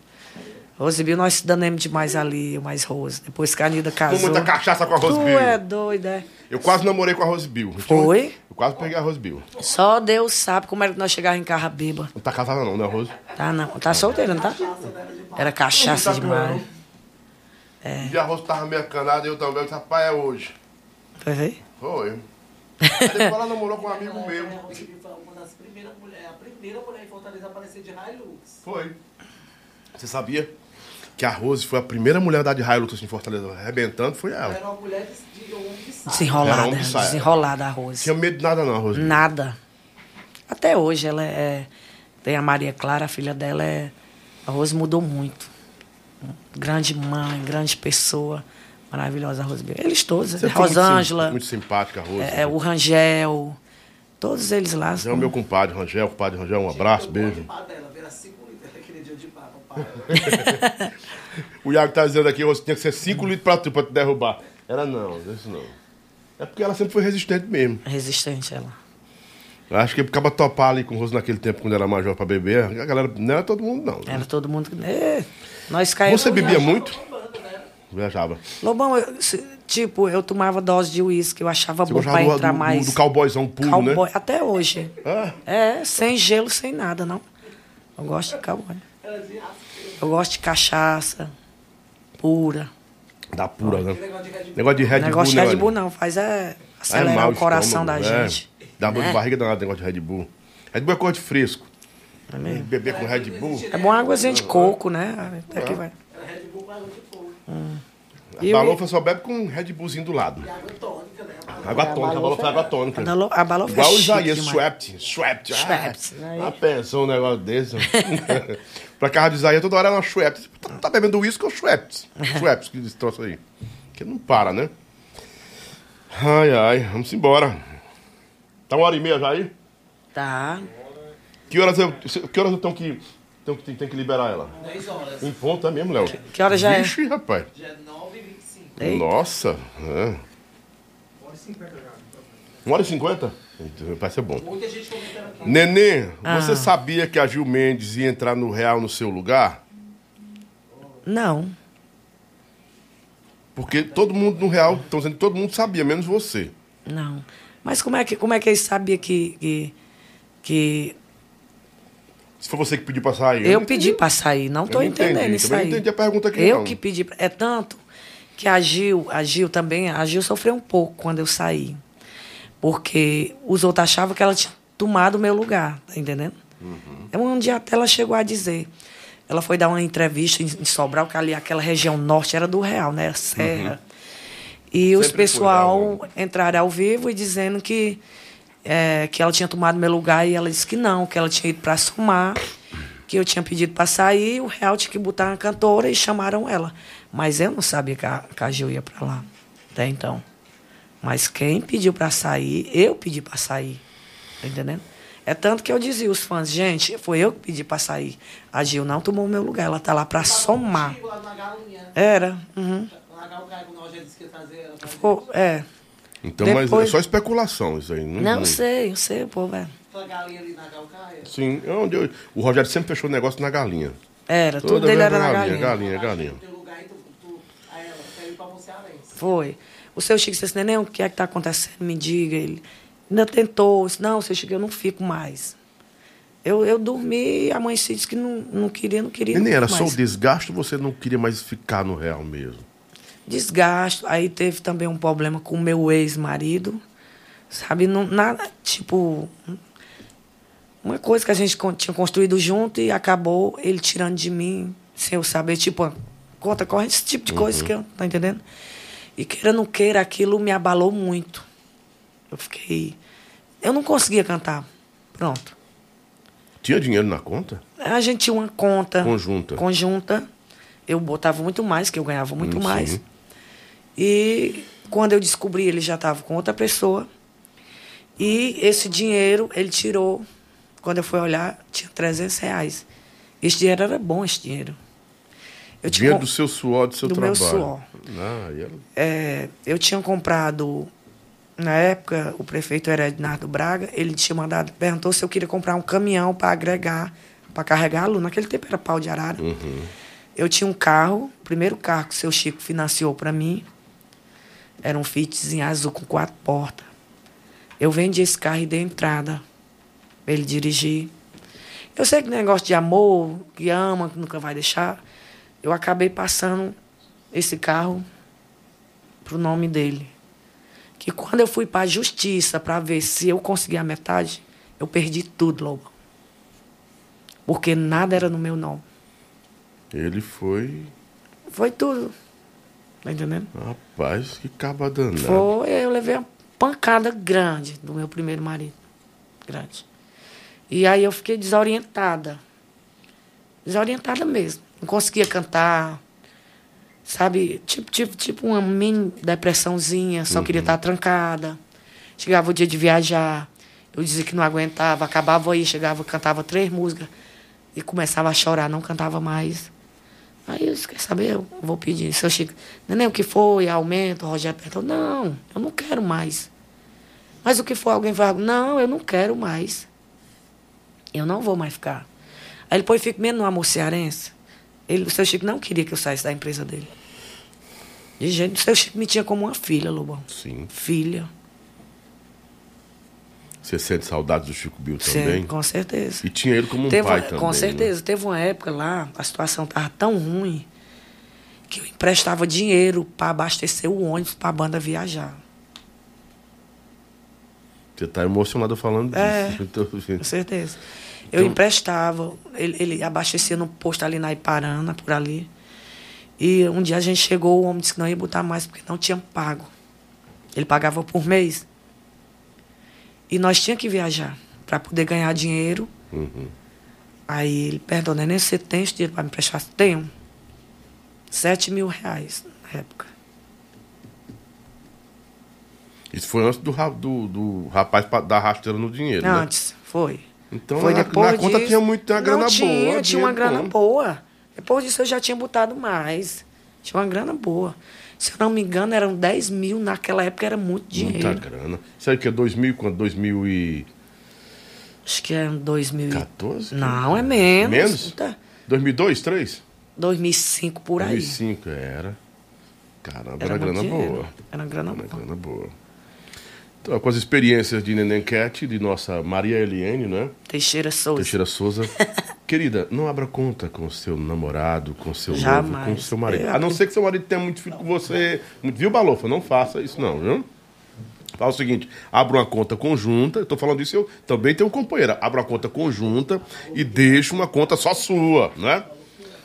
Rose Bill, nós se danemos demais ali, eu mais Rose. Depois que a Nilda casou. muita cachaça com a Rose Tu é doido, é? Eu quase namorei com a Rose Bill. Foi? Eu quase peguei a Rose Bill. Só Deus sabe como era que nós chegávamos em carro bêbado. Não tá casada não, né, Rose? Tá, não. Tá solteira, não tá? Era cachaça demais. É. Um dia a Rose tava meio canada e eu também. Eu disse, rapaz, é hoje. Foi ver? Foi. Aí depois ela namorou com um amigo meu. foi uma das primeiras mulheres, a primeira mulher em Fortaleza a aparecer de Hilux. Foi. Você sabia que a Rose foi a primeira mulher da de Hilux em Fortaleza, arrebentando? Foi ela. Era uma mulher de, de Desenrolada, desenrolada a Rose. tinha medo de nada não, Rose. Nada. Até hoje ela é. Tem a Maria Clara, a filha dela é. A Rose mudou muito. Grande mãe, grande pessoa. Maravilhosa a Rose. Eles todos. Você foi muito sim- Rosângela, Muito, simpática, a Rose. é, é, o Rangel. Todos eles lá. É o meu compadre, Rangel, compadre Rangel, um abraço, beijo. Pá dela, era 5 litros aquele dia de pá, papai. O Iago tá dizendo aqui, Rose, tinha que ser 5 litros pra tu, pra te derrubar. Era não, isso não. É porque ela sempre foi resistente mesmo. Resistente ela. Eu acho que acaba topar ali com o Rose naquele tempo, quando era major pra beber, a galera não era todo mundo, não. Era todo mundo. É, nós caímos. Você bebia muito? Viajava. Lobão, eu- se- tipo, eu tomava dose de uísque, eu achava Você bom pra do, entrar do, mais. do cowboyzão puro, cowboy, né? até hoje. Ah, É, sem gelo, sem nada, não. Eu gosto de cowboy. Eu gosto de cachaça pura. da pura, né? Negócio de Red Bull. Negócio de Red Bull, negócio de né, Red olha? Bull não, faz é acelerar mal o coração estômago, da é. gente. Dá dor de né? barriga danada negócio de Red Bull. Red Bull é cor de fresco. É mesmo? Beber com Red Bull. É bom uma águazinha de coco, né? Até que vai. Era Red Bull com água de fogo. A o- balofa só bebe com Red Bullzinho do lado. E água tônica, né? Água tônica, a balofa é água tônica. A balo- a balofa é Igual o Isaías, swept. Schweppes, Ah, né? ah, pensou um negócio desse? [LAUGHS] pra casa de Isaías, toda hora era uma Schweppes. Tá, tá bebendo uísque ou Schweppes? [LAUGHS] Schweppes que troço aí. Que não para, né? Ai, ai, vamos embora. Tá uma hora e meia já aí? Tá. Que horas eu, que horas eu tenho que, tenho que, que liberar ela? 10 horas. Em ponto, é mesmo, Léo? Que, que hora já Vixe, é? Vixe, rapaz. Já é 9h25. Nossa. É. 1 hora e 50 já. 1 hora e 50? Vai ser bom. Muita gente comentando aqui. Nenê, Ah. você sabia que a Gil Mendes ia entrar no Real no seu lugar? Não. Porque todo mundo no Real, estão dizendo que todo mundo sabia, menos você. Não. Mas como é que, como é que eles sabiam que, que, que Se foi você que pediu pra sair. eu não pedi pra sair? Não Eu tô não entendendo entendi. isso Também aí. não entendi a pergunta aqui, Eu não. que pedi. pra- É tanto que a Gil, a Gil também, a Gil sofreu um pouco quando eu saí. Porque os outros achavam que ela tinha tomado o meu lugar, tá entendendo? Uhum. É um dia até ela chegou a dizer. Ela foi dar uma entrevista em Sobral, que ali aquela região norte era do Real, né? Serra. E os Uhum. Sempre foi pessoal entraram ao vivo e dizendo que, é, que ela tinha tomado meu lugar e ela disse que não, que ela tinha ido para somar, que eu tinha pedido para sair, o Real tinha que botar uma cantora e chamaram ela. Mas eu não sabia que a, que a Gil ia para lá, até então. Mas quem pediu para sair, eu pedi para sair. Tá entendendo? É tanto que eu dizia aos fãs, gente, foi eu que pedi para sair. A Gil não tomou o meu lugar, ela tá lá para somar. Contigo lá na galinha. Era. Uhum. Na galinha, quando o Rogério disse que ia trazer ela. pra Pô, é. Então, mas é Depois- só especulação isso aí. Não, Não, eu sei, eu sei, pô, velho. Aquela galinha ali na Galcaia. Sim, é onde eu- o Rogério sempre fechou o negócio na galinha. Era, tudo Toda dele vez era na galinha, galinha. galinha, galinha. No teu lugar tu, tu, a ela, quer ir pra você Arense. Foi. O seu Chico disse, neném, o que é que tá acontecendo? Me diga. Ele, Ainda tentou, disse, não, você chega, eu não fico mais. Eu, eu dormi, a mãe se disse que não, não queria, não queria. Neném, não era fico só o mais. desgaste ou você não queria mais ficar no real mesmo? desgaste. Aí teve também um problema com o meu ex-marido, sabe? Não, nada, tipo, uma coisa que a gente tinha construído junto e acabou ele tirando de mim, sem eu saber, tipo, conta corrente, esse tipo de coisa que eu, tá entendendo? E queira ou não queira, aquilo me abalou muito. Eu fiquei. Eu não conseguia cantar. Pronto. Tinha dinheiro na conta? A gente tinha uma conta Conjunta. conjunta. Eu botava muito mais, que eu ganhava muito Hum, mais. sim. E quando eu descobri, ele já estava com outra pessoa. E esse dinheiro ele tirou. Quando eu fui olhar, tinha 300 reais. Esse dinheiro era bom, esse dinheiro. Eu dinheiro com- do seu suor, do seu do meu trabalho. suor. Ah, e era- é, eu tinha comprado, na época, o prefeito era Ednardo Braga, ele tinha mandado, perguntou se eu queria comprar um caminhão para agregar, para carregar aluno. Naquele tempo era pau de arara. Eu tinha um carro, o primeiro carro que o seu Chico financiou para mim, era um Fitzinho azul com quatro portas. Eu vendi esse carro e dei entrada pra ele dirigir. Eu sei que negócio de amor, que ama, que nunca vai deixar. Eu acabei passando esse carro pro nome dele. Que quando eu fui para a justiça para ver se eu conseguia a metade, eu perdi tudo, Lobo. Porque nada era no meu nome. Ele foi. Foi tudo. Tá entendendo? Rapaz, que caba danado. Foi, eu levei uma pancada grande do meu primeiro marido. Grande. E aí eu fiquei desorientada. Desorientada mesmo. Não conseguia cantar. Sabe? Tipo, tipo, tipo uma mini depressãozinha, só queria estar trancada. Chegava o dia de viajar, eu dizia que não aguentava, acabava aí, chegava, cantava três músicas e começava a chorar, não cantava mais. Aí eu disse, quer saber? Eu vou pedir. Seu Chico, neném, o que foi? Aumento? O Rogério perguntou, não, eu não quero mais. Mas o que for? Alguém vai, não, eu não quero mais. Eu não vou mais ficar. Aí ele pôs, fico mesmo no amor cearense. Ele, o seu Chico não queria que eu saísse da empresa dele. De jeito, o seu Chico me tinha como uma filha, Lobão. Sim. Filha. Você sente saudades do Chico Bill Sim, também? com certeza. E tinha ele como um Teve pai também. Com né? certeza. Teve uma época lá, a situação estava tão ruim que eu emprestava dinheiro para abastecer o ônibus para a banda viajar. Você está emocionado falando disso. [LAUGHS] É. Com certeza. Eu Então- emprestava, ele, ele abastecia no posto ali na Iparana, por ali. E um dia a gente chegou, o homem disse que não ia botar mais porque não tinha pago. Ele pagava por mês. E nós tínhamos que viajar para poder ganhar dinheiro. Uhum. Aí ele perguntou, neném, você tem esse dinheiro para me emprestar? Tenho. Sete mil reais na época. Isso foi antes do, do, do rapaz pa- dar rasteira no dinheiro, né? Antes, foi. Então, foi na, depois na conta disso- tinha muito, tinha uma grana não tinha, boa. Tinha uma dinheiro grana bom. boa. Depois disso eu já tinha botado mais. Tinha uma grana boa. Se eu não me engano, eram 10 mil. Naquela época era muito dinheiro. Muita grana. Isso aí que é 2000 quando? 2014? Acho que é 2000. e- Não, é menos. Menos? Tá. 2002, 3? 2005 por aí. 2005, era. Caramba, era, Era grana dinheiro. boa. Era grana Era boa. grana boa. Então, com as experiências de Neném Cat, de nossa Maria Eliane, né? Teixeira Souza. Teixeira Souza. [LAUGHS] Querida, não abra conta com o seu namorado, com o seu noivo, Jamais. com o seu marido. Eu A não ser que seu marido tenha muito filho com você. Viu, Balofa? Não faça isso não, viu? Fala o seguinte, abra uma conta conjunta, tô falando isso, eu também tenho um companheiro. Abra uma conta conjunta e deixa uma conta só sua, né?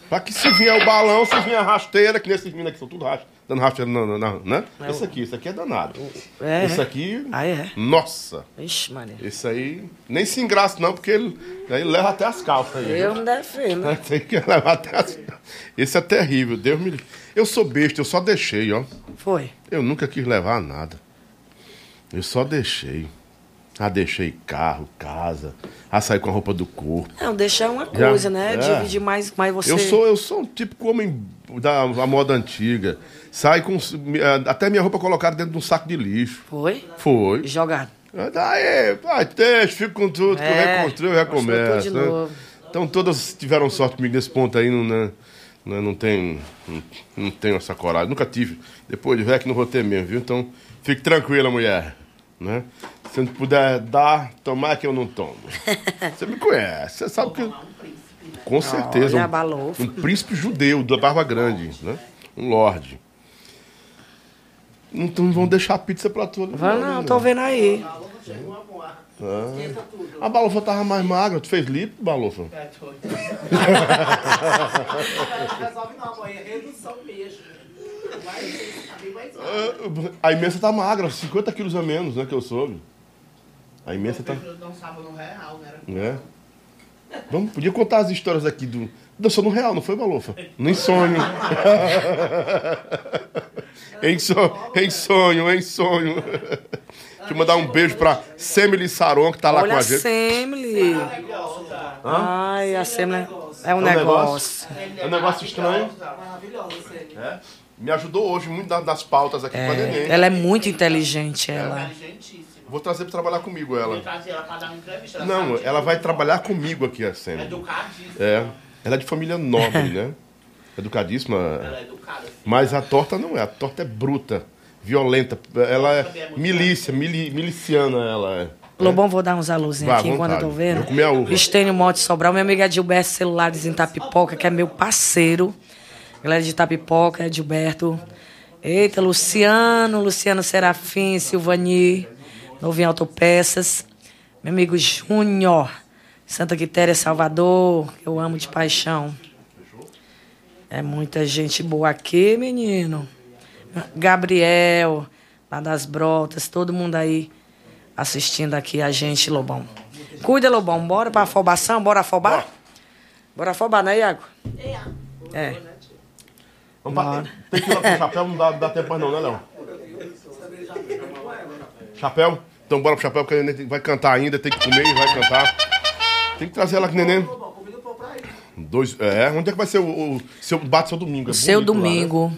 Pra que se vier o balão, se vier a rasteira, que nesses meninos aqui são tudo rasteira, dando rasteira, na, na- na- né? Esse aqui, esse aqui é danado. É, Esse é. aqui, Ah, é? nossa. Ixi, Maria. Esse aí, nem se engraça não, porque ele, aí leva até as calças aí. Eu me defendo. [LAUGHS] Tem que levar até as... Esse é terrível, Deus me. Eu sou besta, eu só deixei, ó. Foi. Eu nunca quis levar nada. Eu só deixei. Ah, deixei carro, casa. Ah, saí com a roupa do corpo. Não, deixar uma Já, coisa, né? é. Dividir mais, mais você. Eu sou, eu sou um típico homem da moda antiga. Sai com. eh, Até minha roupa colocada dentro de um saco de lixo. Foi? Foi. Jogado. Daí, vai, deixa, fico com tudo, que eu É, reconstruo, eu recomeço. né? novo. Então todas tiveram sorte comigo nesse ponto aí, não, né? não, não, tem, não, não tenho essa coragem. Nunca tive. Depois de velho que não vou ter mesmo, viu? Então, fique tranquila, mulher. né? Se não puder dar, tomar que eu não tomo. [LAUGHS] Você me conhece, você sabe que... Né? Com certeza. Um- um príncipe judeu da Barba Grande, né? Um lorde. Então não vão deixar a pizza pra tu. ali, Vai né? não, tô vendo aí. Ah. Esqueça tudo. A Balofa tava mais magra. Tu fez lipo, Balofa? É. Não resolve não. É redução mesmo. Vai ver, tá bem mais alto. Ah, A imensa tá magra, 50 quilos a menos, né? Que eu soube. A imensa tá. Eu dançava no real, não era? É. Vamos, podia contar as histórias aqui do. Dançou no real, não foi, Balofa? Nem sonho. [LAUGHS] em, so... em sonho, em sonho. [LAUGHS] Deixa eu mandar um beijo pra Semily Saron, que tá lá Olha com a a gente. Semily. Negócio? Ai, a Semily é um um negócio? negócio. É um negócio estranho. É. Me ajudou hoje muito da- das pautas aqui com a neném. Ela é muito inteligente, ela. Inteligentíssima. Vou trazer pra trabalhar comigo ela. ela ela Não, ela vai trabalhar comigo aqui, a Semily. Educadíssima. É. Ela é de família nobre, [LAUGHS] né? Educadíssima. Ela é educada. sim. Mas a torta não é. A torta é bruta, violenta. Ela é milícia, mili, miliciana ela é. Lobão, vou dar uns alôzinhos aqui enquanto eu tô vendo. Vou comer a uva. Estênio Monte Sobral, meu amigo Edilberto Celulares em Tapipoca, que é meu parceiro. Galera de Tapipoca, Edilberto. Eita, Luciano, Luciano Serafim, Silvani, Novinho Autopeças. Meu amigo Júnior, Santa Quitéria, Salvador, que eu amo de paixão. É muita gente boa aqui, menino. Gabriel, lá das Brotas, todo mundo aí assistindo aqui a gente, Lobão. Cuida, Lobão. Bora pra afobação? Bora afobar? Bora afobar, né, Iago? É. Vamos pra... Tem que ir lá com o chapéu, não dá, dá tempo mais não, né, Léo? Chapéu? Então bora pro chapéu, porque a neném vai cantar ainda, tem que comer e vai cantar. Tem que trazer ela com o neném. Bom, convida o povo pra ir. Dois, é, onde é que vai ser o, o seu bate seu domingo? É seu bonito lá, né? domingo.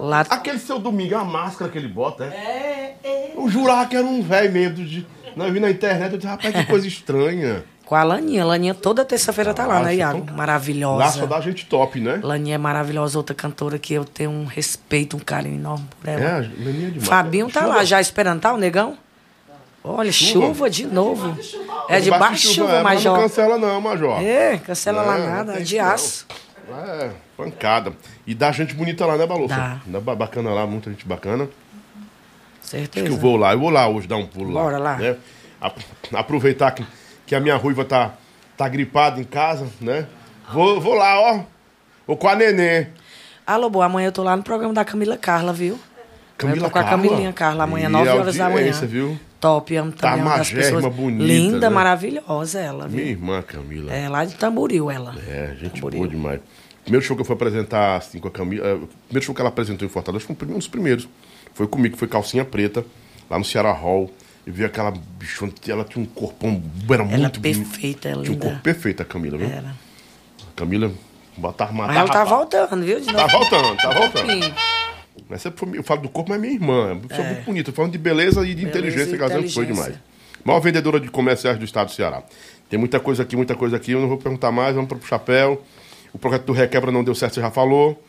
Lá Aquele seu domingo, é a máscara que ele bota, é? É, é. Eu jurava que era um velho mesmo. De... Não, eu vi na internet, eu disse, rapaz, que coisa estranha. [LAUGHS] com a Laninha. Laninha toda terça-feira tá lá, Nossa, né, Iago? então- Lá só Maravilhosa. dá gente top, né? Laninha é maravilhosa, outra cantora que eu tenho um respeito, um carinho enorme por ela. É, Leninha demais. Fabinho tá lá já esperando, tá, o negão? Olha, Chuva. chuva, de novo. É de baixo de chuva, é, mas Não Major. cancela não, Major. É, cancela lá É, não nada, tem de não. aço. É, pancada. E dá gente bonita lá, né, Balofa? Dá. Dá ba- bacana lá, muita gente bacana. Acho Certeza. que eu vou lá, eu vou lá hoje dar um pulo lá. Bora lá. né? Aproveitar que, que a minha ruiva tá, tá gripada em casa, né? Vou, vou lá, ó. Vou com a neném. Alô, boa, amanhã eu tô lá no programa da Camila Carla, viu? Camila eu tô com a Carla? Camilinha Carla, amanhã, E 9 horas da manhã. viu? Top, amo Tá também, uma das pessoas. bonita, Linda, né? maravilhosa ela, viu? Minha irmã Camila. É lá de Tamboril, ela. É, gente Tamboril. boa demais. Primeiro show que eu fui apresentar assim com a Camila. é, primeiro show que ela apresentou em Fortaleza foi um dos primeiros. Foi comigo, foi calcinha preta, lá no Ceará Hall. E vi aquela bichona, ela tinha um corpão, era Ela muito perfeita, ela Tinha um linda. corpo perfeito a Camila, viu? Era. Camila, bota armada. Mas ela tá voltando, viu? De Tá novo. voltando, tá voltando. Pouquinho. Foi- eu falo do corpo, mas é minha irmã. É uma pessoa muito bonita. Falando de beleza e de Beleza inteligência, e foi demais. Maior vendedora de comerciais do estado do Ceará. Tem muita coisa aqui, muita coisa aqui. Eu não vou perguntar mais, vamos pro chapéu. O projeto do Requebra não deu certo, você já falou.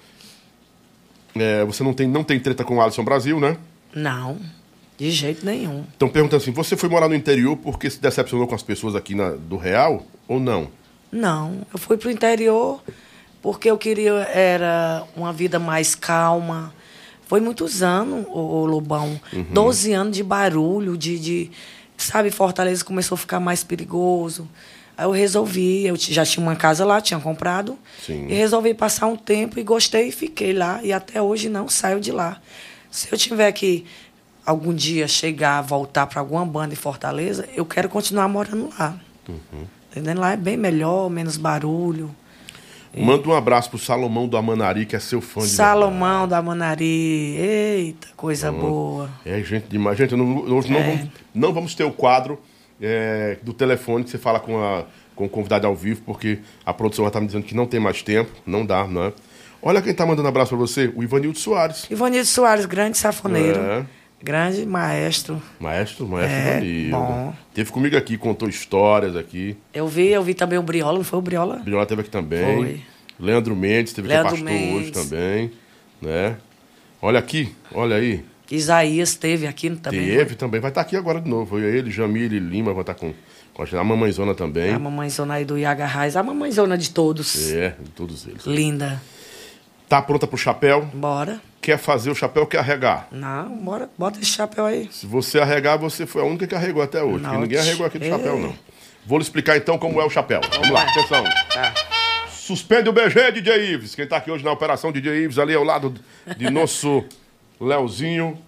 É, você não tem, não tem treta com o Alisson Brasil, né? Não, de jeito nenhum. Então perguntando assim, você foi morar no interior porque se decepcionou com as pessoas aqui na- do Real ou não? Não, eu fui pro interior porque eu queria era uma vida mais calma. Foi muitos anos, o, Lobão. Uhum. 12 anos de barulho, de, de. Sabe, Fortaleza começou a ficar mais perigoso. Aí eu resolvi, eu já tinha uma casa lá, tinha comprado. Sim. E resolvi passar um tempo e gostei e fiquei lá. E até hoje não saio de lá. Se eu tiver que algum dia chegar, voltar para alguma banda em Fortaleza, eu quero continuar morando lá. Uhum. Entendendo? Lá é bem melhor, menos barulho. Manda um abraço pro Salomão do Amanari, que é seu fã de Salomão da Manari. Eita, coisa boa. É, gente demais. Gente, não- hoje não, É. vamos, não vamos ter o quadro é, do telefone que você fala com, a, com o convidado ao vivo, porque a produção já tá me dizendo que não tem mais tempo. Não dá, não é? Olha quem tá mandando abraço pra você, o Ivanildo Soares. Ivanildo Soares, grande safoneiro. É. Grande maestro. Maestro, maestro É, Ivanildo. bom. Teve comigo aqui, contou histórias aqui. Eu vi, eu vi também o Briola, não foi o Briola? Briola teve aqui também. Foi. Leandro Mendes teve Leandro aqui pastor hoje Mendes. também, né? Olha aqui, olha aí. Isaías teve aqui também. Teve também, vai estar aqui agora de novo. Ele, Jamile Lima, vai estar com, com a gente. A mamãezona também. A mamãezona aí do Iaga Raiz, a mamãezona de todos. É, todos eles. Linda. Tá pronta pro chapéu? Bora. Quer fazer o chapéu, quer arregar? Não, bora, bota esse chapéu aí. Se você arregar, você foi a única que arregou até hoje. Não, porque ninguém arregou aqui do é. chapéu, não. Vou lhe explicar então como é o chapéu. Vamos lá, atenção. Tá. Suspende o BG, DJ Ives. Quem tá aqui hoje na operação DJ Ives, ali ao lado de nosso [LAUGHS] Leozinho.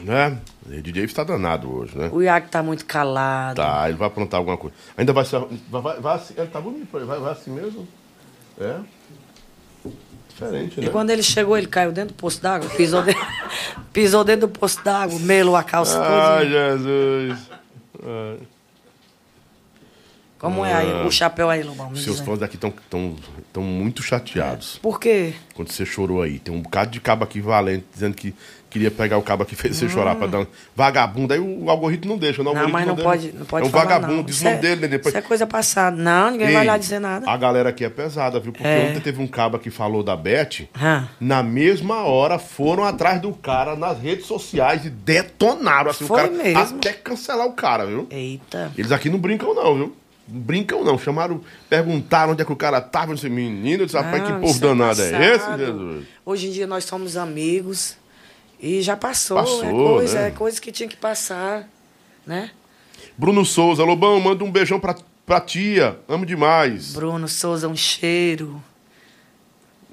Né? E DJ Ives tá danado hoje, né? O Iago tá muito calado. Tá, ele vai aprontar alguma coisa. Ainda vai ser. Vai, vai, vai assim, ele tá bonito, vai, vai assim mesmo? É? Diferente, né? E quando ele chegou, ele caiu dentro do poço d'água, pisou dentro, [LAUGHS] pisou dentro do poço d'água, melou a calça Ai, toda. Jesus. Ai. Como é aí, o chapéu aí, Lobão? Seus fãs daqui estão tão, tão muito chateados. Por quê? Quando você chorou aí. Tem um bocado de cabo aqui valente dizendo que queria pegar o cabo que fez você chorar pra dar vagabundo. Aí o algoritmo não deixa, não. Não, mas não algoritmo pode, não pode É um falar, vagabundo, não. diz o Isso nome é- dele, né? Depois... Isso é coisa passada. Não, ninguém vai Ei, lá dizer nada. A galera aqui é pesada, viu? Porque É. ontem teve um cabo que falou da Beth. Hã? Na mesma hora foram atrás do cara nas redes sociais e detonaram assim, Foi o cara. mesmo? Até cancelar o cara, viu? Eita. Eles aqui não brincam, não, viu? Não brincam, não. Chamaram, perguntaram onde é que o cara tava. Eu disse, menino, eu disse, rapaz, que Não, povo isso é é esse. Jesus? Hoje em dia nós somos amigos e já passou. Passou, é coisa, né? é coisa que tinha que passar, né? Bruno Souza, Lobão, manda um beijão pra, pra tia. Amo demais. Bruno Souza, um cheiro.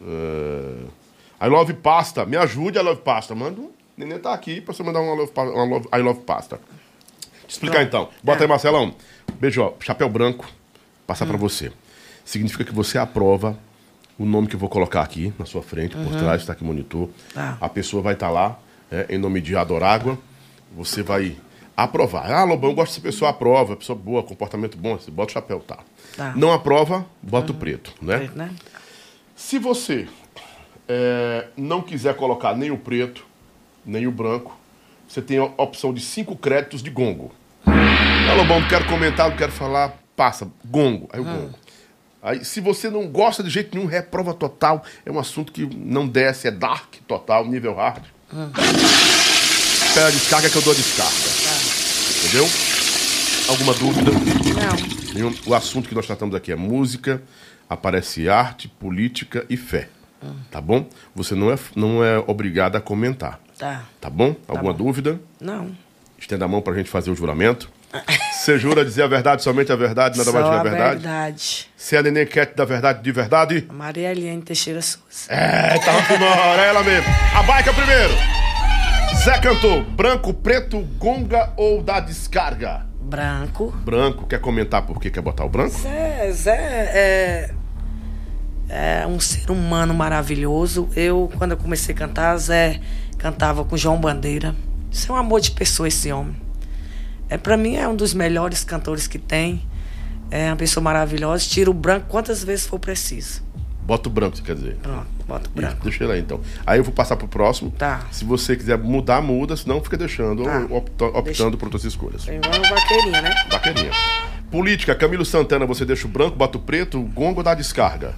É... I love pasta. Me ajude, I love pasta. Manda um. Neném tá aqui pra você mandar uma, love, pa- uma love- I love pasta. Te explicar então. Bota É. aí, Marcelão. Beijo, ó. Chapéu branco. Passar Hum. pra você. Significa que você aprova o nome que eu vou colocar aqui na sua frente, por trás, tá aqui o monitor. Uhum. Tá. A pessoa vai estar lá, é, em nome de Adorágua. Você vai aprovar. Ah, Lobão, eu gosto dessa pessoa, aprova. Pessoa boa, comportamento bom. Você bota o chapéu, tá. Tá. Não aprova, bota o preto, né? né? Se você é, não quiser colocar nem o preto, nem o branco, você tem a opção de cinco créditos de gongo. Alô, bom, não quero comentar, não quero falar, passa, gongo, aí o gongo. Aí, se você não gosta de jeito nenhum, reprova total, é um assunto que não desce, é dark total, nível hard. Pega a descarga que eu dou a descarga. Entendeu? Alguma dúvida? Não. Nenhum. O assunto que nós tratamos aqui é música, aparece arte, política e fé. Tá bom? Você não é, não é obrigado a comentar. Tá. Tá bom? Alguma bom. dúvida? Não. Estenda a mão pra gente fazer o juramento. Você jura dizer a verdade, somente a verdade, nada Só mais que a a verdade? verdade. Se a neném quer da verdade de verdade? Maria Eliane Teixeira Souza. É, tava na hora, é ela mesmo. A bike é primeiro. Zé cantou, branco, preto, gonga ou da descarga? Branco. Branco, quer comentar por que quer botar o branco? Zé, Zé é, é um ser humano maravilhoso. Eu, quando eu comecei a cantar, Zé cantava com João Bandeira. Isso é um amor de pessoa, esse homem. É, para mim, é um dos melhores cantores que tem. É uma pessoa maravilhosa. Tira o branco quantas vezes for preciso. Bota o branco, você quer dizer. Pronto, bota o branco. deixa ele aí então. Aí eu vou passar pro próximo. Tá. Se você quiser mudar, muda, senão fica deixando, Tá. ou optando Deixa. por outras escolhas. Uma vaqueirinha, né? Bacaninha. Política, Camilo Santana, você deixa o branco, bota o preto, o gongo dá descarga.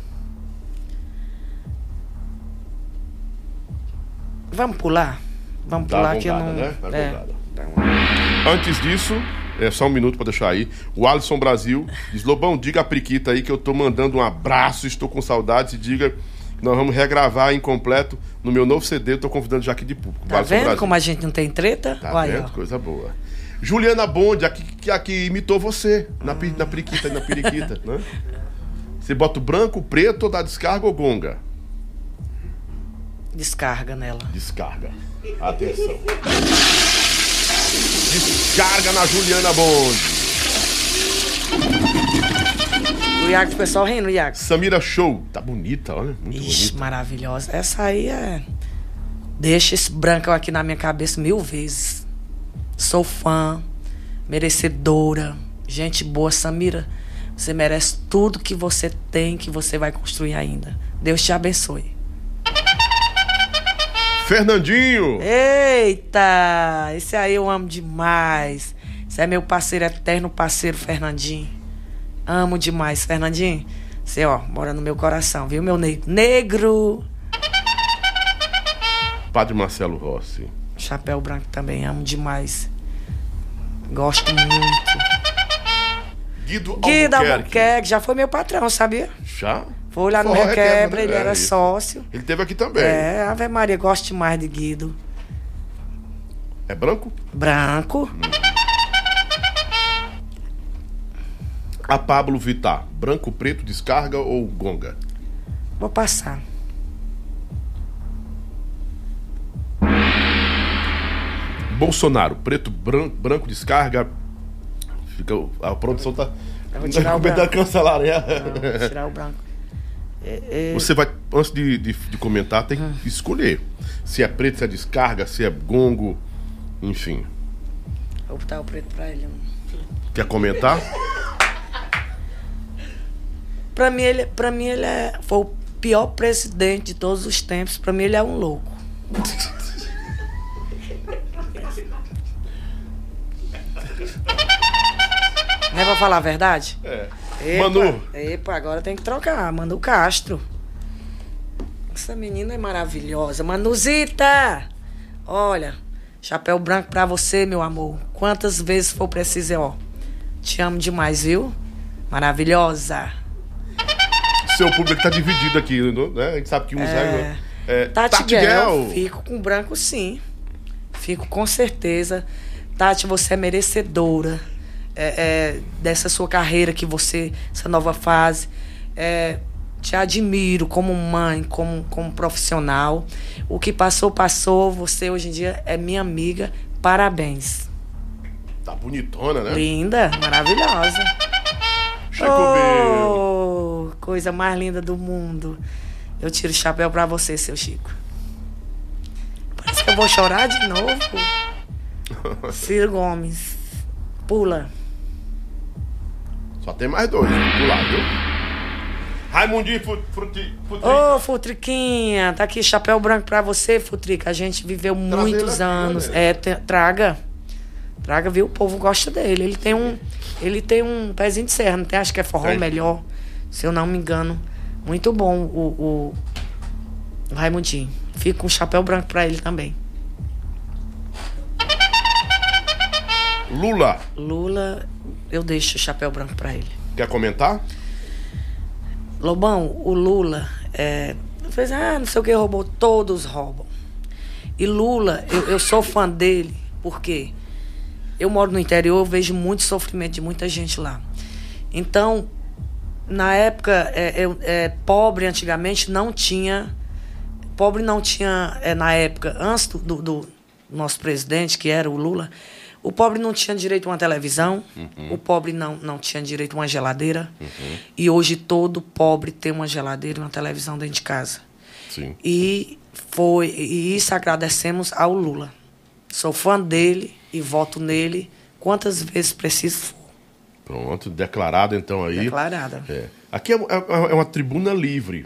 Vamos pular? Vamos Dá pular uma que eu gongada, não. né? Dá é, dá uma- Antes disso, é só um minuto pra deixar aí. O Alisson Brasil diz: Lobão, diga a Priquita aí que eu tô mandando um abraço, estou com saudades e diga nós vamos regravar incompleto no meu novo CD. Eu tô convidando já aqui de público. Tá Alisson vendo Brasil. como a gente não tem treta? Tá Olha vendo? Coisa boa. Juliana Bonde, aqui, que imitou você na, pi- na periquita e na periquita, né? Você bota o branco, o preto, ou dá descarga ou gonga? Descarga nela. Descarga. Atenção. Descarga na Juliana Bonde. O Iago, o pessoal rindo, Iago. Samira Show. Tá bonita, olha. Muito Ixi, bonita. maravilhosa. Essa aí é. Deixa esse brancão aqui na minha cabeça mil vezes. Sou fã, merecedora, gente boa. Samira, você merece tudo que você tem, que você vai construir ainda. Deus te abençoe. Fernandinho. Eita! Esse aí eu amo demais. Esse é meu parceiro eterno, parceiro Fernandinho. Amo demais, Fernandinho. Você, ó, mora no meu coração, viu, meu negro? Negro! Padre Marcelo Rossi. Chapéu branco também, amo demais. Gosto muito. Guido Guido Albuquerque. Albuquerque, já foi meu patrão, sabia? Já? Foi lá no Forró Requebra, Requebra, ele era É isso. sócio. Ele teve aqui também. É, Ave Maria, gosto demais de Guido. É branco? Branco, A Pablo Vittar. Branco, preto, descarga ou gonga? vou passar. Bolsonaro. Preto, branco, branco descarga. Fica, a produção tá. Eu vou tirar o branco. cancelar? Não, vou tirar o branco. É, é, Você vai, antes de, de, de comentar, tem que escolher. Se é preto, se é descarga, se é gongo, enfim. vou botar o preto pra ele. Quer comentar? Pra mim, ele, pra mim, ele é, foi o pior presidente de todos os tempos. Pra mim, ele é um louco. [LAUGHS] pra falar a verdade? É. Epa, Manu. Epa, agora tem que trocar. Manu Castro. Essa menina é maravilhosa. Manuzita! Olha, chapéu branco pra você, meu amor. Quantas vezes for preciso, ó. Te amo demais, viu? Maravilhosa. Seu público tá dividido aqui, né? A gente sabe que uns é. é, Tati, Tati Guel, Guel. fico com branco sim. Fico com certeza. Tati, você é merecedora é, é, dessa sua carreira que você, essa nova fase. É, te admiro como mãe, como, como profissional. O que passou, passou. Você hoje em dia é minha amiga. Parabéns. Tá bonitona, né? Linda, maravilhosa. Chico. Oh, coisa mais linda do mundo. Eu tiro o chapéu pra você, seu Chico. Parece que eu vou chorar de novo. [LAUGHS] Ciro Gomes. Pula. Só tem mais dois do lado, viu? Raimundinho. Futri. Ô, Futriquinha, tá aqui chapéu branco pra você, Futrica. A gente viveu muitos aqui, anos. É, traga. Traga, viu? O povo gosta dele. Ele tem um, ele tem um pezinho de serra, não tem? Acho que é forró Tem. melhor, se eu não me engano. Muito bom o, o Raimundinho. Fica com um chapéu branco pra ele também. Lula. Lula, eu deixo o chapéu branco pra ele. Quer comentar? Lobão, o Lula é, fez, ah, não sei o que roubou, todos roubam. E Lula, eu, eu sou fã dele, porque eu moro no interior, eu vejo muito sofrimento de muita gente lá. Então, na época, é, eu- é, pobre antigamente não tinha. Pobre não tinha, é, na época, antes do- do nosso presidente, que era o Lula, o pobre não tinha direito a uma televisão, o pobre não, não tinha direito a uma geladeira. E hoje todo pobre tem uma geladeira e uma televisão dentro de casa. Sim. E foi e isso agradecemos ao Lula. Sou fã dele e voto nele quantas vezes preciso for. Pronto, declarado então aí. Declarada. É. Aqui é, é- é uma tribuna livre.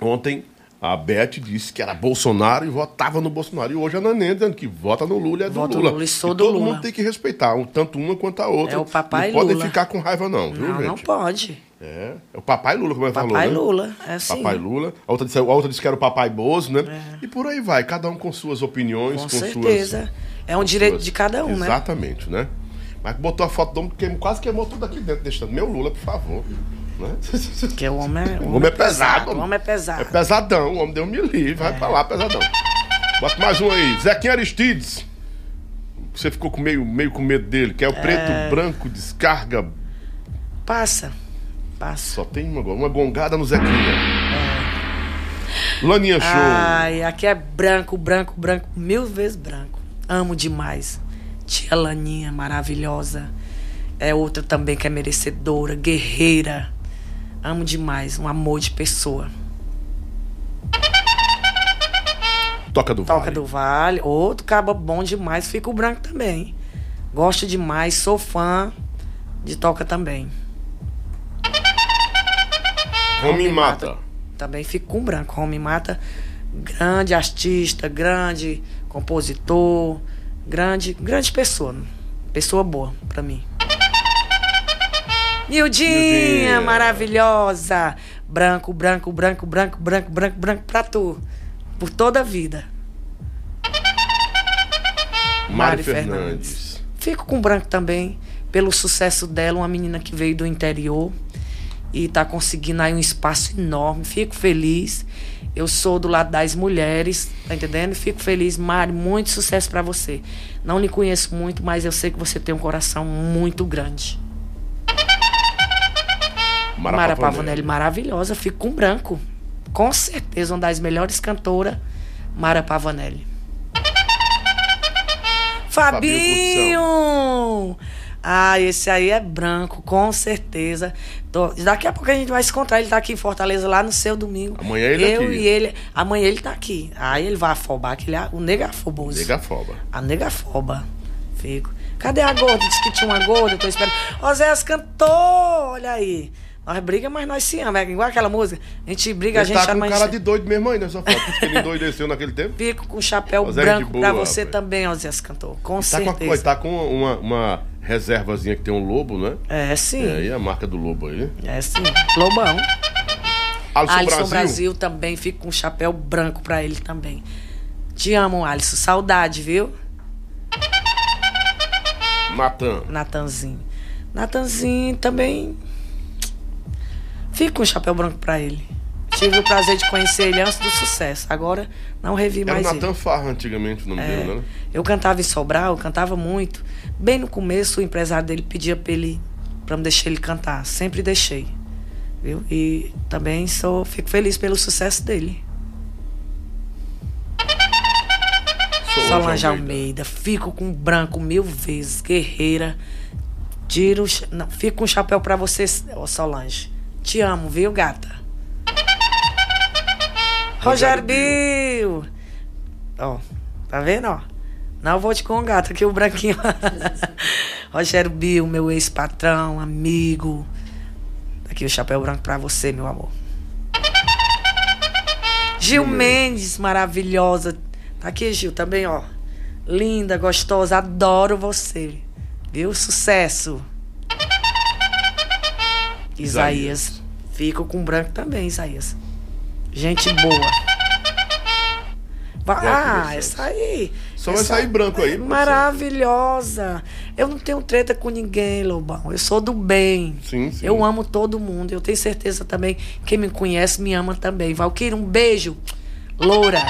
Ontem a Beth disse que era Bolsonaro e votava no Bolsonaro. E hoje a Nanê dizendo que vota no Lula e é do Voto Lula. Lula e sou E do todo Lula. mundo tem que respeitar, um- tanto uma quanto a outra. É o papai Não podem Lula. ficar com raiva não, viu, Não, gente? não pode. É, é o papai Lula, como ele falou, Papai né? Lula, é assim. Papai Lula. A outra, disse, a outra disse que era o papai Bozo, né? E por aí vai, cada um com suas opiniões, Com com, certeza. suas... É um direito suas- de cada um, né? Exatamente, né? Mas botou a foto do homem, quase queimou tudo aqui dentro, deixando. Meu Lula, por favor. Né? Porque o homem é, O homem é pesado. O homem é pesado. É pesadão, o homem deu um me livre, vai pra lá, pesadão. Bota mais um aí. Zequinha Aristides. Você ficou com meio, meio com medo dele, que é o preto, branco, descarga. Passa. Passa. Só tem uma, uma gongada no Zequinha. Laninha Show. Ai, aqui é branco, branco, branco, mil vezes branco. Amo demais. Tia Laninha, maravilhosa. É outra também que é merecedora, guerreira. Amo demais, um amor de pessoa. Toca do Toca Vale. do Vale, outro caba bom demais, fica o branco também. Gosto demais, sou fã de Toca também. Homem Mata. Também fico com branco. Romy Mata, grande artista, grande compositor, grande, grande pessoa. Pessoa boa pra mim. Nildinha, maravilhosa. Branco, branco, branco, branco, branco, branco, branco pra tu. Por toda a vida. Mari Mari Fernandes. Fernandes. Fico com branco também, pelo sucesso dela, uma menina que veio do interior e está conseguindo aí um espaço enorme. Fico feliz. Eu sou do lado das mulheres, tá entendendo? Fico feliz, Mari, muito sucesso para você. Não lhe conheço muito, mas eu sei que você tem um coração muito grande. Mara, Mara Pavanelli. Maravilhosa, fico com branco. Com certeza, uma das melhores cantoras, Mara Pavanelli. Fabinho! Ah, esse aí é branco, com certeza. Tô- Daqui a pouco a gente vai se encontrar. Ele tá aqui em Fortaleza, lá no seu domingo. Amanhã ele Eu aqui. e ele. Amanhã ele tá aqui. Aí ele vai afobar, que ele é o negafoboso. Negafoba. A negafoba. Fico. Cadê a gorda? Diz que tinha uma gorda, eu tô esperando. Ó, Zé cantou! Olha aí. Nós briga, mas nós se amamos. É igual aquela música. A gente briga, a Ele gente tá com ama, cara de doido mesmo ainda, só falta que ele endoideceu naquele tempo. [LAUGHS] Fico com chapéu Ó, Zé branco pra boa, você rapaz. também, ó, Zé cantor. Com Tá com, certeza. a, tá com uma, uma reservazinha que tem um lobo, né? É sim. É, aí a marca do lobo aí. É sim. Lobão. Alisson, Alisson Brasil. Brasil. também, fico com chapéu branco pra ele também. Te amo, Alisson. Saudade, viu? Natan. Natanzinho. Natanzinho também. Fico com chapéu branco pra ele. Tive o prazer de conhecer ele antes do sucesso. Agora não revi Era mais Natan ele. Farra antigamente o nome É, dele, né? eu cantava em Sobral, eu cantava muito. Bem no começo, o empresário dele pedia pra ele para me deixar ele cantar. Sempre deixei. Viu? E também sou, fico feliz pelo sucesso dele. Solange Almeida. Fico com branco mil vezes. Guerreira. Tiro. Não, fico com um chapéu pra você, Solange. Te amo, viu, gata? Rogério Bill. Ó, tá vendo, ó? Não vou te com gata, aqui o branquinho. [LAUGHS] Rogério Bill, meu ex-patrão, amigo. Aqui o chapéu branco pra você, meu amor. Gil Mendes, maravilhosa. Tá aqui, Gil, também, ó. Linda, gostosa, adoro você. Viu? Sucesso. Isaías. Fico com branco também, Isaías. Gente boa. Ah, que é essa aí. Só vai essa sair branco aí, professor. Maravilhosa. Eu não tenho treta com ninguém, Lobão. Eu sou do bem. Sim, sim. Eu amo todo mundo. Eu tenho certeza também. Quem me conhece me ama também. Valquíria, um beijo. Loura.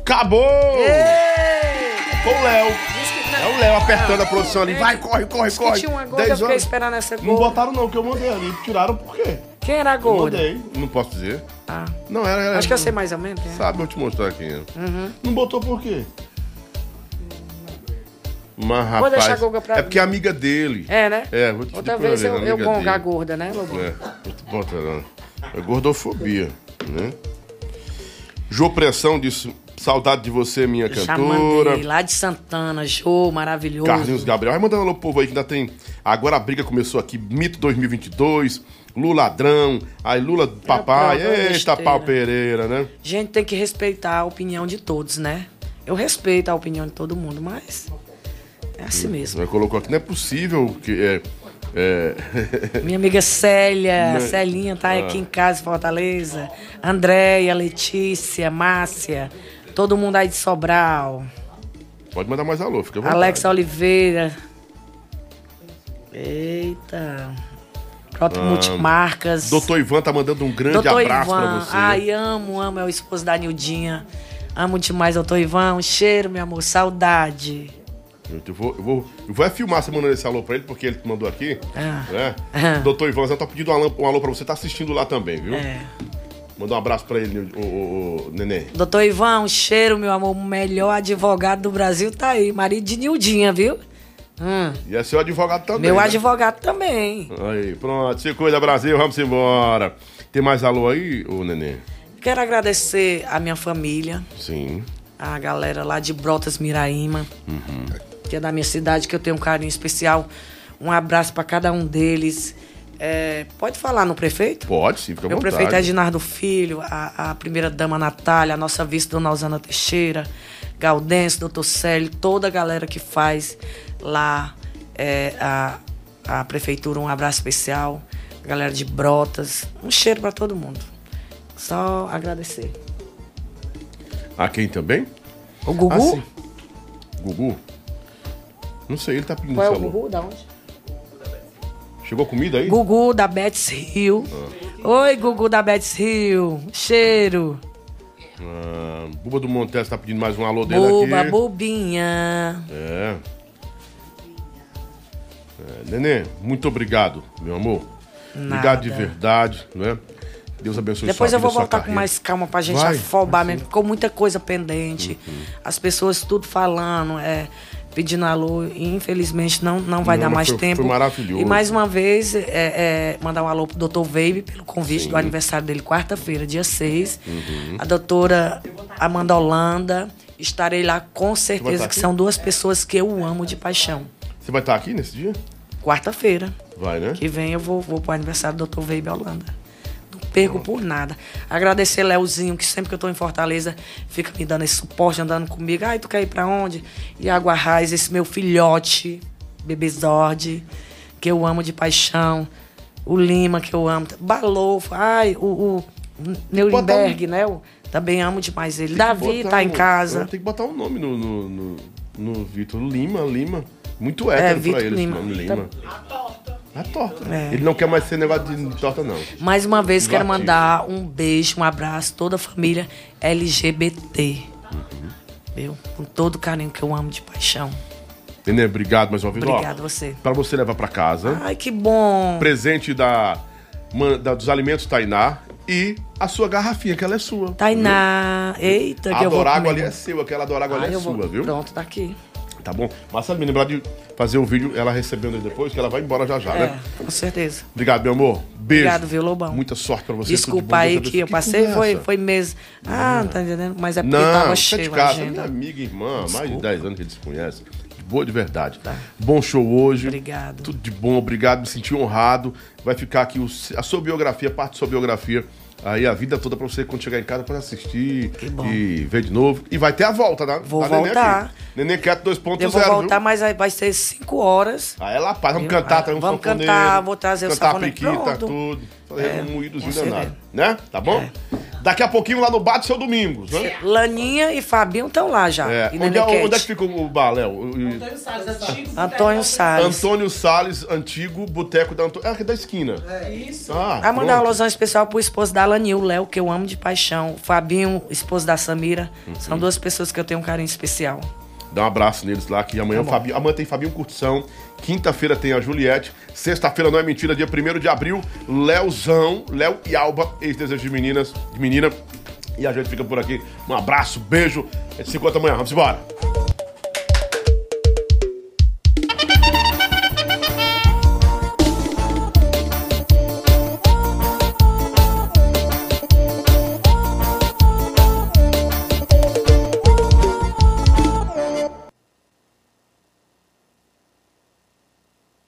Acabou! Ei! Foi o Léo. Não- É o Léo apertando a produção ali. É. Vai, corre, corre, Diz que corre. tinha uma gorda, eu 10 fiquei esperando essa Não gorda. botaram não, que eu mandei ali. Tiraram por quê? Quem era a Eu gorda? mandei. Não posso dizer. Ah, Não, era... era acho que eu sei mais ou menos. quem é. Sabe, eu te mostrar aqui. né? Uhum. Não botou por quê? Mas, rapaz, Vou deixar a Guga pra- É porque é amiga dele. É, né? É, vou te Outra vez ver, eu, eu gongar a gorda, né, Lobão? É, bota não. É gordofobia, né? Jô Pressão disse, saudade de você, minha Já cantora. mandei, lá de Santana, Jô, maravilhoso. Carlinhos Gabriel. Vai mandando alô pro povo aí que ainda tem. Agora a briga começou aqui. Mito 2022. Lula ladrão. Aí Lula papai. prova, Eita, pau Pereira, né? gente tem que respeitar a opinião de todos, né? Eu respeito a opinião de todo mundo, mas é assim mesmo. Você colocou aqui. Não é possível que. É, é... [LAUGHS] Minha amiga Célia, Né? Celinha tá Ah. aqui em casa em Fortaleza. Andréia, Letícia, Márcia, todo mundo aí de Sobral. Pode mandar mais alô, fica à vontade. Alexa Oliveira. Eita. Multimarcas. Ah, Doutor Ivan tá mandando um grande Doutor abraço pra Ivan. você. Ai, amo, amo. É o esposo da Nildinha. Amo demais, doutor Ivan. Um cheiro, meu amor. Saudade. Eu vou, eu vou, eu vou filmar você mandando esse alô pra ele, porque ele mandou aqui. Ah. Né? Ah. Doutor Ivan, tá pedindo um alô, um alô pra você, tá assistindo lá também, viu? É. Manda um abraço pra ele, o, o, o Nenê. Doutor Ivan, um cheiro, meu amor. O melhor advogado do Brasil tá aí. Marido de Nildinha, viu? Hum. E é seu advogado também. Meu né? advogado também. Aí, pronto. Se cuida, Brasil, vamos embora. Tem mais alô aí, ô Nenê? Quero agradecer a minha família, Sim. a galera lá de Brotas Miraíma, Uhum. que é da minha cidade, que eu tenho um carinho especial. Um abraço pra cada um deles. É, pode falar no prefeito? Pode sim, fica à Meu vontade. prefeito é Ednardo Filho, a, a primeira dama Natália, a nossa vice Dona Osana Teixeira, Gaudêncio, doutor Célio, toda a galera que faz lá é, a, a prefeitura, um abraço especial. Galera de Brotas, um cheiro pra todo mundo. Só agradecer. A quem também? O Gugu? Ah. Gugu? Não sei, ele tá pedindo Qual é o. Gugu? Da onde? Chegou comida aí? Gugu da Betts Hill. Oi, Gugu da Betts Hill. Cheiro. Ah, Buba do Montes tá pedindo mais um alô dele Buba, aqui. bobinha. É. é. Nenê, muito obrigado, meu amor. Obrigado de Nada. verdade, né? Deus abençoe Depois eu vou voltar com mais calma pra gente Vai, afobar vai mesmo. Ficou muita coisa pendente. Uhum. As pessoas tudo falando, é, pedindo alô. Infelizmente não, não vai Não, dar mais foi- tempo. foi maravilhoso. E mais uma vez, é, é, mandar um alô pro Dr. Veibe pelo convite Sim. do aniversário dele, quarta-feira, dia 6. Uhum. A doutora Amanda Holanda. Estarei lá com certeza, aqui? que são duas pessoas que eu amo de paixão. Você vai estar aqui nesse dia? Quarta-feira. Vai, né? Que vem eu vou, vou pro aniversário do Dr. Veibe Holanda. Não perco por nada. Agradecer Leozinho, que sempre que eu tô em Fortaleza, fica me dando esse suporte, andando comigo. Ai, tu quer ir pra onde? Iago Arraes, esse meu filhote, Bebezord, que eu amo de paixão. O Lima, que eu amo. Balofo, ai, o, o Nuremberg, né? Eu também amo demais ele. Davi Botar tá em um- casa. Tem que botar um nome no, no, no, no Vitor. Lima, Lima. Muito hétero pra Vitor ele Lima. esse nome, Tá- Lima. A torta. É. Ele não quer mais ser negócio de torta, não. Mais uma vez, quero mandar um beijo, um abraço, toda a família LGBT. Viu? Com todo o carinho que eu amo de paixão. Nenê, obrigado mais uma vez. Ó, Obrigado você. Pra você levar pra casa. Ai, que bom. Presente da, man- da- dos alimentos Tainá e a sua garrafinha, que ela é sua. Tainá. Eita, que A eu vou Dorágua comer. ali é seu, aquela Dorágua ali é vou- sua, viu? Pronto, tá aqui. Tá bom? Marcelo, me lembrar de fazer o vídeo, ela recebendo aí depois, que ela vai embora já já, É, né? com certeza. Obrigado, meu amor. Beijo. Obrigado, viu, Lobão? Muita sorte pra você. Desculpa bom, aí abençoe. que eu passei, foi, conversa? foi mês. Ah, não tá entendendo? Mas é porque Não, tava cheio de casa, minha agenda. amiga e irmã, há mais de Desculpa. 10 anos que eles se conhecem. Boa de verdade. Tá. Bom show hoje. Obrigado. Tudo de bom, obrigado, me senti honrado. Vai ficar aqui o- a sua biografia, parte da sua biografia, aí a vida toda pra você quando chegar em casa para assistir e ver de novo. E vai ter a volta, tá? Vou Nenê voltar. aqui. Nenê Quieto 2.0, Eu vou voltar, viu? mas aí vai ser 5 horas. Aí é lá, vamos Viu? cantar, Ah, tá um vamos cantar, vou trazer o cantar sanfoneiro. piquita, Pronto. tudo. Fazer É, um moídozinho danado, né? Tá bom? Daqui a pouquinho lá no Bate Seu Domingos, né? Laninha e Fabinho estão lá já. É. E Onde, é, onde é que fica o bar, Léo? Antônio Salles, antigo. Antônio Salles. Antônio Salles, antigo boteco da Antônio. É aqui da esquina. É isso. Ah, A mandar um pronto. alusão especial pro esposo da Alanil, o Léo, que eu amo de paixão. O Fabinho, esposo da Samira. Uhum. São duas pessoas que eu tenho um carinho especial. Dá um abraço neles lá, que amanhã, Tá. Fabinho, amanhã tem Fabinho Curtição. Quinta-feira tem a Juliette. Sexta-feira não é mentira, dia 1 de abril. Léozão, Léo e Alba, ex-desejo de meninas, de menina. E a gente fica por aqui. Um abraço, beijo. A gente se encontra amanhã. Vamos embora.